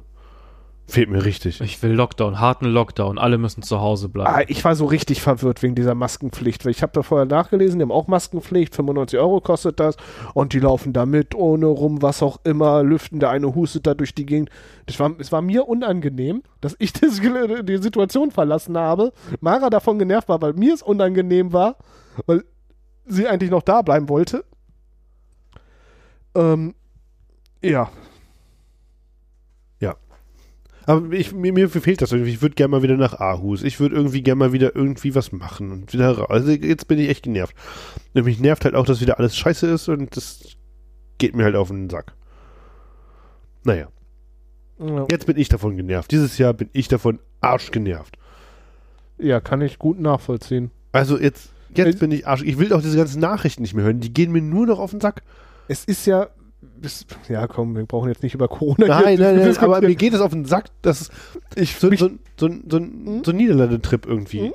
Fehlt mir richtig. Ich will Lockdown, harten Lockdown. Alle müssen zu Hause bleiben. Ah, ich war so richtig verwirrt wegen dieser Maskenpflicht. Weil ich habe da vorher nachgelesen, die haben auch Maskenpflicht, 95 Euro kostet das. Und die laufen da mit, ohne rum, was auch immer, lüften. Der eine hustet da durch die Gegend. Das war, es war mir unangenehm, dass ich [laughs] das, die Situation verlassen habe. Mara davon genervt war, weil mir es unangenehm war, weil sie eigentlich noch da bleiben wollte. Ähm, ja, Aber ich, mir, mir fehlt das irgendwie. Ich würde gerne mal wieder nach Aarhus. Ich würde irgendwie gerne mal wieder irgendwie was machen und wieder raus. Also jetzt bin ich echt genervt. Und mich nervt halt auch, dass wieder alles scheiße ist und das geht mir halt auf den Sack. Naja, ja. jetzt bin ich davon genervt. Dieses Jahr bin ich davon arschgenervt. ja, kann ich gut nachvollziehen. Also jetzt, jetzt Äh, bin ich arsch. Ich will auch diese ganzen Nachrichten nicht mehr hören. Die gehen mir nur noch auf den Sack. Es ist ja. Ja, komm, wir brauchen jetzt nicht über Corona Nein, nein, nein, aber mir geht es auf den Sack, dass ich so, so, so, so, Hm? so ein Niederlande-Trip irgendwie.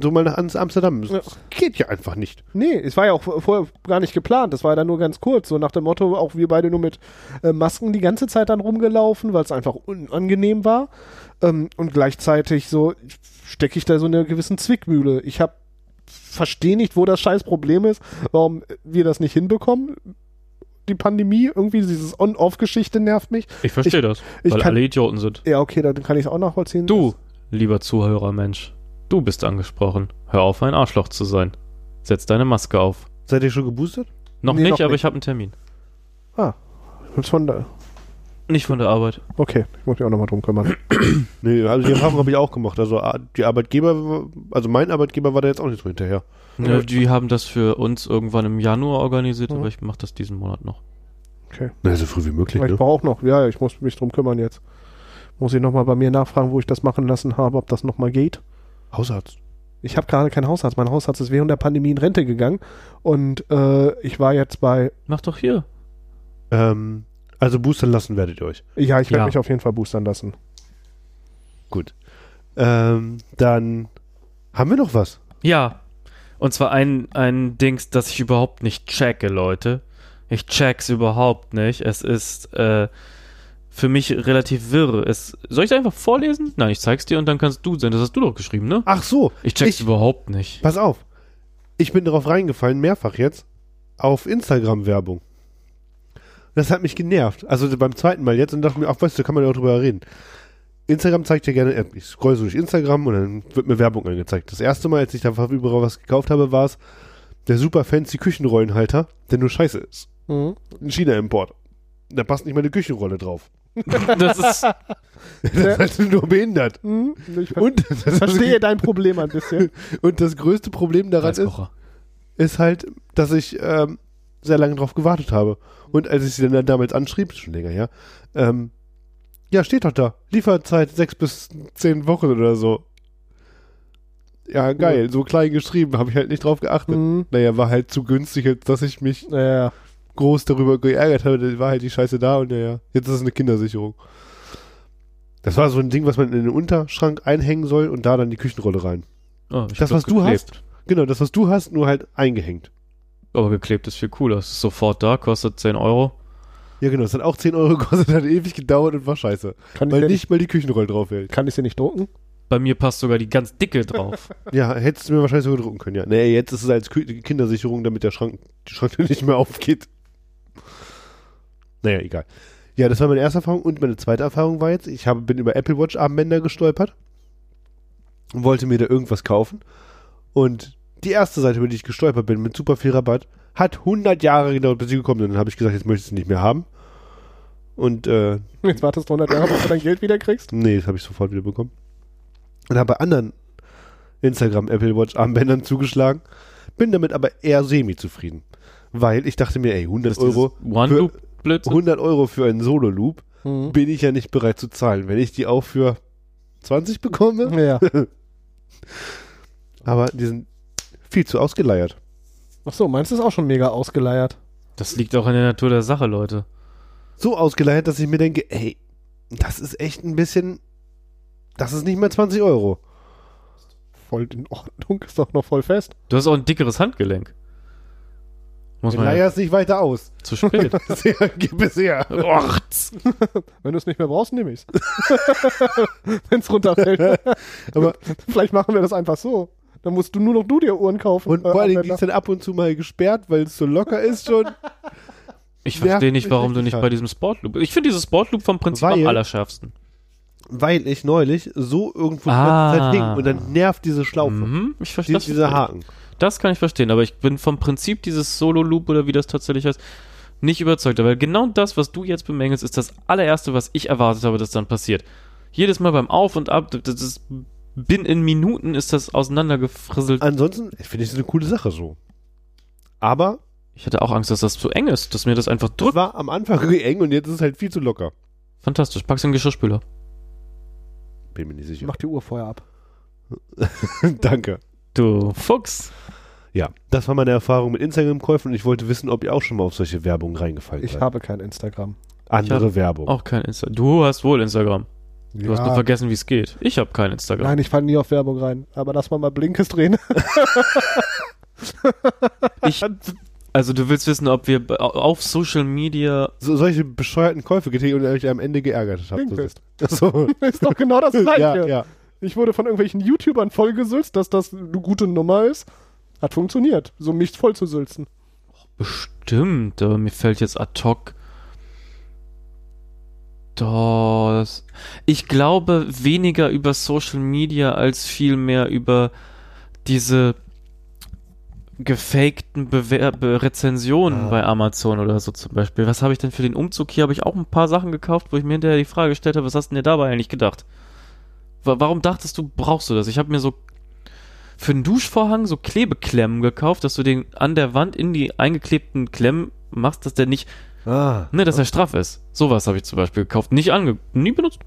So mal nach Am- Amsterdam. Das geht ja einfach nicht. Nee, es war ja auch vorher gar nicht geplant. Das war ja dann nur ganz kurz. So nach dem Motto, auch wir beide nur mit äh, Masken die ganze Zeit dann rumgelaufen, weil es einfach unangenehm war. Ähm, und gleichzeitig so stecke ich da so in einer gewissen Zwickmühle. Ich habe verstehe nicht, wo das scheiß Problem ist, warum wir das nicht hinbekommen. Die Pandemie, irgendwie dieses On-Off-Geschichte nervt mich. Ich verstehe das, ich weil kann- alle Idioten sind. Ja, okay, dann kann ich es auch nachvollziehen. Du, lieber Zuhörermensch, du bist angesprochen. Hör auf, ein Arschloch zu sein. Setz deine Maske auf. Seid ihr schon geboostert? Noch Nee, nicht, noch aber nicht. ich habe einen Termin. Das von da. Nicht von der Arbeit. Okay, ich muss mich auch nochmal drum kümmern. [clears throat] Nee, also die Erfahrung habe ich auch gemacht. Also ah, die Arbeitgeber, also mein Arbeitgeber war da jetzt auch nicht so hinterher. Ja, die haben das für uns irgendwann im Januar organisiert, Mhm. aber ich mache das diesen Monat noch. Na, so früh wie möglich, ich ne? brauche auch noch, ja, ich muss mich drum kümmern jetzt. Muss ich nochmal bei mir nachfragen, wo ich das machen lassen habe, ob das nochmal geht. Hausarzt. Ich habe gerade keinen Hausarzt. Mein Hausarzt ist während der Pandemie in Rente gegangen und äh, ich war jetzt bei, Mach doch hier. Ähm, also boostern lassen werdet ihr euch. ja, ich werde Ja. mich auf jeden Fall boostern lassen. Gut. Ähm, dann haben wir noch was. Ja. Und zwar ein, ein Dings, das ich überhaupt nicht checke, Leute. Ich check's überhaupt nicht. Es ist äh, für mich relativ wirr. Es, soll ich es einfach vorlesen? Nein, ich zeig's dir und dann kannst du sein. Das hast du doch geschrieben, ne? Ach so, Ich check's ich- überhaupt nicht. pass auf. Ich bin darauf reingefallen, mehrfach jetzt, auf Instagram-Werbung. Das hat mich genervt. Also beim zweiten Mal jetzt und dachte mir, ach weißt du, kann man ja auch drüber reden. Instagram zeigt ja gerne, ich scroll so durch Instagram und dann wird mir Werbung angezeigt. Das erste Mal, als ich da überall was gekauft habe, war es der super fancy Küchenrollenhalter, der nur scheiße ist. Mhm. Ein China-Import. Da passt nicht mal eine Küchenrolle drauf. [laughs] Das ist, [laughs] Das ist nur behindert. Mhm. Ich Und das, verstehe dein Problem ein bisschen. [laughs] und das größte Problem daran ist, ist halt, dass ich ähm, sehr lange drauf gewartet habe. Und als ich sie dann damals anschrieb, ist schon länger her, ähm, ja, steht doch da. Lieferzeit sechs bis zehn Wochen oder so. Ja, geil. So klein geschrieben, habe ich halt nicht drauf geachtet. Mhm. Naja, war halt zu günstig, dass ich mich Ja, groß darüber geärgert habe. Da war halt die Scheiße da und naja, jetzt ist es eine Kindersicherung. Das war so ein Ding, was man in den Unterschrank einhängen soll und da dann die Küchenrolle rein. Oh, ich Das, was du geklebt. hast? Genau, das, was du hast, nur halt eingehängt. Aber geklebt ist viel cooler. Es ist sofort da, kostet 10 Euro. Ja, genau, das hat auch 10 Euro [laughs] gekostet, hat ewig gedauert und war scheiße. kann, Weil nicht mal die Küchenrolle drauf hält. kann ich sie nicht drucken? Bei mir passt sogar die ganz dicke drauf. [laughs] Ja, hättest du mir wahrscheinlich sogar drucken können, ja. Nee, jetzt ist es als Kü- Kindersicherung, damit der Schrank, die Schranktür [laughs] nicht mehr aufgeht. Naja, egal. Ja, das war meine erste Erfahrung und meine zweite Erfahrung war jetzt, ich habe, bin über Apple Watch Armbänder gestolpert und wollte mir da irgendwas kaufen und die erste Seite, über die ich gestolpert bin, mit super viel Rabatt, hat 100 Jahre gedauert, bis sie gekommen sind. Dann habe ich gesagt, jetzt möchte ich es nicht mehr haben. Und äh, Jetzt wartest du 100 Jahre, bis du dein Geld wieder kriegst? Nee, das habe ich sofort wieder bekommen. Und habe bei anderen Instagram Apple Watch Armbändern zugeschlagen. Bin damit aber eher semi-zufrieden. Weil ich dachte mir, ey, 100 Euro, One Loop Blödsinn. 100 Euro für einen Solo-Loop Mhm. bin ich ja nicht bereit zu zahlen. Wenn ich die auch für 20 bekomme, Ja. [laughs] aber die sind viel zu ausgeleiert. Ach so, meinst du ist auch schon mega ausgeleiert? Das liegt auch in der Natur der Sache, Leute. So ausgeleiert, dass ich mir denke, ey, das ist echt ein bisschen, das ist nicht mal 20 Euro. Voll in Ordnung, ist doch noch voll fest. Du hast auch ein dickeres Handgelenk. Muss Ich man leier ja es nicht weiter aus. [laughs] zu spät. [laughs] Bisher, gib es her. [laughs] Wenn du es nicht mehr brauchst, nehme ich's. Wenn es runterfällt. Aber Vielleicht machen wir das einfach so. Dann musst du nur noch du dir Uhren kaufen. Und Äh, vor Dingen, die ist dann ab und zu mal gesperrt, weil es so locker ist schon. Ich verstehe nicht, warum du nicht bei diesem Sportloop. Ich finde dieses Sportloop vom Prinzip am Weil- allerschärfsten. Weil ich neulich so irgendwo die Ah. hing und dann nervt diese Schlaufe. Mhm, ich Die, verstehe das. dieser Haken. Das kann ich verstehen, aber ich bin vom Prinzip dieses Solo-Loop oder wie das tatsächlich heißt, nicht überzeugt. Weil genau das, was du jetzt bemängelst, ist das allererste, was ich erwartet habe, dass dann passiert. Jedes Mal beim Auf und Ab, das ist, bin in Minuten ist das auseinandergefrisselt. Ansonsten finde ich es eine coole Sache so. Aber Ich hatte auch Angst, dass das zu eng ist, dass mir das einfach es drückt. war am Anfang [laughs] eng und jetzt ist es halt viel zu locker. Fantastisch, pack's in den Geschirrspüler. Bin mir nicht sicher. Mach die Uhr vorher ab. [laughs] Danke. Du Fuchs. Ja, das war meine Erfahrung mit Instagram-Käufen und ich wollte wissen, ob ihr auch schon mal auf solche Werbung reingefallen Ich seid. habe kein Instagram. Andere hab Werbung. Auch kein Instagram. Du hast wohl Instagram. Du hast nur Ja. vergessen, wie es geht. Ich habe kein Instagram. Nein, ich falle nie auf Werbung rein. Aber lass mal mal Blinkes drehen. [laughs] Ich, also du willst wissen, ob wir auf Social Media So, solche bescheuerten Käufe getätigt und euch am Ende geärgert habt. Blinkist. So. [laughs] ist doch genau das Gleiche. ja, ja. Ich wurde von irgendwelchen YouTubern vollgesülzt, dass das eine gute Nummer ist. Hat funktioniert, so mich voll zu sülzen. Bestimmt, aber mir fällt jetzt ad hoc. Das. Ich glaube weniger über Social Media als vielmehr über diese gefakten Bewerbe Rezensionen Ah. bei Amazon oder so zum Beispiel. Was habe ich denn für den Umzug hier? Habe ich auch ein paar Sachen gekauft, wo ich mir hinterher die Frage gestellt habe, was hast du denn dir dabei eigentlich gedacht? Wa- Warum dachtest du, brauchst du das? Ich habe mir so für einen Duschvorhang so Klebeklemmen gekauft, dass du den an der Wand in die eingeklebten Klemmen machst, dass der nicht, Ah. ne, dass er straff ist. Sowas habe ich zum Beispiel gekauft. Nicht ange, nie benutzt.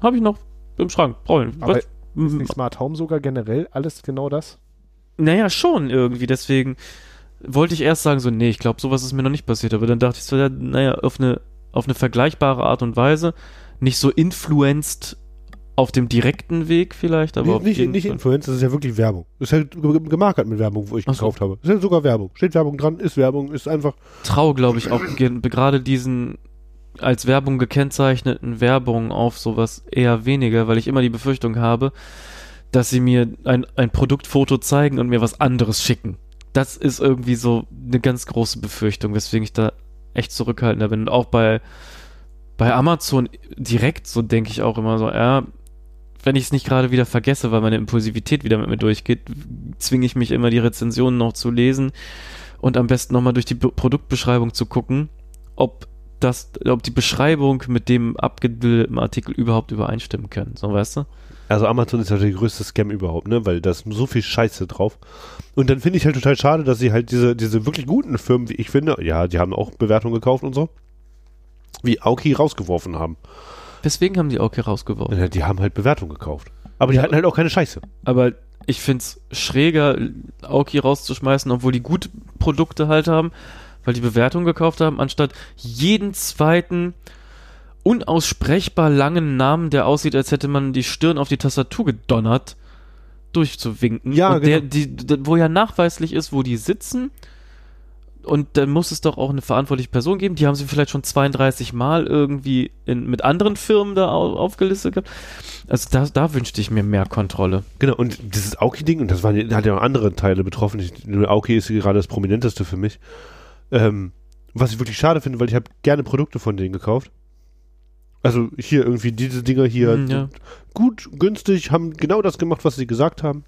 Habe ich noch im Schrank. Brauche ich. Aber nicht Smart Home sogar generell alles genau das? Naja, schon irgendwie. Deswegen wollte ich erst sagen, so, nee, ich glaube, sowas ist mir noch nicht passiert. Aber dann dachte ich so, ja, naja, auf eine, auf eine vergleichbare Art und Weise. Nicht so influenced auf dem direkten Weg vielleicht, aber auf nicht, jeden nicht Fall. Influencer, das ist ja wirklich Werbung. Das ist ja ge- gemarkert mit Werbung, wo ich Ach so. gekauft habe. Das ist ja sogar Werbung. Steht Werbung dran, ist Werbung, ist einfach. traue, glaube ich, auch ge- gerade diesen als Werbung gekennzeichneten Werbung auf sowas eher weniger, weil ich immer die Befürchtung habe, dass sie mir ein, ein Produktfoto zeigen und mir was anderes schicken. Das ist irgendwie so eine ganz große Befürchtung, weswegen ich da echt zurückhaltender bin. Und auch bei, bei Amazon direkt, so denke ich auch immer so, ja, wenn ich es nicht gerade wieder vergesse, weil meine Impulsivität wieder mit mir durchgeht, zwinge ich mich immer, die Rezensionen noch zu lesen und am besten nochmal durch die Be Produktbeschreibung zu gucken, ob das, ob die Beschreibung mit dem abgebildeten Artikel überhaupt übereinstimmen können. So, weißt du? Also Amazon ist ja der größte Scam überhaupt, ne? Weil da ist so viel Scheiße drauf. Und dann finde ich halt total schade, dass sie halt diese, diese wirklich guten Firmen, wie ich finde, ja, die haben auch Bewertungen gekauft und so, wie Aoki rausgeworfen haben. Deswegen haben die auch hier rausgeworfen. Ja, Die haben halt Bewertungen gekauft. Aber die Ja. hatten halt auch keine Scheiße. Aber ich find's schräger, Aoki rauszuschmeißen, obwohl die gute Produkte halt haben, weil die Bewertung gekauft haben, anstatt jeden zweiten unaussprechbar langen Namen, der aussieht, als hätte man die Stirn auf die Tastatur gedonnert, durchzuwinken. Ja, und der, genau. die, d- wo ja nachweislich ist, wo die sitzen. Und dann muss es doch auch eine verantwortliche Person geben. Die haben sie vielleicht schon 32 Mal irgendwie in, mit anderen Firmen da au, aufgelistet gehabt. Also da, da wünschte ich mir mehr Kontrolle. Genau, und dieses Aoki-Ding, und das waren, ja- hat ja auch andere Teile betroffen. Ich, nur Aoki ist gerade das prominenteste für mich. Ähm, was ich wirklich schade finde, weil ich habe gerne Produkte von denen gekauft. Also hier irgendwie diese Dinger hier Hm, ja. gut, günstig, haben genau das gemacht, was sie gesagt haben.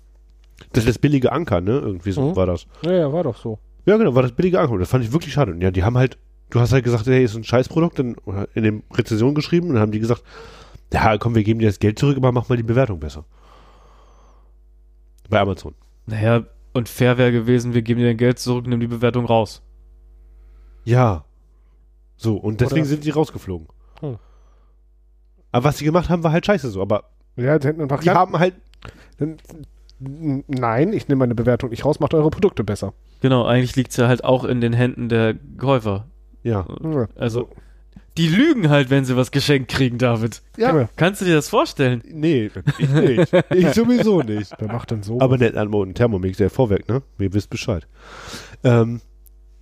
Das ist das billige Anker, ne? Irgendwie so Mhm. war das. Ja, ja, war doch so. Ja, genau, war das billige. Und das fand ich wirklich schade. Und ja, die haben halt, du hast halt gesagt, hey, ist ein Scheißprodukt, dann oder in dem Rezension geschrieben und dann haben die gesagt, ja, komm, wir geben dir das Geld zurück, aber mach mal die Bewertung besser. Bei Amazon. Naja, und fair wäre gewesen, wir geben dir dein Geld zurück, nimm die Bewertung raus. Ja. So, und deswegen Oder- sind die rausgeflogen. Hm. Aber was sie gemacht haben, war halt scheiße so. Aber Ja, die hätten einfach die haben halt, Nein, ich nehme meine Bewertung nicht raus, macht eure Produkte besser. Genau, eigentlich liegt's ja halt auch in den Händen der Käufer. ja. Also, die lügen halt, wenn sie was geschenkt kriegen, David. Ja. Kannst du dir das vorstellen? Nee, ich nicht. ich [laughs] sowieso nicht. Wer macht denn so? Aber nett an ein Thermomix, der Vorwerk, ne? Ihr wisst Bescheid. Ähm,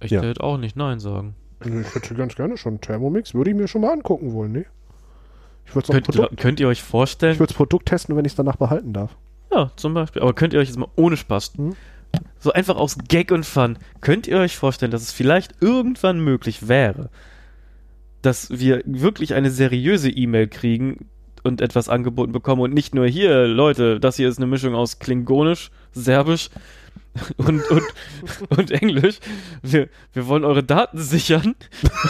Ich Ja. hätte auch nicht Nein sagen. ich hätte ganz gerne schon einen Thermomix, würde ich mir schon mal angucken wollen, ne? Ich würde Könnt, Produkt, könnt ihr euch vorstellen? ich würd's Produkt testen, wenn ich es danach behalten darf. Ja, zum Beispiel. Aber könnt ihr euch jetzt mal ohne Spaß, Hm? so einfach aus Gag und Fun, könnt ihr euch vorstellen, dass es vielleicht irgendwann möglich wäre, dass wir wirklich eine seriöse E-Mail kriegen und etwas angeboten bekommen und nicht nur hier, Leute, das hier ist eine Mischung aus Klingonisch, Serbisch [laughs] und, und, und Englisch. Wir, wir wollen eure Daten sichern.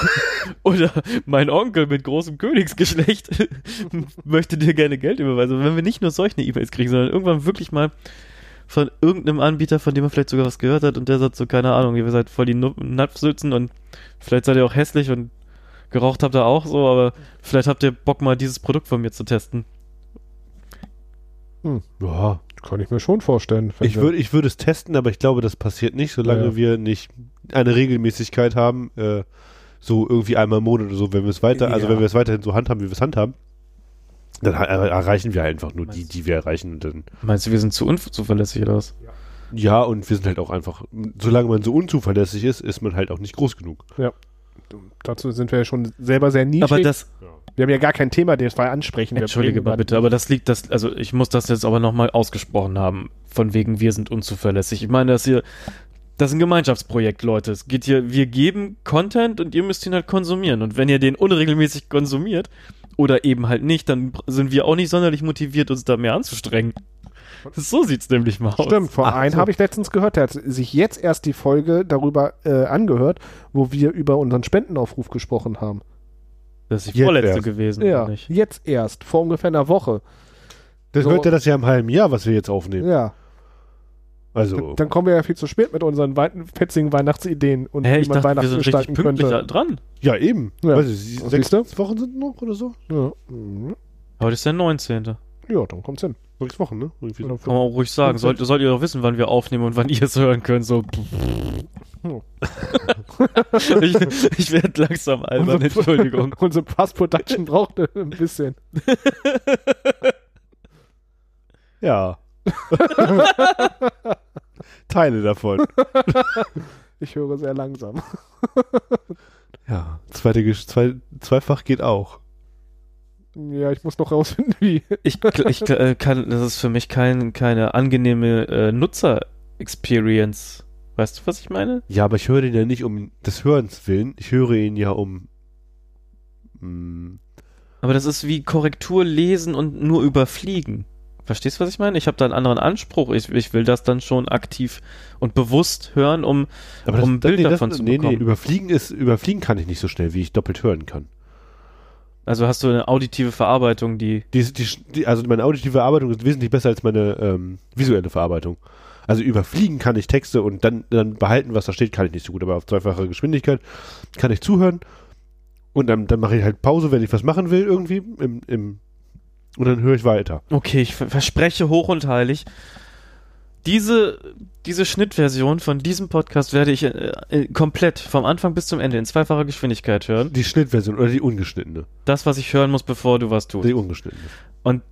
[laughs] Oder mein Onkel mit großem Königsgeschlecht [laughs] möchte dir gerne Geld überweisen. Wenn wir nicht nur solche E-Mails kriegen, sondern irgendwann wirklich mal von irgendeinem Anbieter, von dem man vielleicht sogar was gehört hat und der sagt so, keine Ahnung, ihr seid voll die Napfsülzen und vielleicht seid ihr auch hässlich und geraucht habt ihr auch so, aber vielleicht habt ihr Bock mal dieses Produkt von mir zu testen. ja. Kann ich mir schon vorstellen. Ich würde ich würde es testen, aber ich glaube, das passiert nicht, solange Ja. wir nicht eine Regelmäßigkeit haben, äh, so irgendwie einmal im Monat oder so, wenn wir es weiter, also Ja. wenn wir es weiterhin so handhaben, wie wir es handhaben, dann äh, erreichen wir einfach nur die, die wir erreichen. Und dann, Meinst du, wir sind zu unzuverlässig oder was? ja, und wir sind halt auch einfach, solange man so unzuverlässig ist, ist man halt auch nicht groß genug. Ja. Dazu sind wir ja schon selber sehr nischig. Aber das, wir haben ja gar kein Thema, das wir ansprechen. Entschuldige mal bitte, aber das liegt, das, also ich muss das jetzt aber nochmal ausgesprochen haben, von wegen wir sind unzuverlässig. Ich meine, das hier, das ist ein Gemeinschaftsprojekt, Leute. Es geht hier, wir geben Content und ihr müsst ihn halt konsumieren. Und wenn ihr den unregelmäßig konsumiert oder eben halt nicht, dann sind wir auch nicht sonderlich motiviert, uns da mehr anzustrengen. So sieht's nämlich mal aus. Stimmt, vor Ach einen so. habe ich letztens gehört, der hat sich jetzt erst die Folge darüber äh, angehört, wo wir über unseren Spendenaufruf gesprochen haben. Das ist die Jetzt vorletzte erst. gewesen, Ja, jetzt erst, vor ungefähr einer Woche. Das So. hört ja das ja im halben Jahr, was wir jetzt aufnehmen. Ja, Also, dann kommen wir ja viel zu spät mit unseren wei fetzigen Weihnachtsideen und Hä, wie ich man dachte, wir Weihnachten sind richtig gestalten pünktlich könnte. dran. ja, eben. Ja. Weiß ich, Und sechs Wochen sind noch oder so? Ja. Mhm. Heute ist der 19. ja, dann kommt's hin. Sechs Wochen, ne? Irgendwie Kann man auch ruhig sagen. Sollt, sollt ihr doch wissen, wann wir aufnehmen und wann ihr es hören könnt. So. Hm. ich ich werde langsam albern, Entschuldigung. [laughs] Unsere Post-Production braucht ein bisschen. [laughs] Ja. [laughs] Teile davon. Ich höre sehr langsam. Ja. Zweite, zwei, zweifach geht auch. Ja, ich muss noch rausfinden, wie. Ich, ich äh, kann, das ist für mich kein, keine angenehme äh, Nutzer-Experience. Weißt du, was ich meine? Ja, aber ich höre den ja nicht um des Hörens willen. Ich höre ihn ja um. mm, Aber das ist wie Korrektur lesen und nur überfliegen. Verstehst du, was ich meine? Ich habe da einen anderen Anspruch. Ich, ich will das dann schon aktiv und bewusst hören, um. Aber Um ein Bild davon zu nee, Nee, bekommen. überfliegen ist, überfliegen kann ich nicht so schnell, wie ich doppelt hören kann. Also hast du eine auditive Verarbeitung, die. Die, die, die, also meine auditive Verarbeitung ist wesentlich besser als meine ähm, visuelle Verarbeitung. Also überfliegen kann ich Texte und dann, dann behalten, was da steht, kann ich nicht so gut. Aber auf zweifache Geschwindigkeit kann ich zuhören und dann, dann mache ich halt Pause, wenn ich was machen will irgendwie im, im und dann höre ich weiter. Okay, ich ver- verspreche hoch und heilig. Diese, diese Schnittversion von diesem Podcast werde ich äh, äh, komplett vom Anfang bis zum Ende in zweifacher Geschwindigkeit hören. Die Schnittversion oder die ungeschnittene. Das, was ich hören muss, bevor du was tust. Die ungeschnittene. Und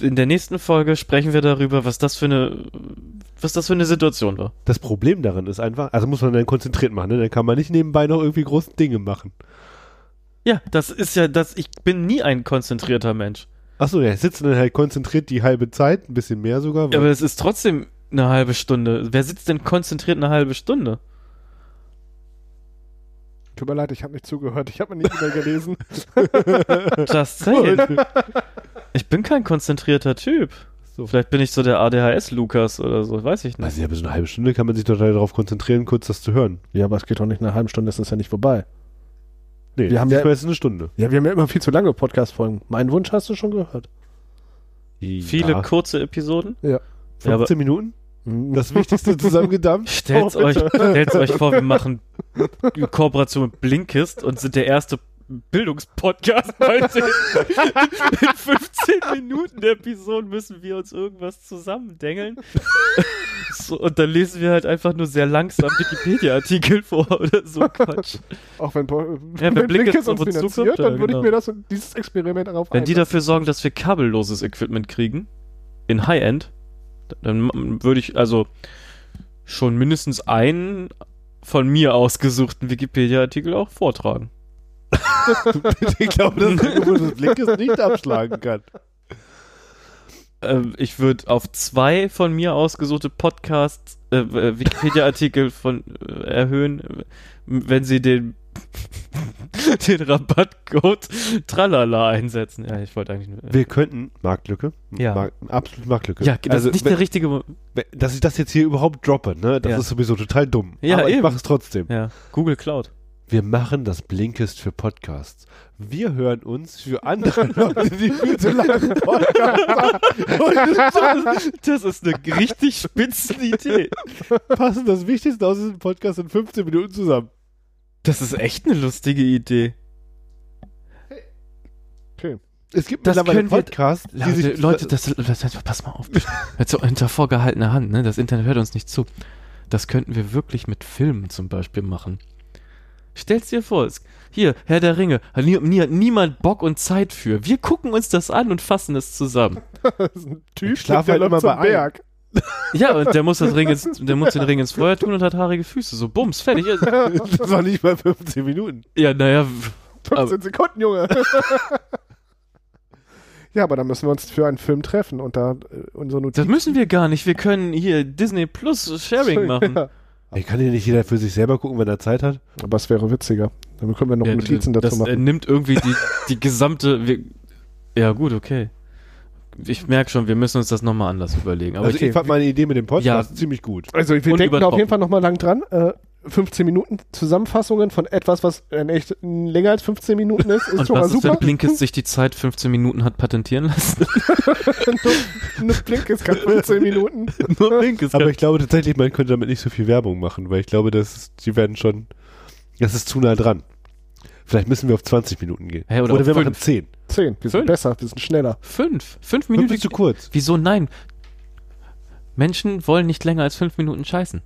in der nächsten Folge sprechen wir darüber, was das für eine, was das für eine Situation war. Das Problem daran ist einfach, also muss man dann konzentriert machen, ne? dann kann man nicht nebenbei noch irgendwie große Dinge machen. Ja, das ist ja das, ich bin nie ein konzentrierter Mensch. Achso, ja, sitzen dann halt konzentriert die halbe Zeit, ein bisschen mehr sogar. Aber es ist trotzdem eine halbe Stunde. Wer sitzt denn konzentriert eine halbe Stunde? Tut mir leid, ich habe nicht zugehört. Ich habe mir nicht mehr gelesen. [laughs] Just saying. Ich bin kein konzentrierter Typ. So. Vielleicht bin ich so der ADHS-Lukas oder so, weiß ich nicht. Also ja, aber so eine halbe Stunde kann man sich total darauf konzentrieren, kurz das zu hören. ja, aber es geht doch nicht eine halbe Stunde, ist das ja nicht vorbei. Nee, Wir haben ja- jetzt eine Stunde. Ja, wir haben ja immer viel zu lange Podcast-Folgen. Meinen Wunsch hast du schon gehört. Viele ja, kurze Episoden. 15 Minuten? Das Wichtigste zusammengedampft? [laughs] Stellt Oh, euch, stellt's euch vor, wir machen Kooperation mit Blinkist und sind der erste Bildungspodcast heute. In 15 Minuten der Episode müssen wir uns irgendwas zusammendengeln. So, und dann lesen wir halt einfach nur sehr langsam Wikipedia-Artikel vor oder so Quatsch. Auch wenn, ja, wenn wenn Blinkist uns finanziert, zukommt, ja, dann würde genau. ich mir das, dieses Experiment darauf Wenn die einlassen. dafür sorgen, dass wir kabelloses Equipment kriegen, in High-End, dann würde ich also schon mindestens einen von mir ausgesuchten Wikipedia-Artikel auch vortragen. [laughs] ich glaube, das ist irgendwo das Blinkes nicht abschlagen kann. Ähm, ich würde auf zwei von mir ausgesuchte Podcasts, äh, äh, Wikipedia-Artikel von äh, erhöhen, wenn sie den [laughs] den Rabattcode Tralala einsetzen. Ja, ich wollte eigentlich nur. Wir könnten, Marktlücke, Ja. Mark, absolut Marktlücke. ja, das also, ist nicht wenn- der richtige. Wenn- dass ich das jetzt hier überhaupt droppe, ne, das Ja. ist sowieso total dumm. Ja, Aber ich eben. mache es trotzdem. Ja, Google Cloud. Wir machen das Blinkist für Podcasts. Wir hören uns für andere [laughs] Leute, die viel zu lange Podcasts haben. Das ist eine richtig spitze Idee. Passen das Wichtigste aus diesem Podcast in 15 Minuten zusammen. Das ist echt eine lustige Idee. Okay. Es gibt Das mittlerweile können wir- Podcasts, die Leute. Leute das, das, pass mal auf. Jetzt so hinter vorgehaltener Hand, ne? Das Internet hört uns nicht zu. Das könnten wir wirklich mit Filmen zum Beispiel machen. Stell's dir vor, es, hier, Herr der Ringe, hat, nie, nie, niemand Bock und Zeit für. Wir gucken uns das an und fassen es zusammen. [laughs] Das ist ein Typ, Ich schlaf der halt immer bei. Berg. Ja, und der muss, das Ring ins, der muss den Ring ins Feuer tun und hat haarige Füße. So, bums, fertig. [laughs] Das war nicht mal 15 Minuten. Ja, naja, 15 Sekunden, Junge. [laughs] ja, aber dann müssen wir uns für einen Film treffen und da äh, unsere das Notizen. müssen wir gar nicht. Wir können hier Disney Plus Sharing [laughs] machen. Ja, Ey, kann ja nicht jeder für sich selber gucken, wenn er Zeit hat? aber es wäre witziger. Dann können wir noch Ja, Notizen dazu das äh, machen. nimmt irgendwie die, die gesamte. Wir, ja, gut, okay. Ich merke schon, wir müssen uns das nochmal anders überlegen. Aber also ich, ich fand meine Idee mit dem Podcast Ja. ziemlich gut. Also wir denken da auf jeden Fall nochmal lang dran. Äh, 15 Minuten Zusammenfassungen von etwas, was in echt länger als 15 Minuten ist, ist und schon mal was ist, super. wenn Blinkist [laughs] sich die Zeit 15 Minuten hat patentieren lassen? [laughs] Nur Blinkist kann 15 Minuten. [laughs] Nur Blinkist. Aber ich glaube tatsächlich, man könnte damit nicht so viel Werbung machen, weil ich glaube, dass die werden schon, das ist zu nah dran. Vielleicht müssen wir auf 20 Minuten gehen. Hey, oder oder wir machen fünf. 10. 10. Wir sind Fünf. besser, wir sind schneller. Fünf. Fünf Fünf Minuten. ist zu kurz. Wieso nein? Menschen wollen nicht länger als fünf Minuten scheißen.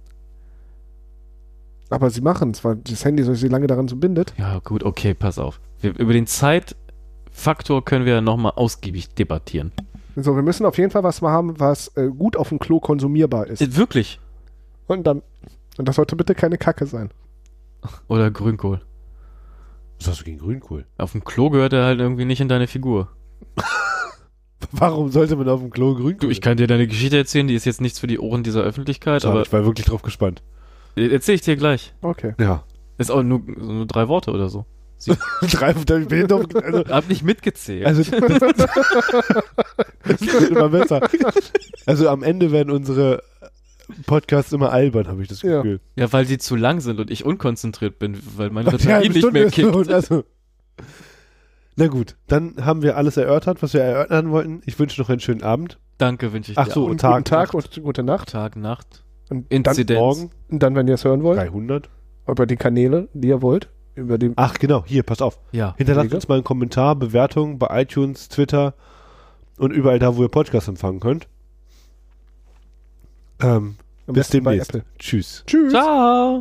Aber sie machen es, weil das Handy sich lange daran so bindet. Ja, gut, okay, pass auf. Wir, über den Zeitfaktor können wir nochmal ausgiebig debattieren. So, wir müssen auf jeden Fall was mal haben, was äh, gut auf dem Klo konsumierbar ist. Äh, wirklich. Und dann, und das sollte bitte keine Kacke sein. Oder Grünkohl. Was hast du gegen Grünkohl? Auf dem Klo gehört er halt irgendwie nicht in deine Figur. [laughs] Warum sollte man auf dem Klo Grünkohl? Du, ich kann dir deine Geschichte erzählen, die ist jetzt nichts für die Ohren dieser Öffentlichkeit, Schade, aber ich war wirklich drauf gespannt. erzähle ich dir gleich. Okay. Ja. Ist auch nur, nur drei Worte oder so. [laughs] Drei, ich bin doch, also, [laughs] Hab nicht mitgezählt. also das, das wird immer besser. Also am Ende werden unsere Podcasts immer albern, habe ich das Ja. Gefühl. ja, weil sie zu lang sind und ich unkonzentriert bin, weil [laughs] Batterie halben nicht Stunde mehr ist so, kickt. Also, na gut, dann haben wir alles erörtert, was wir erörtern wollten. Ich wünsche noch einen schönen Abend. Danke, wünsche ich Ach dir. so, auch. Und Tag, guten Tag Nacht. und gute Nacht. Tag, Nacht. Und dann, Inzidenz. Morgen und dann, wenn ihr es hören wollt, 300. über die Kanäle, die ihr wollt, über die Ach genau, hier, pass auf. Ja. Hinterlasst Wege. uns mal einen Kommentar, Bewertung bei iTunes, Twitter und überall da, wo ihr Podcasts empfangen könnt. Ähm, am bis demnächst. Tschüss. Tschüss. Ciao.